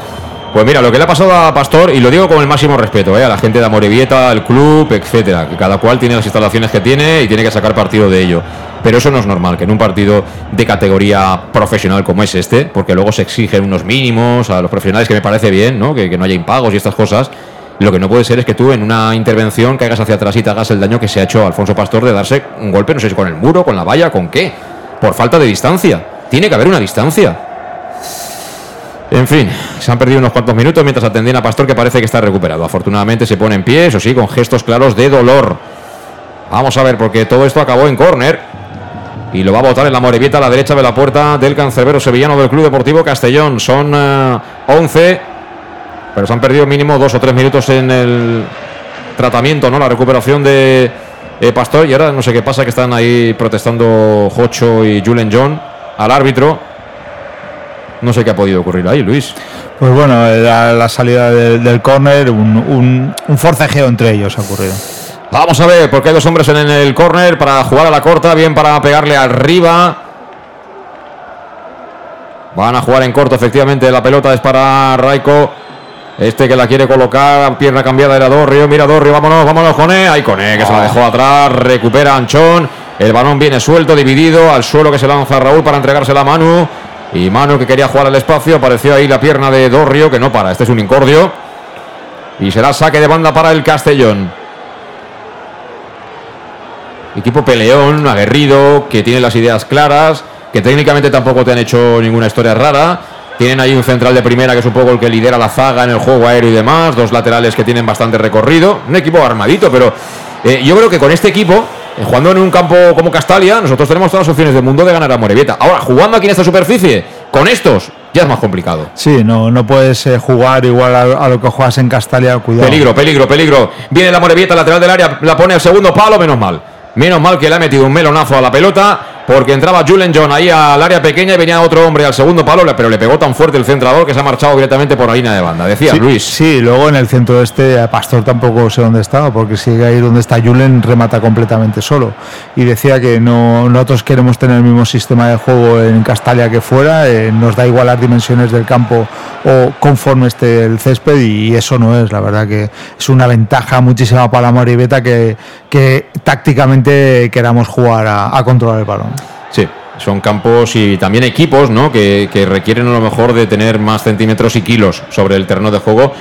Pues mira, lo que le ha pasado a Pastor, y lo digo con el máximo respeto, ¿eh? a la gente de Amorebieta, al club, etcétera, que cada cual tiene las instalaciones que tiene y tiene que sacar partido de ello. Pero eso no es normal, que en un partido de categoría profesional como es este, porque luego se exigen unos mínimos a los profesionales, que me parece bien, ¿no? Que, no haya impagos y estas cosas. Lo que no puede ser es que tú en una intervención caigas hacia atrás y te hagas el daño que se ha hecho a Alfonso Pastor de darse un golpe, no sé si con el muro, con la valla, con qué. Por falta de distancia. Tiene que haber una distancia. En fin, se han perdido unos cuantos minutos mientras atendían a Pastor que parece que está recuperado. Afortunadamente se pone en pie, eso sí, con gestos claros de dolor. Vamos a ver, porque todo esto acabó en córner. Y lo va a botar en la Morevieta a la derecha de la puerta del cancerbero sevillano del Club Deportivo Castellón. Son eh, 11, pero se han perdido mínimo dos o tres minutos en el tratamiento, ¿no? La recuperación de eh, Pastor. Y ahora no sé qué pasa, que están ahí protestando Jocho y Julen John al árbitro. No sé qué ha podido ocurrir ahí, Luis. Pues bueno, la, la salida del, del córner, un, un, un forcejeo entre ellos ha ocurrido. Vamos a ver, porque hay dos hombres en el córner para jugar a la corta, bien para pegarle arriba. Van a jugar en corto, efectivamente, la pelota es para Raiko. Este que la quiere colocar, pierna cambiada era Dorrio. Mira Dorrio, vámonos, vámonos con él. Ahí con él, que se la dejó atrás. Recupera Anchón. El balón viene suelto, dividido. Al suelo que se lanza Raúl para entregársela a Manu. Y Manu que quería jugar al espacio. Apareció ahí la pierna de Dorrio, que no para. Este es un incordio. Y será saque de banda para el Castellón. Equipo peleón, aguerrido, que tiene las ideas claras, que técnicamente tampoco te han hecho ninguna historia rara. Tienen ahí un central de primera que es un poco el que lidera la zaga en el juego aéreo y demás. Dos laterales que tienen bastante recorrido. Un equipo armadito, pero eh, yo creo que con este equipo, jugando en un campo como Castalia, nosotros tenemos todas las opciones del mundo de ganar a Morevieta. Ahora, jugando aquí en esta superficie, con estos, ya es más complicado. Sí, no, no puedes eh, jugar igual a, a lo que juegas en Castalia, cuidado. Peligro, peligro, peligro. Viene la Morevieta, lateral del área, la pone al segundo palo, menos mal. Menos mal que le ha metido un melonazo a la pelota, porque entraba Julen John ahí al área pequeña y venía otro hombre al segundo palo, pero le pegó tan fuerte el centrador que se ha marchado directamente por la línea de banda. Decía Sí, Luis. Sí, luego en el centro este, Pastor tampoco sé dónde estaba, porque sigue ahí donde está Julen, remata completamente solo. Y decía que no, nosotros queremos tener el mismo sistema de juego en Castalia que fuera, eh, nos da igual las dimensiones del campo o conforme esté el césped, y eso no es, la verdad que es una ventaja muchísima para la Moribeta que, que tácticamente queramos jugar a, controlar el balón. Sí, son campos y también equipos, ¿no? Que, requieren a lo mejor de tener más centímetros y kilos sobre el terreno de juego,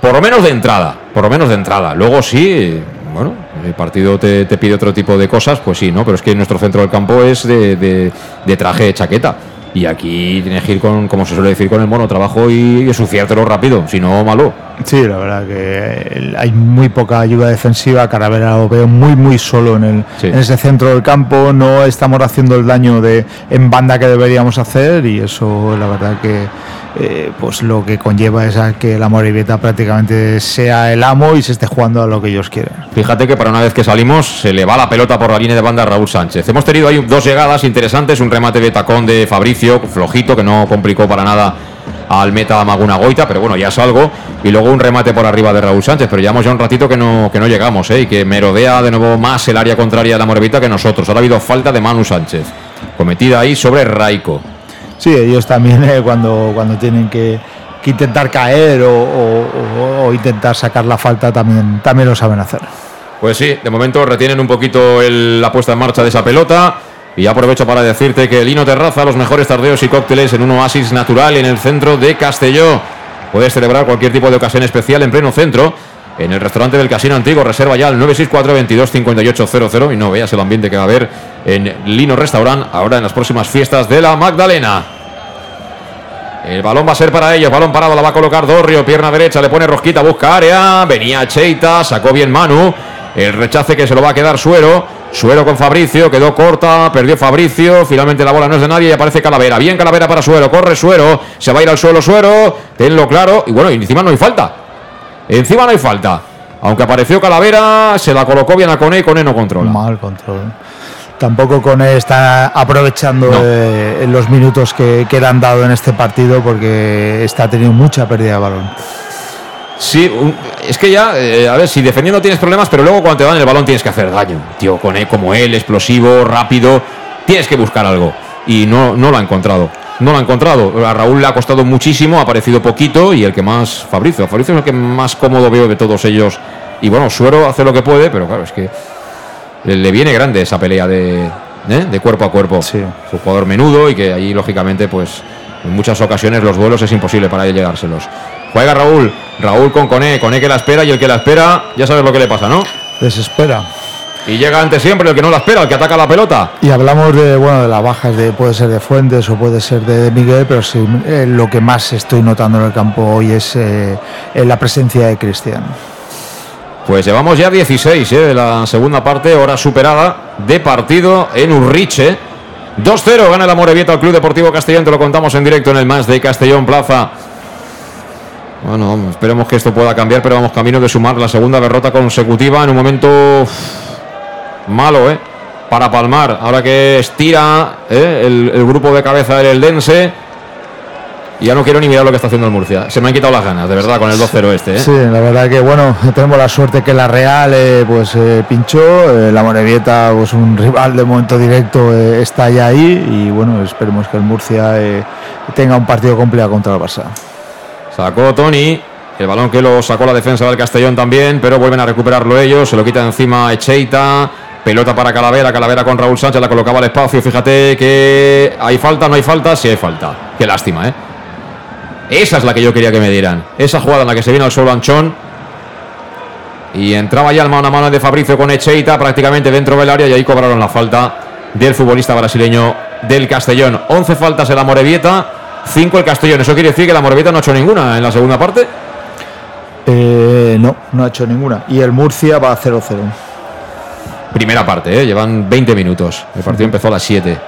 por lo menos de entrada, por lo menos de entrada. Luego sí, bueno, el partido te, pide otro tipo de cosas, pues sí, ¿no? Pero es que nuestro centro del campo es de- de traje de chaqueta. Y aquí tienes que ir con, como se suele decir, con el mono trabajo y, y ensuciártelo rápido, si no, malo. Sí, la verdad que hay muy poca ayuda defensiva. Caravera lo veo muy, muy solo en, el, Sí. en ese centro del campo. No estamos haciendo el daño de, en banda que deberíamos hacer y eso, la verdad que eh, pues lo que conlleva es a que la Morevieta prácticamente sea el amo y se esté jugando a lo que ellos quieren. Fíjate que para una vez que salimos se le va la pelota por la línea de banda a Raúl Sánchez. Hemos tenido ahí dos llegadas interesantes, un remate de tacón de Fabricio, flojito, que no complicó para nada al meta Maguna Goita, pero bueno, ya es algo. Y luego un remate por arriba de Raúl Sánchez, pero llevamos ya un ratito que no, que no llegamos, ¿eh? y que merodea de nuevo más el área contraria de la Morevita que nosotros. Ahora ha habido falta de Manu Sánchez, cometida ahí sobre Raico. Sí, ellos también eh, cuando, cuando tienen que, intentar caer o intentar sacar la falta también, también lo saben hacer. Pues sí, de momento retienen un poquito el- la puesta en marcha de esa pelota. Y aprovecho para decirte que Lino Terraza, los mejores tardeos y cócteles en un oasis natural en el centro de Castelló. Puedes celebrar cualquier tipo de ocasión especial en pleno centro. En el restaurante del Casino Antiguo, reserva ya al 964 22 5800 y no veas el ambiente que va a haber en Lino Restaurant ahora en las próximas fiestas de la Magdalena. El balón va a ser para ellos. Balón parado, la va a colocar Dorrio. Pierna derecha, le pone rosquita, busca área. Venía Cheita, sacó bien Manu. El rechace que se lo va a quedar Suero. Suero con Fabricio, quedó corta, perdió Fabricio, finalmente la bola no es de nadie y aparece Calavera. Bien Calavera para Suero, corre Suero, se va a ir al suelo Suero, tenlo claro, y bueno, y encima no hay falta. Encima no hay falta. Aunque apareció Calavera, se la colocó bien a Cone y Cone no controla. Mal control. Tampoco Cone está aprovechando eh, los minutos que, que le han dado en este partido porque está teniendo mucha pérdida de balón. Sí, es que ya, eh, a ver, si defendiendo tienes problemas, pero luego cuando te dan el balón tienes que hacer daño. Tío, con él, como él, explosivo, rápido, tienes que buscar algo. Y no, no lo ha encontrado. No lo ha encontrado. A Raúl le ha costado muchísimo, ha aparecido poquito y el que más, Fabricio. Fabricio es el que más cómodo veo de todos ellos. Y bueno, Suero hace lo que puede, pero claro, es que le viene grande esa pelea de, ¿eh? de cuerpo a cuerpo. Es un jugador menudo y que ahí, lógicamente, pues en muchas ocasiones los duelos es imposible para él llegárselos. Juega Raúl, Raúl con Coné, Coné que la espera y el que la espera, ya sabes lo que le pasa, ¿no? Desespera. Y llega antes siempre el que no la espera, el que ataca la pelota. Y hablamos de bueno de las bajas de puede ser de Fuentes o puede ser de Miguel, pero sí, eh, lo que más estoy notando en el campo hoy es eh, la presencia de Cristian. Pues llevamos ya 16 ¿eh? de la segunda parte, hora superada de partido en Urriche. 2-0 gana el Amorebieta al Club Deportivo Castellón, te lo contamos en directo en el más de Castellón Plaza. Bueno, esperemos que esto pueda cambiar, pero vamos camino de sumar la segunda derrota consecutiva en un momento malo, ¿eh? Para palmar, ahora que estira ¿eh? el, el grupo de cabeza del Eldense. Y ya no quiero ni mirar lo que está haciendo el Murcia. Se me han quitado las ganas, de verdad, con el 2-0 este, ¿eh? Sí, la verdad que bueno, [laughs] tenemos la suerte que la Real eh, pues pinchó, la Morevieta pues un rival de momento directo está ya ahí y bueno, esperemos que el Murcia tenga un partido completo contra el Barça. Sacó Tony. El balón que lo sacó la defensa del Castellón también, pero vuelven a recuperarlo ellos. Se lo quita encima Echeita. Pelota para Calavera. Calavera con Raúl Sánchez. La colocaba al espacio. Fíjate que hay falta, no hay falta. Sí hay falta. Qué lástima, ¿eh? Esa es la que yo quería que me dieran. Esa jugada en la que se viene al suelo Anchón. Y entraba ya el mano a mano de Fabricio con Echeita prácticamente dentro del área y ahí cobraron la falta del futbolista brasileño del Castellón. 11 faltas en la Morevieta, 5 el Castellón. Eso quiere decir que la Morevieta no ha hecho ninguna en la segunda parte. Eh, no, no ha hecho ninguna. Y el Murcia va a 0-0. Primera parte, ¿eh? llevan 20 minutos. El partido empezó a las 7.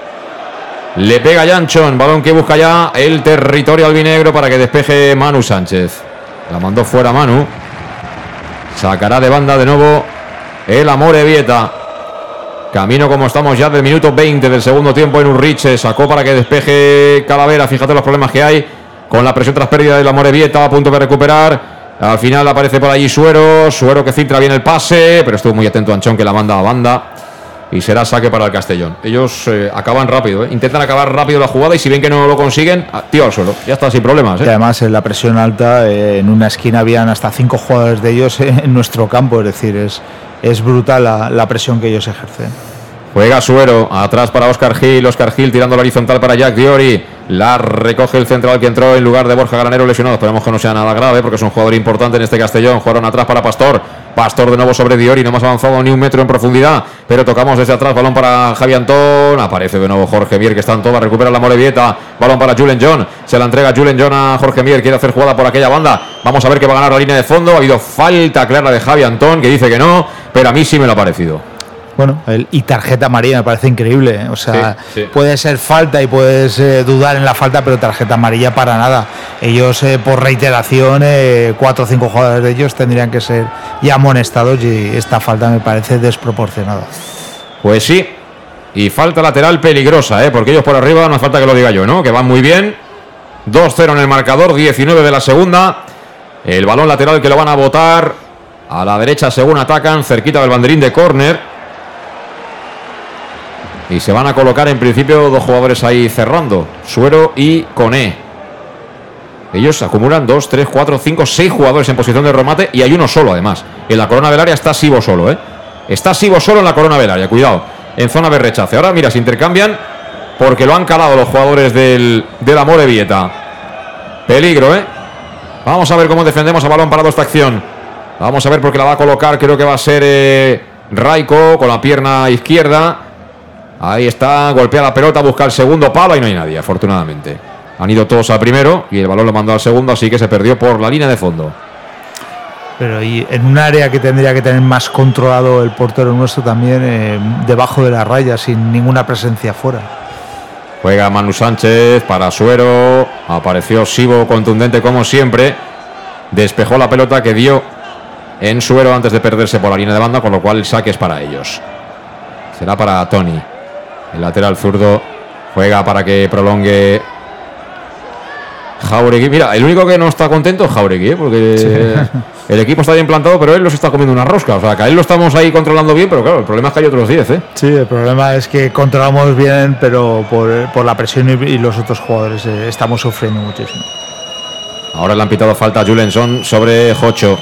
Le pega Janchon, balón que busca ya el territorio albinegro para que despeje Manu Sánchez. La mandó fuera Manu. Sacará de banda de nuevo el Amore Vieta. Camino como estamos ya del minuto 20 del segundo tiempo en Urriche. Sacó para que despeje Calavera. Fíjate los problemas que hay con la presión tras pérdida del Amore Vieta. A punto de recuperar. Al final aparece por allí Suero. Suero que filtra bien el pase. Pero estuvo muy atento Anchón que la manda a banda. Y será saque para el Castellón. Ellos eh, acaban rápido, ¿eh? intentan acabar rápido la jugada y si ven que no lo consiguen, ah, tío al suelo. Ya está sin problemas. ¿eh? Y además en la presión alta, eh, en una esquina habían hasta cinco jugadores de ellos [laughs] en nuestro campo, es decir, es, es brutal la, la presión que ellos ejercen. Juega Suero, atrás para Oscar Gil, Oscar Gil tirando la horizontal para Jack Diori. La recoge el central que entró en lugar de Borja Granero lesionado. Esperemos que no sea nada grave porque es un jugador importante en este Castellón. Jugaron atrás para Pastor. Pastor de nuevo sobre Diori, no hemos avanzado ni un metro en profundidad, pero tocamos desde atrás, balón para Javi Antón, aparece de nuevo Jorge Mier que está en toda, recupera la Morevieta, balón para Julen John, se la entrega Julen John a Jorge Mier, quiere hacer jugada por aquella banda, vamos a ver que va a ganar la línea de fondo, ha habido falta clara de Javi Antón que dice que no, pero a mí sí me lo ha parecido. Bueno, el, y tarjeta amarilla me parece increíble. ¿eh? O sea, Sí, sí. puede ser falta y puedes eh, dudar en la falta, pero tarjeta amarilla para nada. Ellos, eh, por reiteración, eh, cuatro o cinco jugadores de ellos tendrían que ser ya amonestados y esta falta me parece desproporcionada. Pues sí. Y falta lateral peligrosa, ¿eh? porque ellos por arriba no hace falta que lo diga yo, ¿no? Que van muy bien. 2-0 en el marcador, 19 de la segunda. El balón lateral que lo van a botar a la derecha según atacan, cerquita del banderín de córner. Y se van a colocar en principio dos jugadores ahí cerrando, Suero y Coné. Ellos acumulan 2, 3, 4, 5, 6 jugadores en posición de remate y hay uno solo además. En la corona del área está Sibo solo, ¿eh? Está Sibo solo en la corona del área, cuidado. En zona de rechace. Ahora, mira, se intercambian porque lo han calado los jugadores del, del Amore Vieta. Peligro, ¿eh? Vamos a ver cómo defendemos a balón parado esta acción. Vamos a ver porque la va a colocar, creo que va a ser eh, Raiko con la pierna izquierda. Ahí está, golpea la pelota, busca el segundo palo y no hay nadie, afortunadamente. Han ido todos al primero y el balón lo mandó al segundo, así que se perdió por la línea de fondo. Pero y en un área que tendría que tener más controlado el portero nuestro también, eh, debajo de la raya, sin ninguna presencia fuera. Juega Manu Sánchez para Suero. Apareció Sibo contundente como siempre. Despejó la pelota que dio en Suero antes de perderse por la línea de banda, con lo cual el saque es para ellos. Será para Tony. El lateral zurdo juega para que prolongue Jauregui. Mira, el único que no está contento es Jauregui, ¿eh? porque [laughs] el equipo está bien plantado, pero él los está comiendo una rosca. O sea, que a él lo estamos ahí controlando bien, pero claro, el problema es que hay otros 10. ¿eh? Sí, el problema es que controlamos bien, pero por, por la presión y, y los otros jugadores eh, estamos sufriendo muchísimo. Ahora le han pitado falta a Julenson sobre Jocho.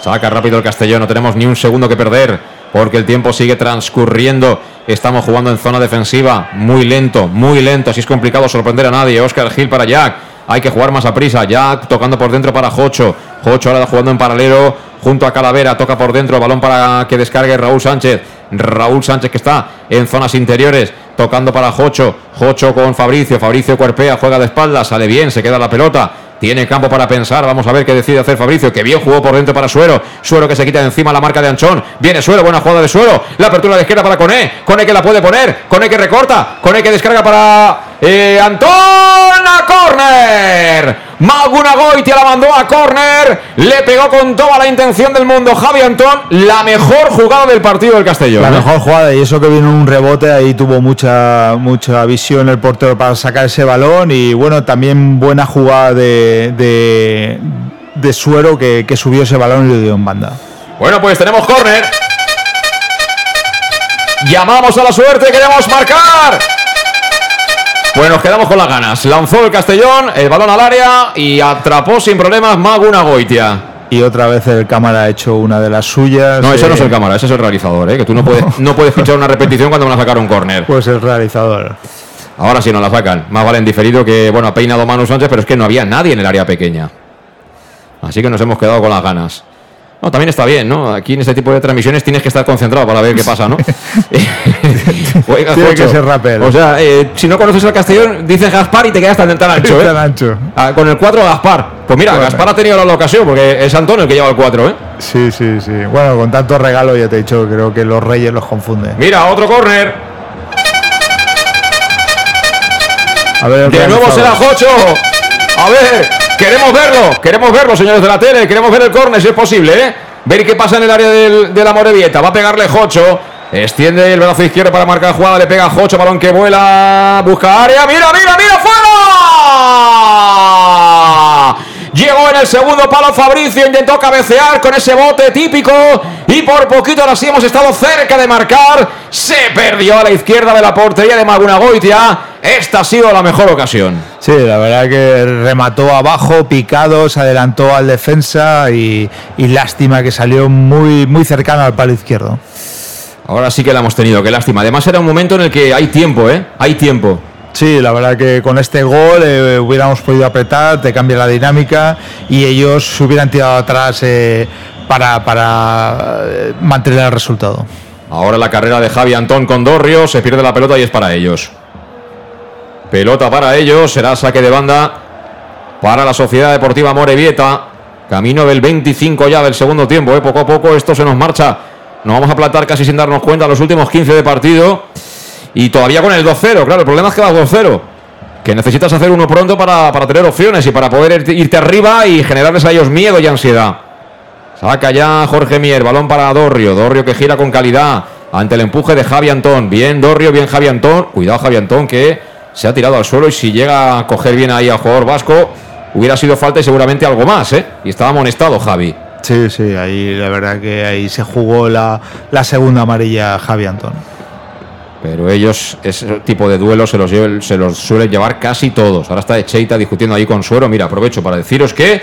Saca rápido el Castellón, no tenemos ni un segundo que perder porque el tiempo sigue transcurriendo. Estamos jugando en zona defensiva, muy lento, muy lento. Así es complicado sorprender a nadie. Oscar Gil para Jack. Hay que jugar más a prisa. Jack tocando por dentro para Jocho. Jocho ahora jugando en paralelo junto a Calavera. Toca por dentro. Balón para que descargue Raúl Sánchez. Raúl Sánchez que está en zonas interiores. Tocando para Jocho. Jocho con Fabricio. Fabricio cuerpea, juega de espaldas. Sale bien, se queda la pelota. Tiene campo para pensar. Vamos a ver qué decide hacer Fabricio. Que bien jugó por dentro para Suero. Suero que se quita de encima la marca de Anchón. Viene Suero. Buena jugada de Suero. La apertura de izquierda para Coné. Coné que la puede poner. Coné que recorta. Coné que descarga para eh, Antón. A córner. Maguna Goitia la mandó a córner. Le pegó con toda la intención del mundo. Javi Antón. La mejor jugada del partido del Castellón. La ¿eh? mejor jugada y eso que vino un rebote, ahí tuvo mucha mucha visión el portero para sacar ese balón y bueno, también buena jugada de, de, de Suero que, que subió ese balón y lo dio en banda. Bueno, pues tenemos córner. Llamamos a la suerte, queremos marcar. Pues nos quedamos con las ganas. Lanzó el Castellón, el balón al área y atrapó sin problemas Maguna Goitia. Y otra vez el cámara ha hecho una de las suyas. No, ese no es el cámara, ese es el realizador, ¿eh? que tú no puedes, no puedes fichar una repetición cuando van a sacar un córner. Pues el realizador. Ahora sí no la sacan. Más vale en diferido que, bueno, ha peinado Manu Sánchez, pero es que no había nadie en el área pequeña. Así que nos hemos quedado con las ganas. No, también está bien, ¿no? Aquí en este tipo de transmisiones tienes que estar concentrado para ver qué pasa, ¿no? [laughs] [laughs] Oiga, Tiene que ser rapero. O sea, eh, si no conoces el Castellón, dices Gaspar y te quedas tan, tan ancho, [laughs] ¿eh? Tan ancho. Ah, con el 4 Gaspar. Pues mira, Bueno. Gaspar ha tenido la ocasión porque es Antonio el que lleva el 4, ¿eh? Sí, sí, sí. Bueno, con tanto regalo ya te he dicho, creo que los reyes los confunden. Mira, otro córner. De nuevo será. Jocho. A ver, queremos verlo, queremos verlo, señores de la tele, queremos ver el córner si es posible, ¿eh? Ver qué pasa en el área del, de la Morevieta. Va a pegarle Jocho. Extiende el brazo izquierdo para marcar jugada, le pega Jocho, balón que vuela, busca área, mira, mira, mira, fuera. Llegó en el segundo palo Fabricio, intentó cabecear con ese bote típico y por poquito ahora sí hemos estado cerca de marcar. Se perdió a la izquierda de la portería de Maguna Goitia. Esta ha sido la mejor ocasión. Sí, la verdad que remató abajo, picado, se adelantó al defensa y, y lástima que salió muy, muy cercano al palo izquierdo. Ahora sí que la hemos tenido, qué lástima. Además era un momento en el que hay tiempo, ¿eh? Hay tiempo. Sí, la verdad que con este gol eh, hubiéramos podido apretar, te cambia la dinámica y ellos se hubieran tirado atrás eh, para, para eh, mantener el resultado. Ahora la carrera de Javi Antón con Dorrio, se pierde la pelota y es para ellos. Pelota para ellos, será saque de banda para la Sociedad Deportiva Morevieta. Camino del 25 ya del segundo tiempo, ¿eh? poco a poco esto se nos marcha. Nos vamos a plantar casi sin darnos cuenta los últimos 15 de partido. Y todavía con el 2-0, claro, el problema es que vas 2-0. Que necesitas hacer uno pronto para, para tener opciones y para poder irte arriba y generarles a ellos miedo y ansiedad. Saca ya Jorge Mier, balón para Dorrio. Dorrio que gira con calidad ante el empuje de Javi Antón. Bien Dorrio, bien Javi Antón. Cuidado Javi Antón que se ha tirado al suelo y si llega a coger bien ahí al jugador vasco, hubiera sido falta y seguramente algo más, ¿eh? Y estaba amonestado Javi. Sí, sí, ahí la verdad que ahí se jugó la, la segunda amarilla Javi Antón. Pero ellos, ese tipo de duelos se los, se los suelen llevar casi todos. Ahora está Echeita discutiendo ahí con Suero. Mira, aprovecho para deciros que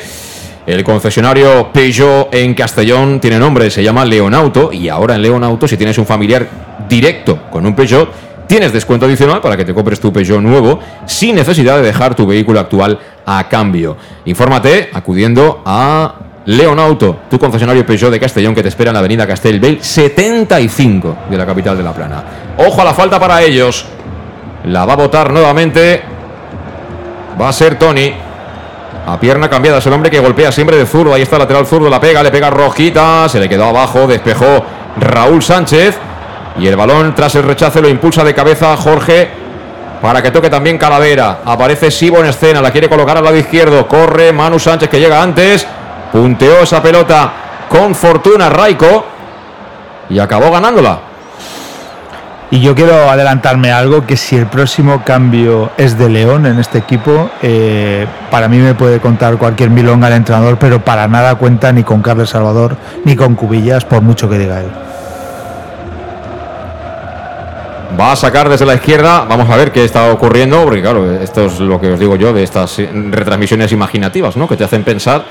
el concesionario Peugeot en Castellón tiene nombre, se llama Leonauto. Y ahora en Leonauto, si tienes un familiar directo con un Peugeot, tienes descuento adicional para que te compres tu Peugeot nuevo sin necesidad de dejar tu vehículo actual a cambio. Infórmate acudiendo a Leonauto, tu concesionario Peugeot de Castellón que te espera en la avenida Castellbell 75 de la capital de La Plana. Ojo a la falta para ellos. La va a votar nuevamente. Va a ser Tony. A pierna cambiada, es el hombre que golpea siempre de zurdo. Ahí está el lateral zurdo, la pega, le pega Rojita, se le quedó abajo, despejó Raúl Sánchez. Y el balón, tras el rechace, lo impulsa de cabeza Jorge para que toque también Calavera. Aparece Sibo en escena, la quiere colocar al lado izquierdo. Corre Manu Sánchez que llega antes. Punteó esa pelota con fortuna Raico y acabó ganándola. Y yo quiero adelantarme algo que si el próximo cambio es de León en este equipo, eh, para mí me puede contar cualquier milonga al entrenador, pero para nada cuenta ni con Carlos Salvador ni con Cubillas, por mucho que diga él. Va a sacar desde la izquierda. Vamos a ver qué está ocurriendo, porque claro, esto es lo que os digo yo de estas retransmisiones imaginativas, ¿no? Que te hacen pensar,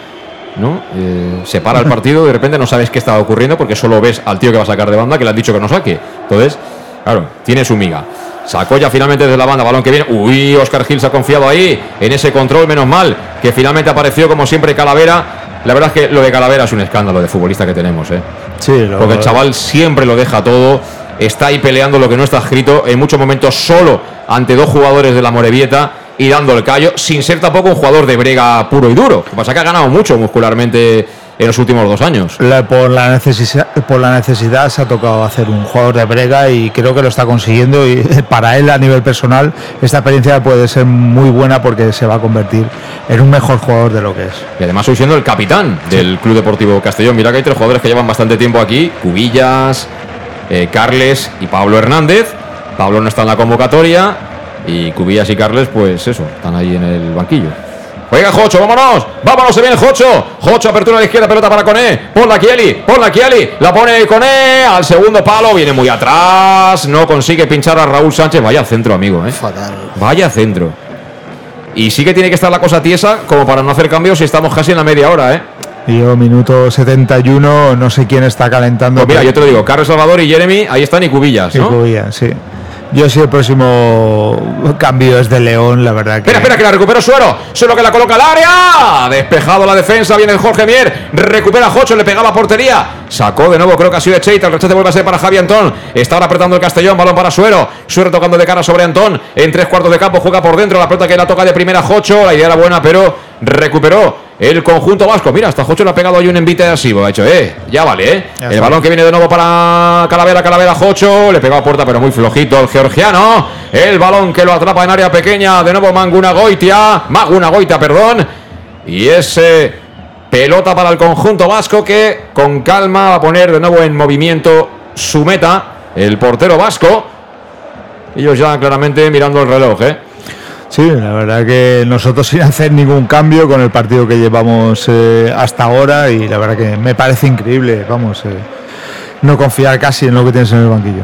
¿no? Eh, se para el partido y de repente no sabes qué está ocurriendo porque solo ves al tío que va a sacar de banda que le han dicho que no saque. Entonces, claro, tiene su miga. Sacó ya finalmente desde la banda, balón que viene. Uy, Oscar Gil se ha confiado ahí en ese control, menos mal, que finalmente apareció como siempre Calavera. La verdad es que lo de Calavera es un escándalo de futbolista que tenemos, ¿eh? Sí, lo- Porque el chaval siempre lo deja todo, está ahí peleando lo que no está escrito, en muchos momentos solo ante dos jugadores de la Morevieta y dando el callo, sin ser tampoco un jugador de brega puro y duro. Lo que pasa es que ha ganado mucho muscularmente en los últimos dos años. La- por, la necesidad, por la necesidad se ha tocado hacer un jugador de brega y creo que lo está consiguiendo y [laughs] para él a nivel personal esta experiencia puede ser muy buena porque se va a convertir en un mejor jugador de lo que es. Y además hoy siendo el capitán del Club Deportivo Castellón. Mira que hay tres jugadores que llevan bastante tiempo aquí, Cubillas, eh, Carles y Pablo Hernández. Pablo no está en la convocatoria y Cubillas y Carles, pues eso, están ahí en el banquillo. Juega Jocho, vámonos, vámonos, se viene Jocho. Jocho, apertura a la izquierda, pelota para Coné. Ponla Kieli, ponla Kieli, la pone Coné al segundo palo, viene muy atrás, no consigue pinchar a Raúl Sánchez. Vaya centro, amigo, eh. Vaya centro. Y sí que tiene que estar la cosa tiesa como para no hacer cambios si estamos casi en la media hora, ¿eh? Y yo, minuto 71, no sé quién está calentando. Pues mira, yo te lo digo, Carlos Salvador y Jeremy, ahí están y Cubillas, Sí, ¿no? Cubillas, sí. Yo si el próximo cambio es de León, la verdad que... Espera, espera, que la recuperó Suero. Suero que la coloca al área. Despejado la defensa. Viene Jorge Mier. Recupera Jocho. Le pegaba a portería. Sacó de nuevo, creo que ha sido de Cheita. El rechace vuelve a ser para Javi Antón. Está ahora apretando el Castellón. Balón para Suero. Suero tocando de cara sobre Antón. En tres cuartos de campo juega por dentro. La pelota que la toca de primera Jocho. La idea era buena, pero recuperó el conjunto vasco. Mira, hasta Jocho le ha pegado ahí un envite de asivo. Ha hecho, eh, ya vale, eh. Ya el balón que viene de nuevo para Calavera, Calavera Jocho. Le pegó a puerta, pero muy flojito el georgiano. El balón que lo atrapa en área pequeña. De nuevo Manguna Goitia. Maguna Goita, perdón. Y ese pelota para el conjunto vasco que con calma va a poner de nuevo en movimiento su meta. El portero vasco. Ellos ya claramente mirando el reloj, ¿eh? Sí, la verdad que nosotros [laughs] sin hacer ningún cambio con el partido que llevamos eh, hasta ahora y la verdad que me parece increíble, vamos, eh, no confiar casi en lo que tienes en el banquillo.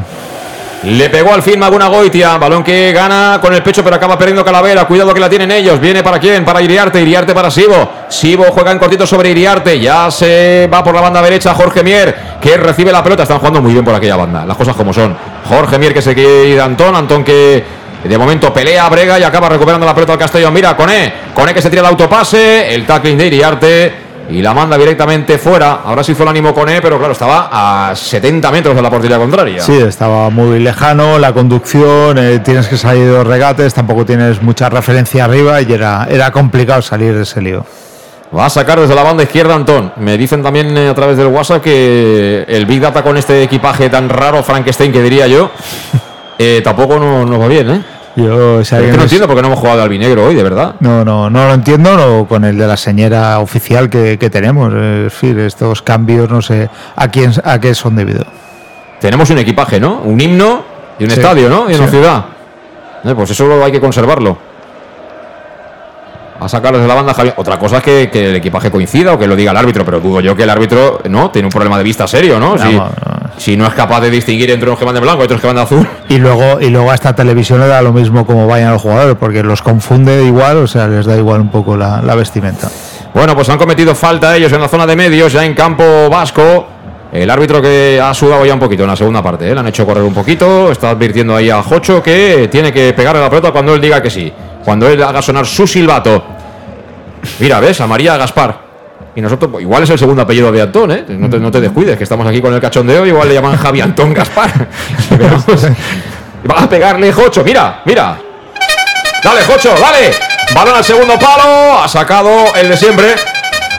Le pegó al fin Maguna Goitia. Balón que gana con el pecho, pero acaba perdiendo Calavera. Cuidado que la tienen ellos. Viene para quién? Para Iriarte. Iriarte para Sibo. Sibo juega en cortito sobre Iriarte. Ya se va por la banda derecha Jorge Mier, que recibe la pelota. Están jugando muy bien por aquella banda. Las cosas como son. Jorge Mier que se quiere a Antón. Antón que de momento pelea, brega y acaba recuperando la pelota al Castellón. Mira, Coné. Coné que se tira el autopase. El tackling de Iriarte. Y la manda directamente fuera. Ahora sí hizo el ánimo Coné, pero claro, estaba a 70 metros de la portería contraria. Sí, estaba muy lejano, la conducción, eh, tienes que salir de los regates, tampoco tienes mucha referencia arriba y era, era complicado salir de ese lío. Va a sacar desde la banda izquierda Antón. Me dicen también eh, a través del WhatsApp que el Big Data con este equipaje tan raro, Frankenstein, que diría yo, eh, tampoco no- nos va bien, ¿eh? Yo, Es que no es- entiendo por qué no hemos jugado de albinegro hoy, de verdad. No, no, no lo entiendo no, con el de la señora oficial que, que tenemos. Es decir, estos cambios no sé a quién a qué son debido. Tenemos un equipaje, ¿no? Un himno y un Sí, estadio, ¿no? Y una sí. ciudad. Eh, pues eso hay que conservarlo. A sacar desde la banda Javier. Otra cosa es que, que el equipaje coincida o que lo diga el árbitro, pero dudo yo que el árbitro no tiene un problema de vista serio, ¿no? Si, No, si no es capaz de distinguir entre unos que van de blanco y otros que van de azul. Y luego, y luego a esta televisión le da lo mismo como vayan los jugadores, porque los confunde igual, o sea, les da igual un poco la, la vestimenta. Bueno, pues han cometido falta ellos en la zona de medios, ya en campo vasco. El árbitro que ha sudado ya un poquito en la segunda parte, ¿eh? le han hecho correr un poquito. Está advirtiendo ahí a Jocho que tiene que pegarle la pelota cuando él diga que sí. Cuando él haga sonar su silbato. Mira, ves, a María Gaspar. Y nosotros, pues, igual es el segundo apellido de Antón, ¿eh? No te, no te descuides, que estamos aquí con el cachondeo. Igual le llaman Javi Antón Gaspar. [laughs] [laughs] Va a pegarle Jocho, mira, mira. Dale, Jocho, dale. Balón al segundo palo. Ha sacado el de siempre.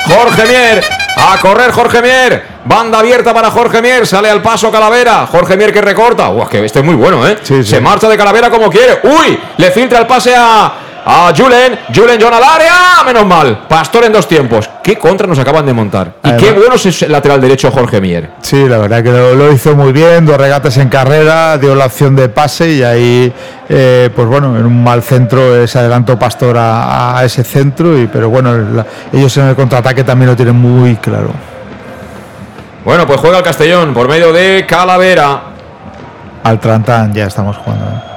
Jorge Mier. A correr Jorge Mier. Banda abierta para Jorge Mier. Sale al paso Calavera. Jorge Mier que recorta. Uah, que este es muy bueno, ¿eh? Se marcha de Calavera como quiere. Uy, le filtra el pase a, a Julen. Julen John al área. Menos mal. Pastor en dos tiempos. Qué contra nos acaban de montar. Y qué bueno es el lateral derecho Jorge Mier. Sí, la verdad que lo, lo hizo muy bien, dos regates en carrera, dio la opción de pase y ahí, eh, pues bueno, en un mal centro se adelantó Pastor a, a ese centro, y, pero bueno, la- ellos en el contraataque también lo tienen muy claro. Bueno, pues juega el Castellón por medio de Calavera. Al Trantán ya estamos jugando. ¿eh?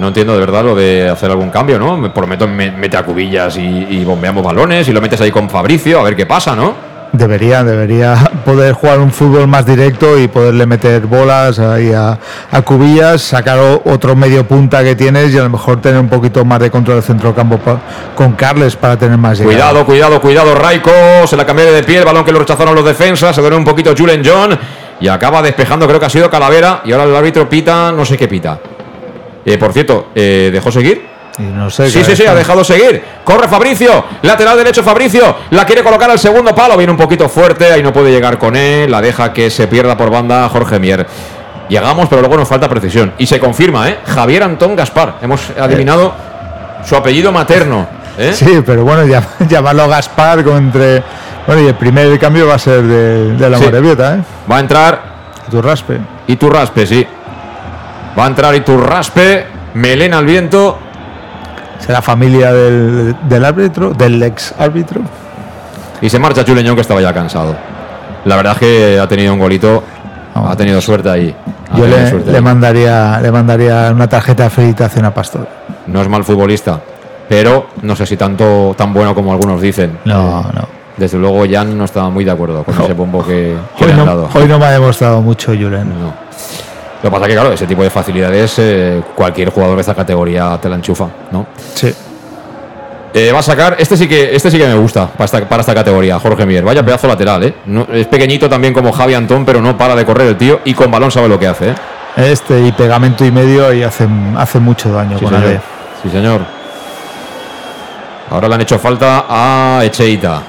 No entiendo de verdad lo de hacer algún cambio, ¿no? Me prometo me- mete a cubillas y, y bombeamos balones y lo metes ahí con Fabricio a ver qué pasa, ¿no? Debería, debería poder jugar un fútbol más directo y poderle meter bolas ahí a, a cubillas, sacar otro medio punta que tienes y a lo mejor tener un poquito más de control del centro del campo pa- con Carles para tener más llegada. Cuidado, cuidado, cuidado, Raiko. Se la cambió de pie, el balón que lo rechazaron los defensas. Se duele un poquito Julen John. Y acaba despejando, creo que ha sido Calavera. Y ahora el árbitro pita, no sé qué pita. Eh, por cierto, eh, ¿dejó seguir? Y no sé, Sí, sí, sí, ha dejado seguir. Corre Fabricio. Lateral derecho Fabricio. La quiere colocar al segundo palo. Viene un poquito fuerte. Ahí no puede llegar con él. La deja que se pierda por banda Jorge Mier. Llegamos, pero luego nos falta precisión. Y se confirma, ¿eh? Javier Antón Gaspar. Hemos adivinado su apellido materno. ¿eh? Sí, pero bueno, llam- [laughs] llamarlo Gaspar con entre. Bueno, y el primer cambio va a ser de, de la Sí. Morevieta, ¿eh? Va a entrar Turraspe. Iturraspe, sí. Va a entrar Iturraspe. Melena al viento. Será familia del, del árbitro, del ex árbitro. Y se marcha Juleñón que estaba ya cansado. La verdad es que ha tenido un golito. Ha tenido suerte ahí. Ha Yo le, suerte le ahí. mandaría, le mandaría una tarjeta de felicitación a Pastor. No es mal futbolista. Pero no sé si tanto tan bueno como algunos dicen. No, Eh, no. Desde luego Jan no estaba muy de acuerdo con ese bombo que, que Hoy le han no, dado. hoy no me ha demostrado mucho, Julen. No. Lo que pasa es que, claro, ese tipo de facilidades, eh, cualquier jugador de esta categoría te la enchufa, ¿no? Sí. Eh, va a sacar, este sí que, este sí que me gusta para esta, para esta categoría, Jorge Mier. Vaya pedazo lateral, ¿eh? No- es pequeñito también como Javi Antón, pero no para de correr el tío y con balón sabe lo que hace, ¿eh? Este y pegamento y medio y hace, hace mucho daño Sí, con señor. AD. Sí, señor. Ahora le han hecho falta a Echeita.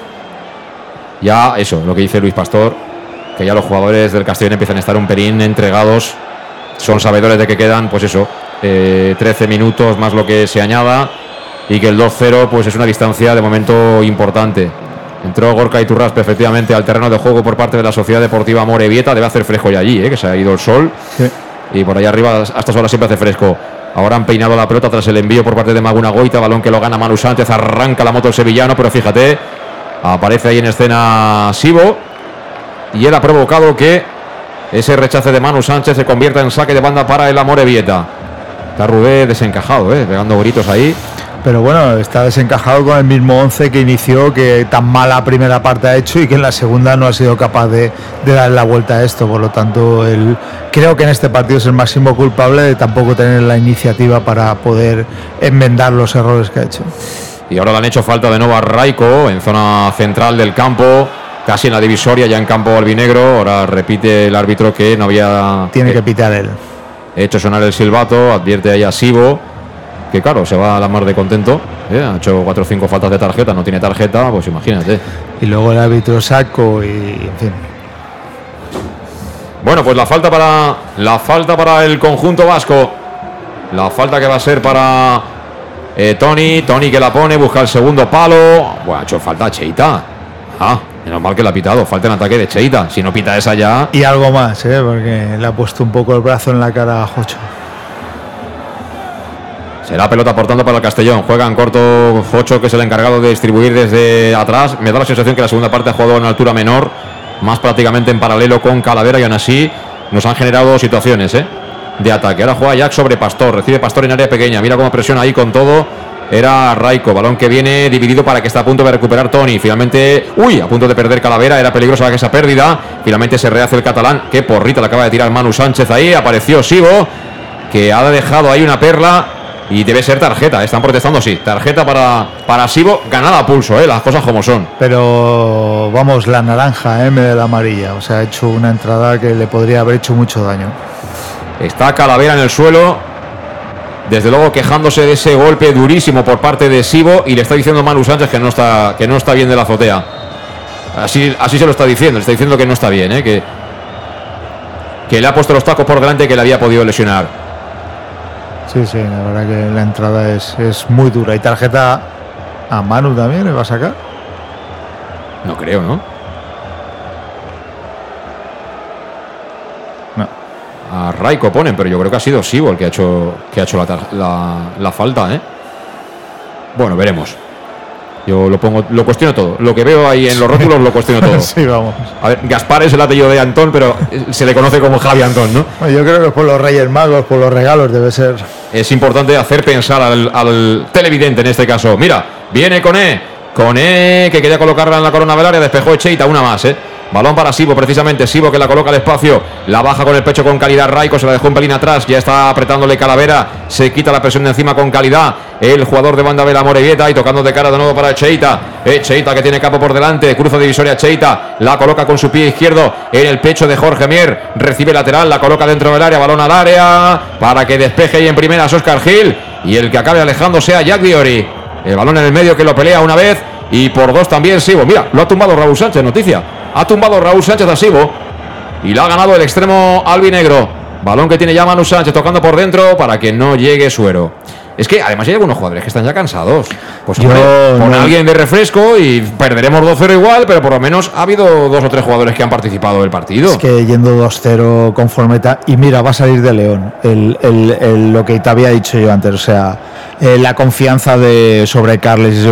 Ya, eso, lo que dice Luis Pastor, que ya los jugadores del Castellón empiezan a estar un pelín entregados. Son sabedores de que quedan, pues eso, eh, 13 minutos más lo que se añada. Y que el 2-0, pues es una distancia de momento importante. Entró Gorka Iturraspe efectivamente al terreno de juego por parte de la Sociedad Deportiva Morevieta. Debe hacer fresco ya allí, eh, que se ha ido el sol. Sí. Y por allá arriba, a estas horas siempre hace fresco. Ahora han peinado la pelota tras el envío por parte de Maguna Goita. Balón que lo gana Manu Sánchez. Arranca la moto el sevillano, pero fíjate, aparece ahí en escena Sibo. Y él ha provocado que ese rechace de Manu Sánchez se convierta en saque de banda para el Amorebieta. Está Rubé desencajado, ¿eh? pegando gritos ahí. Pero bueno, está desencajado con el mismo 11 que inició, que tan mala primera parte ha hecho y que en la segunda no ha sido capaz de, de darle la vuelta a esto. Por lo tanto, él, creo que en este partido es el máximo culpable de tampoco tener la iniciativa para poder enmendar los errores que ha hecho. Y ahora le han hecho falta de nuevo a Raico en zona central del campo, casi en la divisoria, ya en campo albinegro. Ahora repite el árbitro que no había Tiene que pitar él. hecho sonar el silbato, advierte ahí a Sibo, que claro, se va a la mar de contento. ¿eh? Ha hecho cuatro o cinco faltas de tarjeta, no tiene tarjeta, pues imagínate. Y luego el árbitro saco y, en fin. Bueno, pues la falta para la falta para el conjunto vasco. La falta que va a ser para eh, Tony, Tony que la pone, busca el segundo palo. Bueno, ha hecho falta Cheita. Ah, menos mal que la ha pitado, falta en ataque de Cheita. Si no pita esa ya, Y algo más, ¿eh? porque le ha puesto un poco el brazo en la cara a Jocho. Será pelota portando para el Castellón. Juega en corto Jocho, que es el encargado de distribuir desde atrás. Me da la sensación que la segunda parte ha jugado en altura menor, más prácticamente en paralelo con Calavera y aún así nos han generado situaciones ¿eh? de ataque. Ahora juega Jack sobre Pastor, recibe Pastor en área pequeña. Mira cómo presiona ahí con todo. Era Raico, balón que viene dividido para que está a punto de recuperar Tony. Finalmente, uy, a punto de perder Calavera, era peligrosa esa pérdida. Finalmente se rehace el catalán, que porrita le acaba de tirar Manu Sánchez ahí. Apareció Sibo, que ha dejado ahí una perla y debe ser tarjeta. Están protestando, sí. Tarjeta para, para Sibo, ganada a pulso, ¿eh? las cosas como son. Pero vamos, la naranja ¿eh? de la amarilla. O sea, ha hecho una entrada que le podría haber hecho mucho daño. Está Calavera en el suelo. Desde luego quejándose de ese golpe durísimo por parte de Sibo y le está diciendo Manu Sánchez que no está, que no está bien de la azotea. Así, así se lo está diciendo, le está diciendo que no está bien, ¿eh? que, que le ha puesto los tacos por delante que le había podido lesionar. Sí, sí, la verdad que la entrada es, es muy dura. ¿Y tarjeta a Manu también le va a sacar? No creo, ¿no? No. A Raiko ponen, pero yo creo que ha sido Sibo el que ha hecho, que ha hecho la, la- la falta, ¿eh? Bueno, veremos. Yo lo pongo, lo cuestiono todo. Lo que veo ahí en los rótulos lo cuestiono todo. [laughs] sí, vamos. A ver, Gaspar es el apellido de Antón, pero se le conoce como Javi Antón, ¿no? Yo creo que por los Reyes Magos, por los regalos, debe ser. Es importante hacer pensar al, al televidente en este caso. Mira, viene Coné. Coné que quería colocarla en la corona del área, despejó Echeita, una más, ¿eh? Balón para Sibo, precisamente. Sibo que la coloca al espacio. La baja con el pecho con calidad. Raico se la dejó un pelín atrás. Ya está apretándole Calavera. Se quita la presión de encima con calidad. El jugador de banda Vela Morevieta y tocando de cara de nuevo para Echeita. Echeita que tiene capo por delante. Cruza divisoria Echeita. La coloca con su pie izquierdo en el pecho de Jorge Mier. Recibe lateral. La coloca dentro del área. Balón al área. Para que despeje y en primera Oscar Gil. Y el que acabe alejando sea Jack Diori. El balón en el medio que lo pelea una vez. Y por dos también Sibo. Mira, lo ha tumbado Raúl Sánchez. Noticia. Ha tumbado Raúl Sánchez a Sibo. Y la ha ganado el extremo albinegro. Balón que tiene ya Manu Sánchez tocando por dentro para que no llegue Suero. Es que además hay algunos jugadores que están ya cansados. Pues hombre, pon no- a alguien de refresco y perderemos 2-0 igual, pero por lo menos ha habido dos o tres jugadores que han participado del partido. Es que yendo 2-0 conforme Y mira, va a salir de León. El, el- el- lo que te había dicho yo antes. O sea, eh, la confianza sobre Carles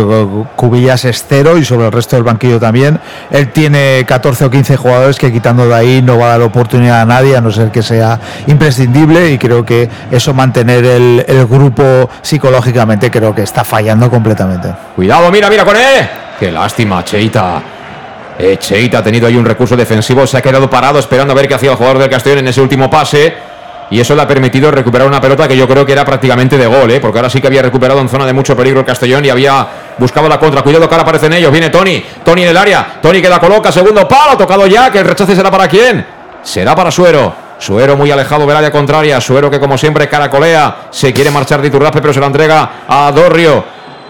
Cubillas es cero y sobre el resto del banquillo también. Él tiene 14 o 15 jugadores que quitando de ahí no va a dar oportunidad a nadie, a no ser que sea imprescindible. Y creo que eso mantener el, el grupo psicológicamente creo que está fallando completamente. Cuidado, mira, mira con él. Qué lástima, Cheita. Eh, Cheita ha tenido ahí un recurso defensivo, se ha quedado parado esperando a ver qué hacía el jugador del Castellón en ese último pase. Y eso le ha permitido recuperar una pelota que yo creo que era prácticamente de gol, ¿eh? porque ahora sí que había recuperado en zona de mucho peligro el Castellón y había buscado la contra. Cuidado que ahora aparecen ellos. Viene Tony. Tony en el área. Tony que la coloca. Segundo palo. Tocado ya. Que el rechace será para quién. Será para Suero. Suero muy alejado del área contraria. Suero que como siempre caracolea. Se quiere marchar de Iturraspe pero se la entrega a Dorrio.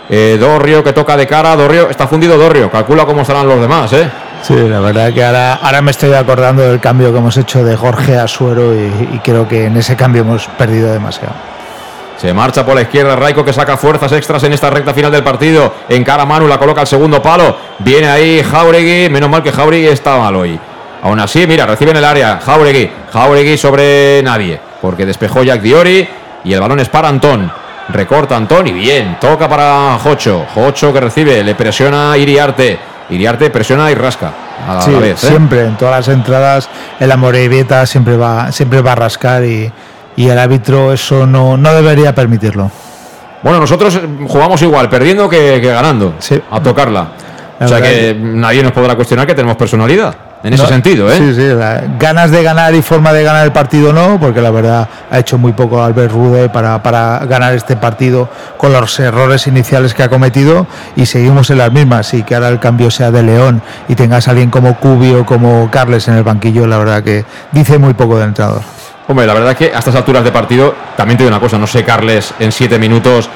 Eh, Dorrio que toca de cara. Dorrio está fundido Dorrio. Calcula cómo estarán los demás, ¿eh? Sí, la verdad que ahora, ahora me estoy acordando del cambio que hemos hecho de Jorge a Suero y, creo que en ese cambio hemos perdido demasiado. Se marcha por la izquierda Raico que saca fuerzas extras en esta recta final del partido. Encara a Manu, la coloca al segundo palo. Viene ahí Jauregui. Menos mal que Jauregui está mal hoy. Aún así, mira, recibe en el área. Jauregui. Jauregui sobre nadie. Porque despejó Jack Diori. Y el balón es para Antón. Recorta Antón y bien. Toca para Jocho. Jocho que recibe. Le presiona Iriarte. Iriarte presiona y rasca. A la vez. ¿eh? siempre, en todas las entradas, el Amorebieta siempre va, siempre va a rascar y, y el árbitro eso no, no debería permitirlo. Bueno, nosotros jugamos igual, perdiendo que, que ganando. A tocarla. La o sea verdad que nadie nos podrá cuestionar que tenemos personalidad. En ese No, sentido, ¿eh? Sí, sí, la- ganas de ganar y forma de ganar el partido no, porque la verdad ha hecho muy poco Albert Rude para, para ganar este partido con los errores iniciales que ha cometido y seguimos en las mismas. Y que ahora el cambio sea de León y tengas a alguien como Cubio, como Carles en el banquillo, la verdad que dice muy poco del entrenador. Hombre, la verdad es que a estas alturas de partido, también te digo una cosa, no sé, Carles, en siete minutos,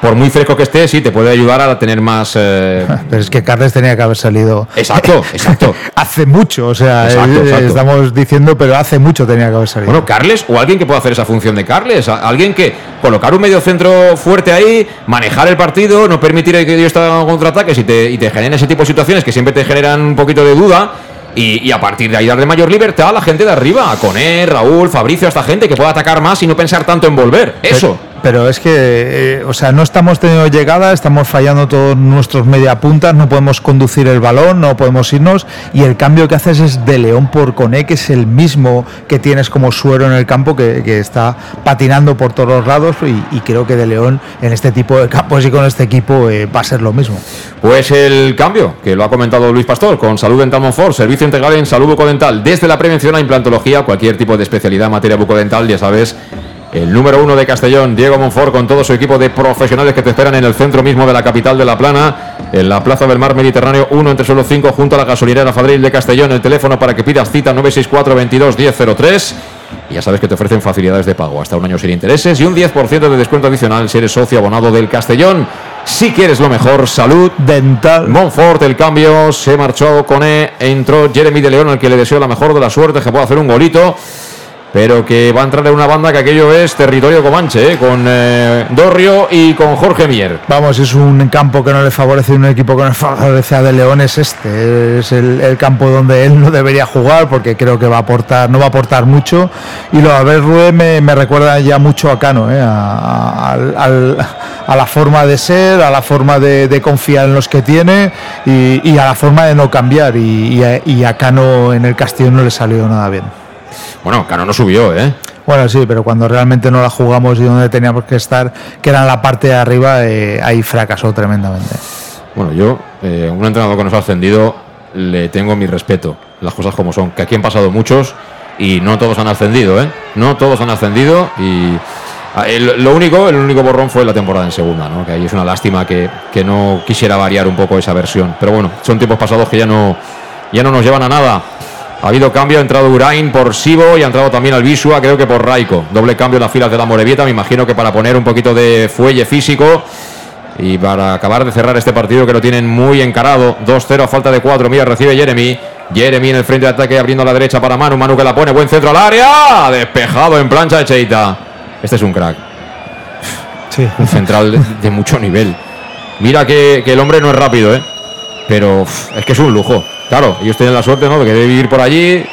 por muy fresco que esté, sí, te puede ayudar a tener más... eh, [laughs] Pero es que Carles tenía que haber salido Exacto, [laughs] exacto. hace mucho, o sea, Exacto, eh, exacto. estamos diciendo, pero hace mucho tenía que haber salido. Bueno, Carles o alguien que pueda hacer esa función de Carles, alguien que colocar un medio centro fuerte ahí, manejar el partido, no permitir que ellos hagan contraataques y te, y te generen ese tipo de situaciones que siempre te generan un poquito de duda. Y, y a partir de ahí darle mayor libertad a la gente de arriba, a Coné, Raúl, Fabricio, a esta gente que pueda atacar más y no pensar tanto en volver. Eso. Pero, pero es que, eh, o sea, no estamos teniendo llegada, estamos fallando todos nuestros media puntas, no podemos conducir el balón, no podemos irnos. Y el cambio que haces es de León por Coné, que es el mismo que tienes como suero en el campo, que, que está patinando por todos los lados. Y, y creo que de León en este tipo de campos y con este equipo eh, va a ser lo mismo. Pues el cambio, que lo ha comentado Luis Pastor, con Salud Dental Monfort, servicio integral en salud bucodental, desde la prevención a implantología, cualquier tipo de especialidad en materia bucodental, ya sabes, el número uno de Castellón, Diego Monfort, con todo su equipo de profesionales que te esperan en el centro mismo de la capital de La Plana, en la Plaza del Mar Mediterráneo 1 entre suelo 5, junto a la gasolinera Fadril de Castellón, el teléfono para que pidas cita 964 22 1003 Y ya sabes que te ofrecen facilidades de pago, hasta un año sin intereses y un 10% de descuento adicional si eres socio abonado del Castellón. Si quieres lo mejor, salud. Dental. Montfort, el cambio, se marchó con E, entró Jeremy de León, al que le deseo la mejor de la suerte, que pueda hacer un golito pero que va a entrar en una banda que aquello es territorio comanche, ¿eh? con eh, Dorrio y con Jorge Mier. Vamos, es un campo que no le favorece, un equipo que no le favorece a De León es este, es el, campo donde él no debería jugar porque creo que va a aportar, no va a aportar mucho y lo de ver me, me recuerda ya mucho a Cano, ¿eh? a, la forma de ser, a la forma de, confiar en los que tiene y, a la forma de no cambiar y, y a Cano en el Castillo no le salió nada bien. Bueno, Cano no subió, ¿eh? Bueno, sí, pero cuando realmente no la jugamos y donde teníamos que estar, que era en la parte de arriba, eh, ahí fracasó tremendamente. Bueno, yo, eh, un entrenador que nos ha ascendido, le tengo mi respeto, las cosas como son, que aquí han pasado muchos y no todos han ascendido, ¿eh? No todos han ascendido y ah, lo único, el único borrón fue la temporada en segunda, ¿no? Que ahí es una lástima que, que, no quisiera variar un poco esa versión. Pero bueno, son tiempos pasados que ya no, ya no nos llevan a nada. Ha habido cambio, ha entrado Urain por Sibo y ha entrado también Albisua, creo que por Raico. Doble cambio en las filas de la Morevieta, me imagino que para poner un poquito de fuelle físico y para acabar de cerrar este partido que lo tienen muy encarado. 2-0 a falta de 4, mira, recibe Jeremy. Jeremy en el frente de ataque abriendo a la derecha para Manu, Manu que la pone, buen centro al área, despejado en plancha de Cheita. Este es un crack. Sí. Un central de, mucho nivel. Mira que, el hombre no es rápido, ¿eh? Pero es que es un lujo. Claro, ellos tienen la suerte, ¿no? De que debe vivir por allí,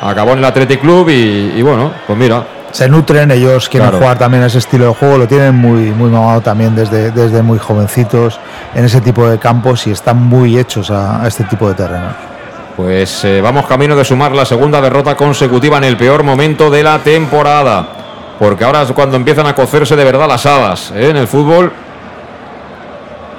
acabó en el Athletic Club y, bueno, pues mira. Se nutren, ellos quieren jugar también a ese estilo de juego, lo tienen muy, muy mamado también desde, desde muy jovencitos en ese tipo de campos y están muy hechos a, este tipo de terreno. Pues eh, vamos camino de sumar la segunda derrota consecutiva en el peor momento de la temporada. Porque ahora es cuando empiezan a cocerse de verdad las habas ¿eh? en el fútbol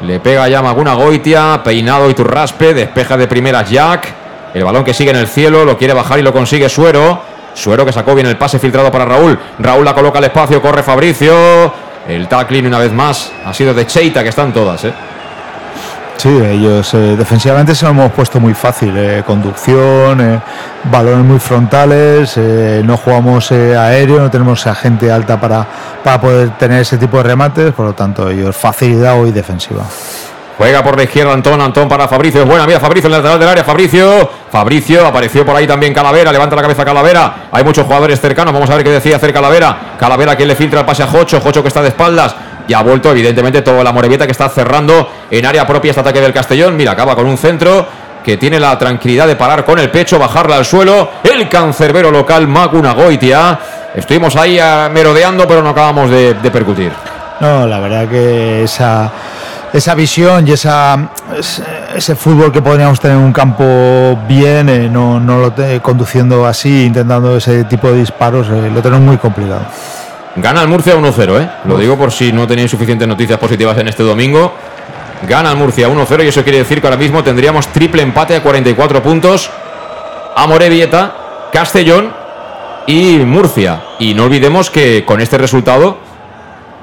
le pega ya Maguna Goitia, peinado y turraspe, despeja de primeras Jack. El balón que sigue en el cielo, lo quiere bajar y lo consigue Suero. Suero que sacó bien el pase filtrado para Raúl. Raúl la coloca al espacio, corre Fabricio. El tackling una vez más ha sido de Cheita, que están todas, ¿eh? Sí, ellos eh, defensivamente se lo hemos puesto muy fácil. Eh, conducción, eh, balones muy frontales, no jugamos aéreo, no tenemos gente alta para, para poder tener ese tipo de remates, por lo tanto, ellos facilidad hoy defensiva. Juega por la izquierda Antón, Antón para Fabricio. Es buena, mira Fabricio en el lateral del área. Fabricio, Fabricio, apareció por ahí también Calavera. Levanta la cabeza Calavera. Hay muchos jugadores cercanos. Vamos a ver qué decía hacer Calavera. Calavera que le filtra el pase a Jocho. Jocho que está de espaldas. Ya ha vuelto, evidentemente, toda la Morevieta que está cerrando en área propia este ataque del Castellón. Mira, acaba con un centro que tiene la tranquilidad de parar con el pecho, bajarla al suelo. El cancerbero local Maguna Goitia. Estuvimos ahí ah, merodeando, pero no acabamos de, percutir. No, la verdad que esa, esa visión y ese, fútbol que podríamos tener en un campo bien, eh, no, no lo conduciendo así, intentando ese tipo de disparos, eh, lo tenemos muy complicado. Gana el Murcia 1-0, ¿eh? Lo digo por si no tenéis suficientes noticias positivas en este domingo. Gana el Murcia 1-0 y eso quiere decir que ahora mismo tendríamos triple empate a 44 puntos. Amorebieta, Castellón y Murcia. Y no olvidemos que con este resultado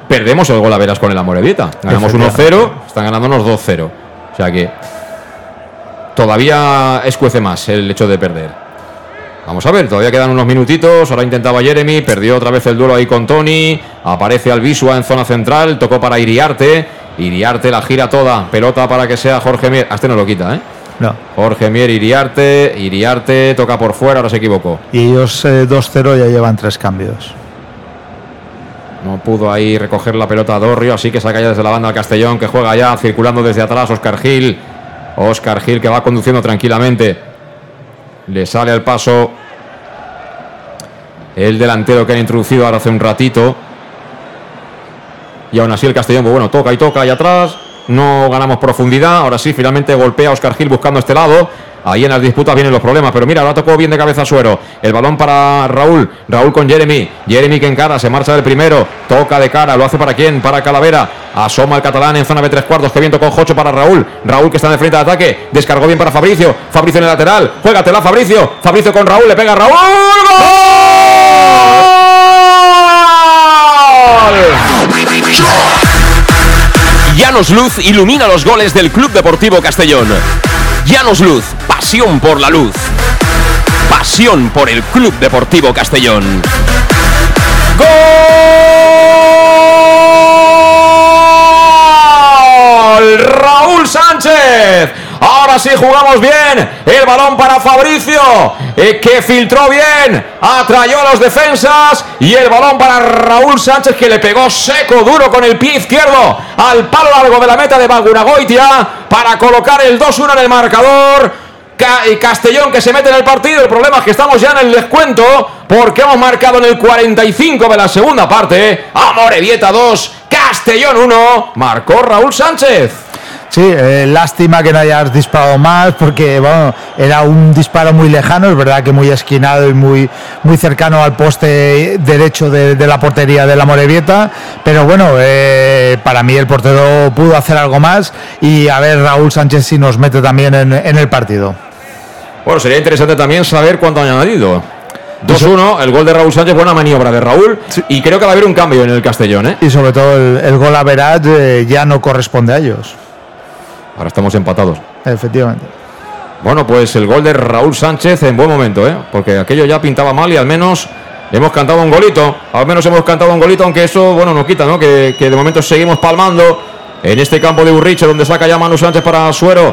perdemos el gol a veras con el Amorebieta. Ganamos 1-0, están ganándonos 2-0. O sea que todavía escuece más el hecho de perder. Vamos a ver, todavía quedan unos minutitos. Ahora intentaba Jeremy, perdió otra vez el duelo ahí con Tony. Aparece Alvisua en zona central, tocó para Iriarte. Iriarte la gira toda, pelota para que sea Jorge Mier. A este no lo quita, ¿eh? No. Jorge Mier, Iriarte. Iriarte toca por fuera, ahora se equivocó. Y ellos 2-0 eh, ya llevan tres cambios. No pudo ahí recoger la pelota a Dorrio, así que saca ya desde la banda al Castellón, que juega ya circulando desde atrás Oscar Gil. Oscar Gil que va conduciendo tranquilamente. Le sale al paso el delantero que han introducido ahora hace un ratito. Y aún así el Castellón, pues bueno, toca y toca ahí atrás. No ganamos profundidad. Ahora sí, finalmente golpea Oscar Gil buscando este lado. Ahí en las disputas vienen los problemas. Pero mira, ahora tocó bien de cabeza Suero. El balón para Raúl. Raúl con Jeremy. Jeremy que encara, se marcha del primero. Toca de cara. ¿Lo hace para quién? Para Calavera. Asoma el catalán en zona de tres cuartos. Que bien tocó Jocho para Raúl. Raúl que está de frente de ataque. Descargó bien para Fabricio. Fabricio en el lateral. Juégatela, Fabricio. Fabricio con Raúl. Le pega Raúl. Llanos Luz ilumina los goles del Club Deportivo Castellón. Llanos Luz, pasión por la luz. Pasión por el Club Deportivo Castellón. ¡Gol! Raúl Sánchez ahora sí jugamos bien. El balón para Fabricio, eh, que filtró bien, atrayó a los defensas. Y el balón para Raúl Sánchez, que le pegó seco, duro con el pie izquierdo al palo largo de la meta de Baguragoitia para colocar el 2-1 en el marcador. Castellón que se mete en el partido. El problema es que estamos ya en el descuento porque hemos marcado en el 45 de la segunda parte. Amorebieta 2, Castellón 1. Marcó Raúl Sánchez. Sí, eh, lástima que no hayas disparado más porque bueno, era un disparo muy lejano, es verdad que muy esquinado y muy, muy cercano al poste derecho de, la portería de la Morevieta, pero bueno, eh, para mí el portero pudo hacer algo más y a ver Raúl Sánchez si nos mete también en, el partido. Bueno, sería interesante también saber cuánto han añadido. 2-1, el gol de Raúl Sánchez, buena maniobra de Raúl. Y creo que va a haber un cambio en el Castellón. ¿eh? Y sobre todo el, gol a Verat eh, ya no corresponde a ellos. Ahora estamos empatados. Efectivamente. Bueno, pues el gol de Raúl Sánchez en buen momento, ¿eh? porque aquello ya pintaba mal y al menos hemos cantado un golito. Al menos hemos cantado un golito, aunque eso, bueno, nos quita, ¿no? Que, que de momento seguimos palmando en este campo de Urriche, donde saca ya Manu Sánchez para Suero.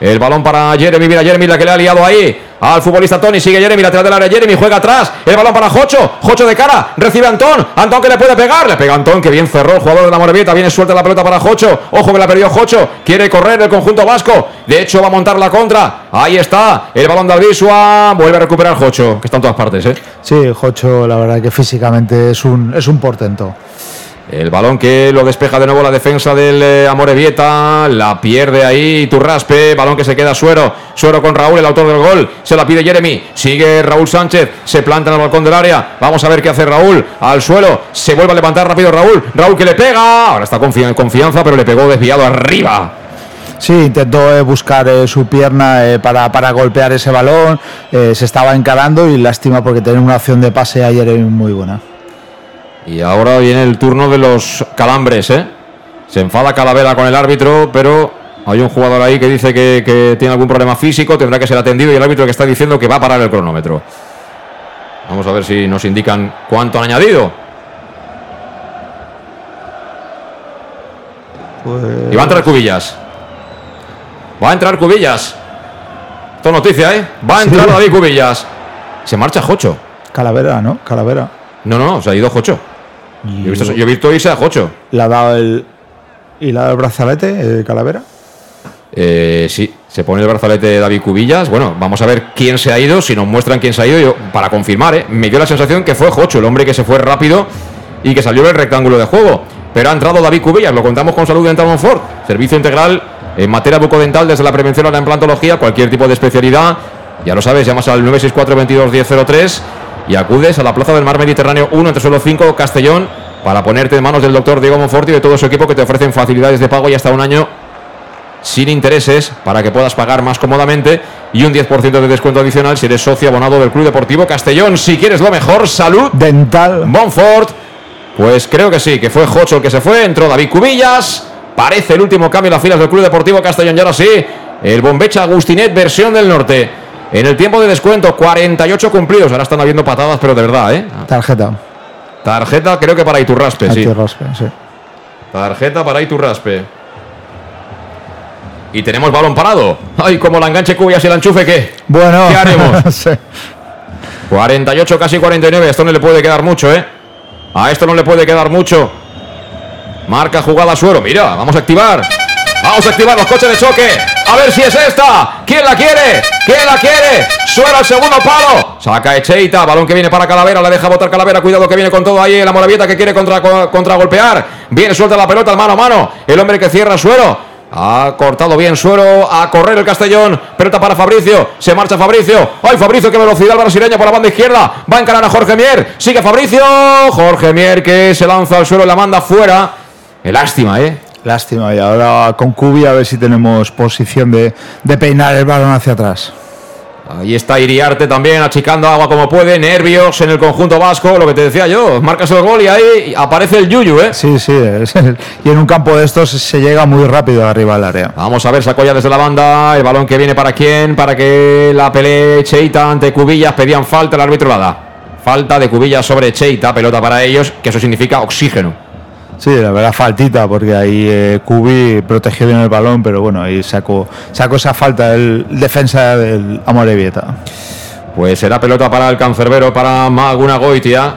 El balón para Jeremy, mira Jeremy la que le ha liado ahí al futbolista Tony, sigue Jeremy, lateral del área Jeremy, juega atrás, el balón para Jocho, Jocho de cara, recibe Antón, Antón que le puede pegar, le pega Antón, que bien cerró el jugador de la Morevieta, viene suelta la pelota para Jocho, ojo que la perdió Jocho, quiere correr el conjunto vasco, de hecho va a montar la contra, ahí está, el balón de Albisua, vuelve a recuperar Jocho, que está en todas partes, ¿eh? Sí, Jocho la verdad que físicamente es un, es un portento. El balón que lo despeja de nuevo la defensa del eh, Amorevieta. La pierde ahí Turraspe. Balón que se queda Suero. Suero con Raúl, el autor del gol. Se la pide Jeremy. Sigue Raúl Sánchez. Se planta en el balcón del área. Vamos a ver qué hace Raúl. Al suelo. Se vuelve a levantar rápido Raúl. Raúl que le pega. Ahora está en confianza, pero le pegó desviado arriba. Sí, intentó eh, buscar eh, su pierna para, para, golpear ese balón. se estaba encarando y lástima porque tenía una opción de pase ayer muy buena. Y ahora viene el turno de los calambres, ¿eh? Se enfada Calavera con el árbitro, pero hay un jugador ahí que dice que, tiene algún problema físico, tendrá que ser atendido y el árbitro que está diciendo que va a parar el cronómetro. Vamos a ver si nos indican cuánto han añadido. Y va a entrar Cubillas. Va a entrar Cubillas. Esto es noticia, ¿eh? Va a entrar David Cubillas. Se marcha Jocho. Calavera, ¿no? Calavera. No, no, se ha ido Jocho. Yo he, visto, irse a Jocho. ¿Le ha dado el. ¿Y le ha dado el brazalete, eh, Calavera? Eh, sí, se pone el brazalete de David Cubillas. Bueno, vamos a ver quién se ha ido. Si nos muestran quién se ha ido, yo, para confirmar, ¿eh? me dio la sensación que fue Jocho, el hombre que se fue rápido y que salió del rectángulo de juego. Pero ha entrado David Cubillas, lo contamos con Salud Dental Monfort. Servicio integral en materia bucodental desde la prevención a la implantología, cualquier tipo de especialidad. Ya lo sabes, llamas al 964 22 1003 y acudes a la Plaza del Mar Mediterráneo 1 entre suelo 5 Castellón para ponerte en manos del doctor Diego Monforti y de todo su equipo que te ofrecen facilidades de pago y hasta un año sin intereses para que puedas pagar más cómodamente y un 10% de descuento adicional si eres socio abonado del Club Deportivo Castellón. Si quieres lo mejor, salud. Dental. Monfort. Pues creo que sí, que fue Jocho el que se fue, entró David Cubillas. Parece el último cambio en las filas del Club Deportivo Castellón y ahora sí, el Bombecha Agustinet versión del norte. En el tiempo de descuento, 48 cumplidos. Ahora están habiendo patadas, pero de verdad, ¿eh? Tarjeta. Tarjeta, creo que para Iturraspe, sí. Iturraspe, sí. Tarjeta para Iturraspe. Y tenemos balón parado. Ay, como la enganche Cuyas y el enchufe, ¿qué? Bueno, ¿qué haremos? [laughs] 48, casi 49. Esto no le puede quedar mucho, ¿eh? A esto no le puede quedar mucho. Marca jugada suero. Mira, vamos a activar. Vamos a activar los coches de choque. A ver si es esta. ¿Quién la quiere? ¿Quién la quiere? Suena el segundo palo. Saca Echeita. Balón que viene para Calavera. La deja botar Calavera. Cuidado que viene con todo ahí. La Moravieta que quiere contra, contra golpear. Viene suelta la pelota. Mano a mano. El hombre que cierra suero. Ha cortado bien Suero a correr el Castellón. Pelota para Fabricio. Se marcha Fabricio. ¡Ay, Fabricio! ¡Qué velocidad brasileña por la banda izquierda! Va a encarar a Jorge Mier. Sigue Fabricio. Jorge Mier que se lanza al suelo y la manda fuera. Qué lástima, ¿eh? Lástima, y ahora con Cubi a ver si tenemos posición de, peinar el balón hacia atrás. Ahí está Iriarte también achicando agua como puede, nervios en el conjunto vasco, lo que te decía yo, marcas el gol y ahí aparece el Yuyu, ¿eh? Sí, sí, y en un campo de estos se llega muy rápido arriba al área. Vamos a ver, sacó ya desde la banda, el balón que viene para quién, para que la pelee Cheita ante Cubillas, pedían falta, el árbitro la da. Falta de Cubillas sobre Cheita, pelota para ellos, que eso significa oxígeno Sí, la verdad faltita, porque ahí eh, protegió bien el balón, pero bueno, ahí sacó, sacó esa falta el defensa del Amorebieta. Pues será pelota para el cancerbero, para Maguna Goitia,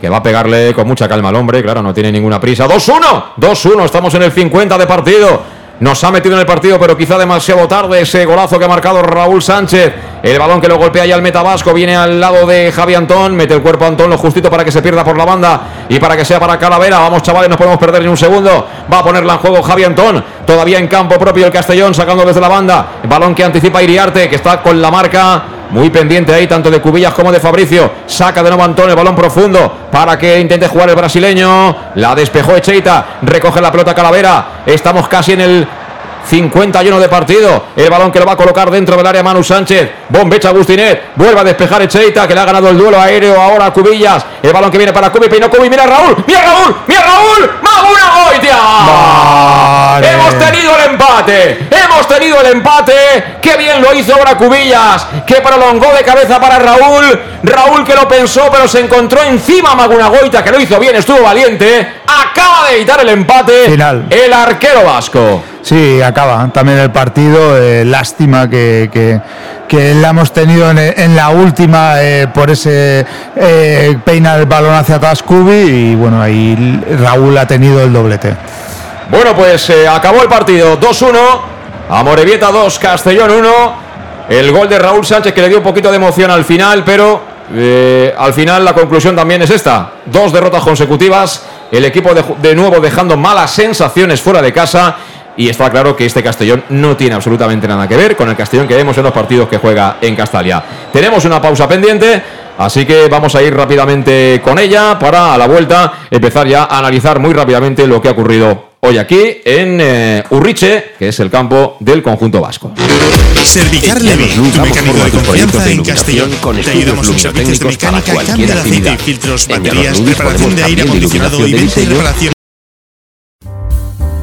que va a pegarle con mucha calma al hombre, claro, no tiene ninguna prisa. 2-1, 2-1, estamos en el 50 de partido. Nos ha metido en el partido, pero quizá demasiado tarde ese golazo que ha marcado Raúl Sánchez. El balón que lo golpea ya el metabasco viene al lado de Javi Antón. Mete el cuerpo a Antón lo justito para que se pierda por la banda y para que sea para Calavera. Vamos, chavales, no podemos perder ni un segundo. Va a ponerla en juego Javi Antón. Todavía en campo propio el Castellón, sacando desde la banda. balón que anticipa Iriarte, que está con la marca muy pendiente ahí, tanto de Cubillas como de Fabricio. Saca de nuevo Antón el balón profundo para que intente jugar el brasileño. La despejó Echeita. Recoge la pelota Calavera. Estamos casi en el 51 de partido. El balón que lo va a colocar dentro del área Manu Sánchez. Bombecha Agustinet. Vuelve a despejar Echeita que le ha ganado el duelo aéreo ahora a Cubillas. El balón que viene para Cubi. Peinó Cubi. Mira Raúl. Mira Raúl. Mira Raúl. Maguna Goitia. Hemos tenido el empate. Hemos tenido el empate. Qué bien lo hizo ahora Cubillas. Que prolongó de cabeza para Raúl. Raúl que lo pensó pero se encontró encima Maguna Goita que lo hizo bien. Estuvo valiente. Acaba de evitar el empate. Final. El arquero vasco. Sí, acaba también el partido. eh, lástima que, que, la hemos tenido en, la última eh, por ese eh, peina el balón hacia atrás y bueno, ahí Raúl ha tenido el doblete. Bueno, pues eh, acabó el partido 2-1. Amorebieta 2, Castellón 1. El gol de Raúl Sánchez que le dio un poquito de emoción al final, pero al final la conclusión también es esta. Dos derrotas consecutivas. El equipo de nuevo dejando malas sensaciones fuera de casa. Y está claro que este Castellón no tiene absolutamente nada que ver con el Castellón que vemos en los partidos que juega en Castalia. Tenemos una pausa pendiente, así que vamos a ir rápidamente con ella para a la vuelta empezar ya a analizar muy rápidamente lo que ha ocurrido hoy aquí en eh, Urriche, que es el campo del conjunto vasco. Servicar Levi, tu mecánico de confianza en Castellón. Te ayudamos en servicios de mecánica, cambio de aceite y filtros, baterías, reparación de aire acondicionado y venta y reparación.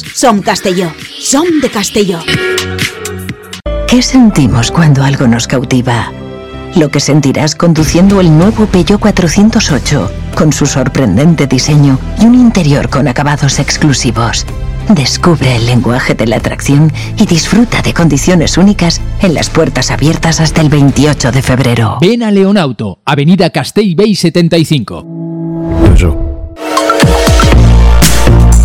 Cementos. Som Castelló. Som de Castelló. ¿Qué sentimos cuando algo nos cautiva? Lo que sentirás conduciendo el nuevo Peugeot 408, con su sorprendente diseño y un interior con acabados exclusivos. Descubre el lenguaje de la atracción y disfruta de condiciones únicas en las puertas abiertas hasta el 28 de febrero. Ven a Leonauto, Avenida Castell Bay 75. Bar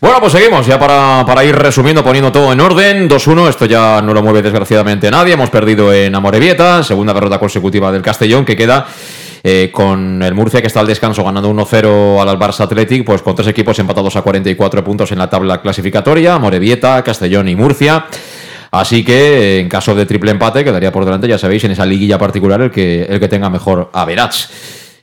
Bueno, pues seguimos ya para, para ir resumiendo, poniendo todo en orden. 2-1, esto ya no lo mueve desgraciadamente nadie. Hemos perdido en Amorebieta, segunda derrota consecutiva del Castellón, que queda eh, con el Murcia que está al descanso ganando 1-0 al Barça Athletic, pues con tres equipos empatados a 44 puntos en la tabla clasificatoria, Morevieta, Castellón y Murcia. Así que en caso de triple empate quedaría por delante, ya sabéis, en esa liguilla particular el que, el que tenga mejor average.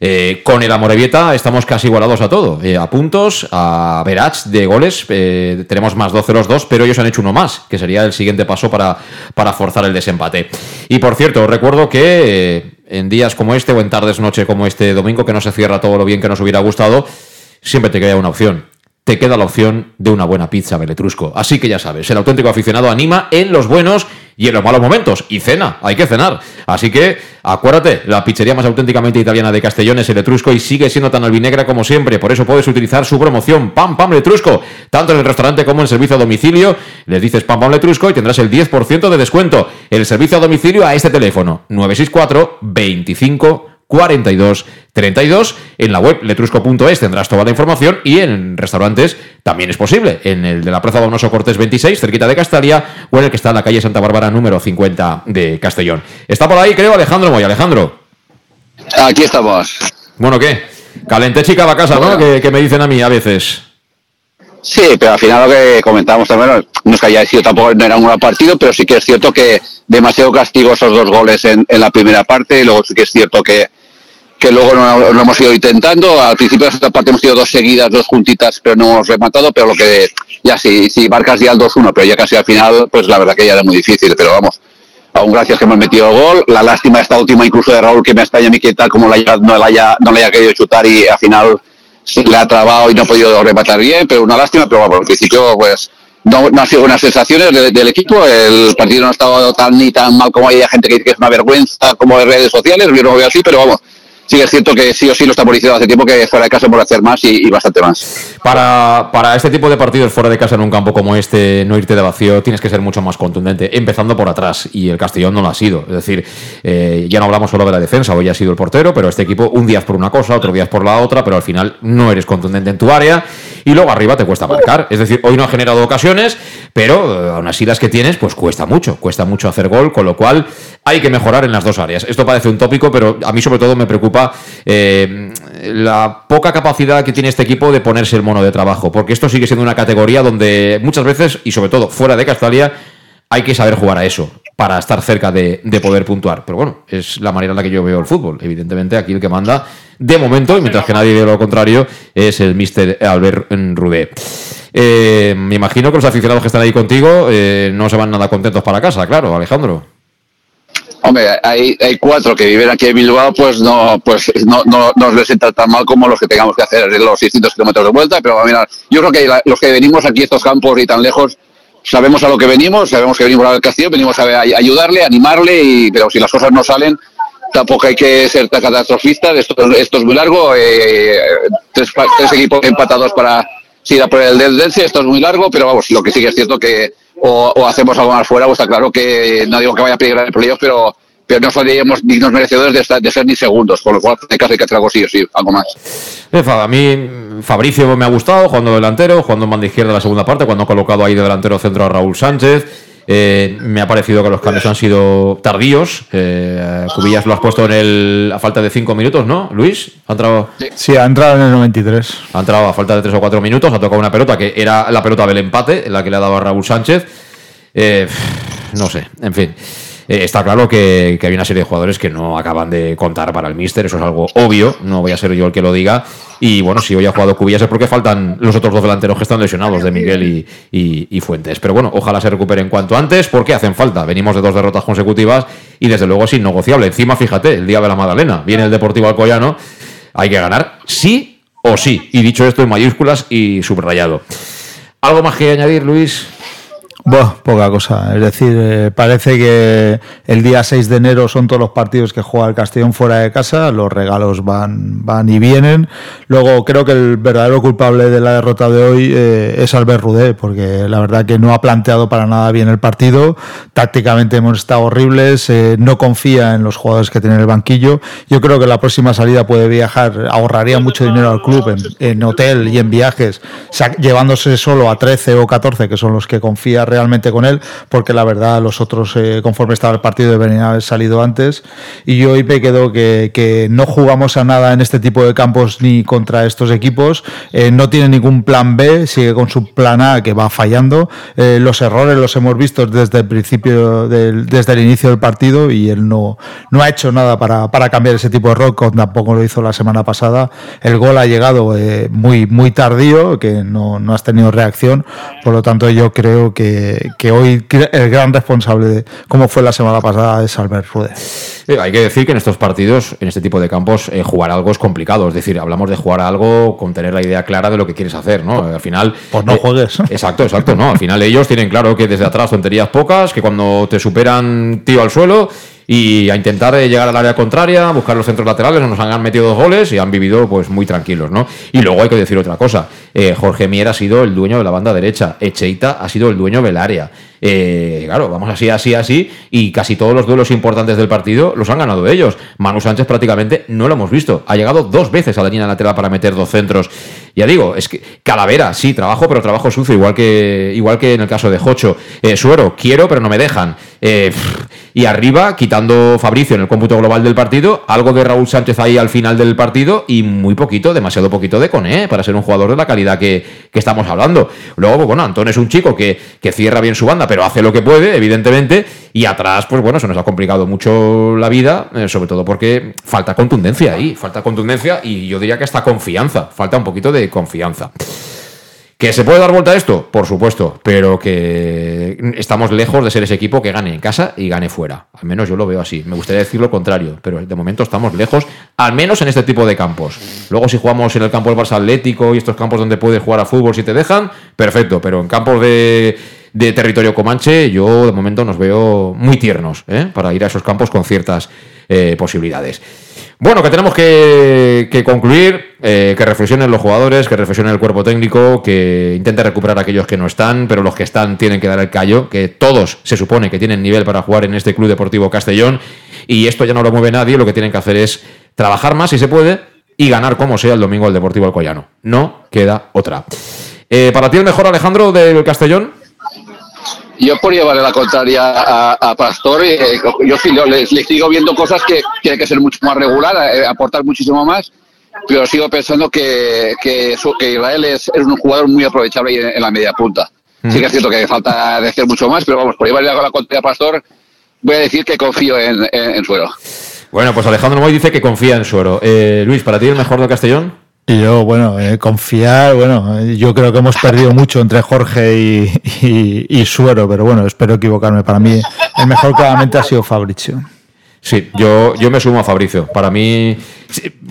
Eh, con el Amorebieta estamos casi igualados a todo, eh, a puntos, a verach de goles, eh, tenemos más 12 los dos, pero ellos han hecho uno más, que sería el siguiente paso para, para forzar el desempate. Y por cierto, recuerdo que eh, en días como este o en tardes noche como este domingo, que no se cierra todo lo bien que nos hubiera gustado, siempre te queda una opción. Te queda la opción de una buena pizza Beletrusco. Así que ya sabes, el auténtico aficionado anima en los buenos y en los malos momentos. Y cena, hay que cenar. Así que acuérdate, la pizzería más auténticamente italiana de Castellón es el Etrusco y sigue siendo tan albinegra como siempre. Por eso puedes utilizar su promoción Pam Pam Letrusco, tanto en el restaurante como en servicio a domicilio. Les dices Pam Pam Letrusco y tendrás el 10% de descuento. El servicio a domicilio a este teléfono 964 25 42 32. En la web letrusco.es tendrás toda la información y en restaurantes también es posible. En el de la Plaza Donoso Cortés 26, cerquita de Castalia, o en el que está en la calle Santa Bárbara número 50 de Castellón. Está por ahí, creo, Alejandro Moy. Alejandro. Aquí estamos. Bueno, ¿qué? Calenté chica va casa, ¿no? Que, que me dicen a mí a veces. Sí, pero al final lo que comentábamos también, no es que haya sido tampoco, no era un gran partido, pero sí que es cierto que demasiado castigo esos dos goles en, en la primera parte, y luego sí que es cierto que, que luego no, lo hemos ido intentando. Al principio de esta parte hemos ido dos seguidas, dos juntitas, pero no hemos rematado. Pero lo que ya sí, si marcas ya el 2-1, pero ya casi al final, pues la verdad que ya era muy difícil. Pero vamos, aún gracias que hemos metido el gol. La lástima esta última, incluso de Raúl, que me extraña a mí que tal como la, haya- no, la haya, no le haya querido chutar y al final le ha trabado y no ha podido rematar bien. Pero una lástima, pero bueno, al principio, pues. No, no ha sido buenas sensaciones de- del equipo. El partido no ha estado tan ni tan mal como hay gente que dice que es una vergüenza, como en redes sociales. Yo no veo así, pero vamos, sí es cierto que sí o sí lo estamos diciendo hace tiempo que fuera de casa por hacer más y, y bastante más. Para, para este tipo de partidos fuera de casa en un campo como este, no irte de vacío, tienes que ser mucho más contundente, empezando por atrás. Y el Castellón no lo ha sido. Es decir, eh, ya no hablamos solo de la defensa, hoy ha sido el portero, pero este equipo un día es por una cosa, otro día es por la otra, pero al final no eres contundente en tu área y luego arriba te cuesta marcar. Es decir, hoy no ha generado ocasiones, pero eh, aún así las que tienes, pues cuesta mucho, cuesta mucho hacer gol, con lo cual hay que mejorar en las dos áreas. Esto parece un tópico, pero a mí sobre todo me preocupa eh, la poca capacidad que tiene este equipo de ponerse el mono de trabajo, porque esto sigue siendo una categoría donde muchas veces, y sobre todo fuera de Castalia, hay que saber jugar a eso para estar cerca de, de poder puntuar. Pero bueno, es la manera en la que yo veo el fútbol. Evidentemente, aquí el que manda, de momento, y mientras que nadie ve lo contrario, es el Mister Albert Rudé. Eh, me imagino que los aficionados que están ahí contigo eh, no se van nada contentos para casa, claro, Alejandro. Hombre, hay, hay cuatro que viven aquí en Bilbao, pues no, pues no, no, no les entra tan mal como los que tengamos que hacer los 600 kilómetros de vuelta, pero mira, yo creo que la- los que venimos aquí a estos campos y tan lejos, sabemos a lo que venimos, sabemos que venimos al castillo, venimos a, a ayudarle, a animarle, y, pero si las cosas no salen, tampoco hay que ser tan catastrofistas, esto, esto es muy largo, eh, tres, tres equipos empatados para ir a por el del Dense, esto es muy largo, pero vamos, lo que sí que es cierto que o, o hacemos algo más fuera, pues está claro que no digo que vaya a peligrar el playoff, pero, pero no seríamos dignos merecedores de, de ser ni segundos, con lo cual en caso hay que hacer algo sí o sí, algo más. A mí Fabricio me ha gustado, jugando delantero, jugando en banda izquierda en la segunda parte, cuando ha colocado ahí de delantero centro a Raúl Sánchez. Eh, me ha parecido que los cambios han sido tardíos. Eh, Cubillas lo has puesto en el, a falta de cinco minutos, ¿no, Luis? ¿Ha entrado? Sí, ha entrado en el 93. Ha entrado a falta de tres o cuatro minutos, ha tocado una pelota que era la pelota del empate, la que le ha dado a Raúl Sánchez. Eh, no sé, en fin. Eh, está claro que, que hay una serie de jugadores que no acaban de contar para el míster, eso es algo obvio, no voy a ser yo el que lo diga. Y bueno, si hoy ha jugado Cubillas es porque faltan los otros dos delanteros que están lesionados, de Miguel y, y- y Fuentes. Pero bueno, ojalá se recuperen cuanto antes, porque hacen falta. Venimos de dos derrotas consecutivas y desde luego es innegociable. Encima, fíjate, el día de la Magdalena, viene el Deportivo Alcoyano, hay que ganar sí o sí. Y dicho esto en mayúsculas y subrayado. ¿Algo más que añadir, Luis? Buah, poca cosa. Es decir, eh, parece que el día 6 de enero son todos los partidos que juega el Castellón fuera de casa, los regalos van, van y vienen. Luego creo que el verdadero culpable de la derrota de hoy eh, es Albert Rudé, porque la verdad que no ha planteado para nada bien el partido. Tácticamente hemos estado horribles, eh, no confía en los jugadores que tiene en el banquillo. Yo creo que la próxima salida puede viajar, ahorraría mucho dinero al club en, en hotel y en viajes, llevándose solo a 13 o 14, que son los que confía realmente con él, porque la verdad los otros, eh, conforme estaba el partido, deberían haber salido antes. Y yo hoy me quedo que, que no jugamos a nada en este tipo de campos ni contra estos equipos. Eh, no tiene ningún plan B, sigue con su plan A que va fallando. Eh, los errores los hemos visto desde el principio, del- desde el inicio del partido y él no, no ha hecho nada para, para cambiar ese tipo de error, tampoco lo hizo la semana pasada. El gol ha llegado eh, muy, muy tardío, que no, no has tenido reacción. Por lo tanto, yo creo que, que, que hoy el gran responsable de cómo fue la semana pasada es Albert Rude. Eh, hay que decir que en estos partidos, en este tipo de campos, eh, jugar algo es complicado. Es decir, hablamos de jugar algo con tener la idea clara de lo que quieres hacer, ¿no? Al final. Pues no eh, juegues. [laughs] Exacto, exacto, ¿no? Al final ellos tienen claro que desde atrás tonterías pocas, que cuando te superan, tío al suelo y a intentar eh, llegar al área contraria, buscar los centros laterales, nos han metido dos goles y han vivido pues muy tranquilos, ¿no? Y luego hay que decir otra cosa, eh, Jorge Mier ha sido el dueño de la banda derecha, Echeita ha sido el dueño del área. Eh, claro, vamos así, así, así, y casi todos los duelos importantes del partido los han ganado ellos. Manu Sánchez prácticamente no lo hemos visto. Ha llegado dos veces a la línea lateral para meter dos centros. Ya digo, es que Calavera, sí, trabajo, pero trabajo sucio, igual que, igual que en el caso de Jocho. Suero, quiero, pero no me dejan. y arriba, quitando Fabricio en el cómputo global del partido, algo de Raúl Sánchez ahí al final del partido y muy poquito, demasiado poquito de Cone, para ser un jugador de la calidad que, que estamos hablando. Luego, bueno, Antón es un chico que, que cierra bien su banda, pero hace lo que puede, evidentemente, y atrás, pues bueno, se nos ha complicado mucho la vida, eh, sobre todo porque falta contundencia ahí, falta contundencia y yo diría que hasta confianza, falta un poquito de confianza. ¿Que se puede dar vuelta a esto? Por supuesto, pero que estamos lejos de ser ese equipo que gane en casa y gane fuera. Al menos yo lo veo así. Me gustaría decir lo contrario, pero de momento estamos lejos, al menos en este tipo de campos. Luego si jugamos en el campo del Barça Atlético y estos campos donde puedes jugar a fútbol si te dejan, perfecto, pero en campos de, de territorio comanche yo de momento nos veo muy tiernos ¿eh? para ir a esos campos con ciertas eh, posibilidades. Bueno, que tenemos que, concluir, eh, que reflexionen los jugadores, que reflexionen el cuerpo técnico, que intente recuperar a aquellos que no están, pero los que están tienen que dar el callo, que todos se supone que tienen nivel para jugar en este Club Deportivo Castellón, y esto ya no lo mueve nadie, lo que tienen que hacer es trabajar más si se puede y ganar como sea el domingo al Deportivo Alcoyano. No queda otra. Eh, ¿Para ti el mejor Alejandro del Castellón? Yo por llevarle la contraria a, a Pastor, eh, yo sí, le, sigo viendo cosas que tiene que ser mucho más regular, eh, aportar muchísimo más, pero sigo pensando que, que, que Israel es, es un jugador muy aprovechable en, la media punta. Sí que es cierto que falta decir mucho más, pero vamos, por llevarle la contraria a Pastor, voy a decir que confío en, en, en Suero. Bueno, pues Alejandro Moy dice que confía en Suero. Eh, Luis, ¿para ti el mejor del Castellón? Y yo, bueno, eh, confiar, bueno, eh, yo creo que hemos perdido mucho entre Jorge y, Suero, pero bueno, espero equivocarme. Para mí, el mejor claramente ha sido Fabricio. Sí, yo, yo me sumo a Fabricio. Para mí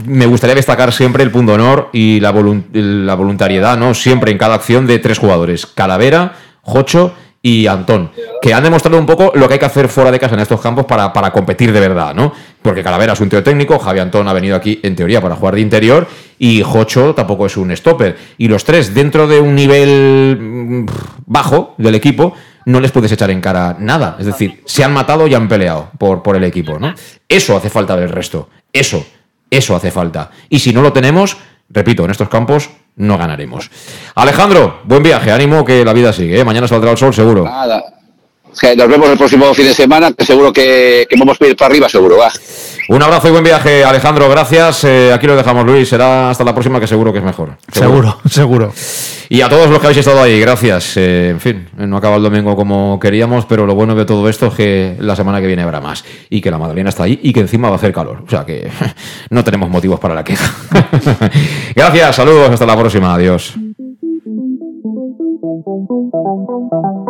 me gustaría destacar siempre el punto honor y la, volun- la voluntariedad, ¿no? Siempre en cada acción de tres jugadores, Calavera, Jocho y Antón, que han demostrado un poco lo que hay que hacer fuera de casa en estos campos para, para competir de verdad, ¿no? Porque Calavera es un tío técnico, Javi Antón ha venido aquí en teoría para jugar de interior y Jocho tampoco es un stopper. Y los tres, dentro de un nivel mm, bajo del equipo, no les puedes echar en cara nada. Es decir, se han matado y han peleado por, por el equipo, ¿no? Eso hace falta del resto. Eso, eso hace falta. Y si no lo tenemos, repito, en estos campos no ganaremos. Alejandro, buen viaje, ánimo que la vida sigue. ¿eh? Mañana saldrá el sol, seguro. Nada. Que nos vemos el próximo fin de semana, que seguro que, que vamos a ir para arriba, seguro, va. Un abrazo y buen viaje, Alejandro. Gracias. Eh, aquí lo dejamos, Luis. Será hasta la próxima, que seguro que es mejor. Seguro, seguro. [laughs] Y a todos los que habéis estado ahí, gracias. Eh, en fin, no acaba el domingo como queríamos, pero lo bueno de todo esto es que la semana que viene habrá más. Y que la Madalena está ahí y que encima va a hacer calor. O sea que [laughs] no tenemos motivos para la queja. [laughs] gracias, saludos, hasta la próxima. Adiós.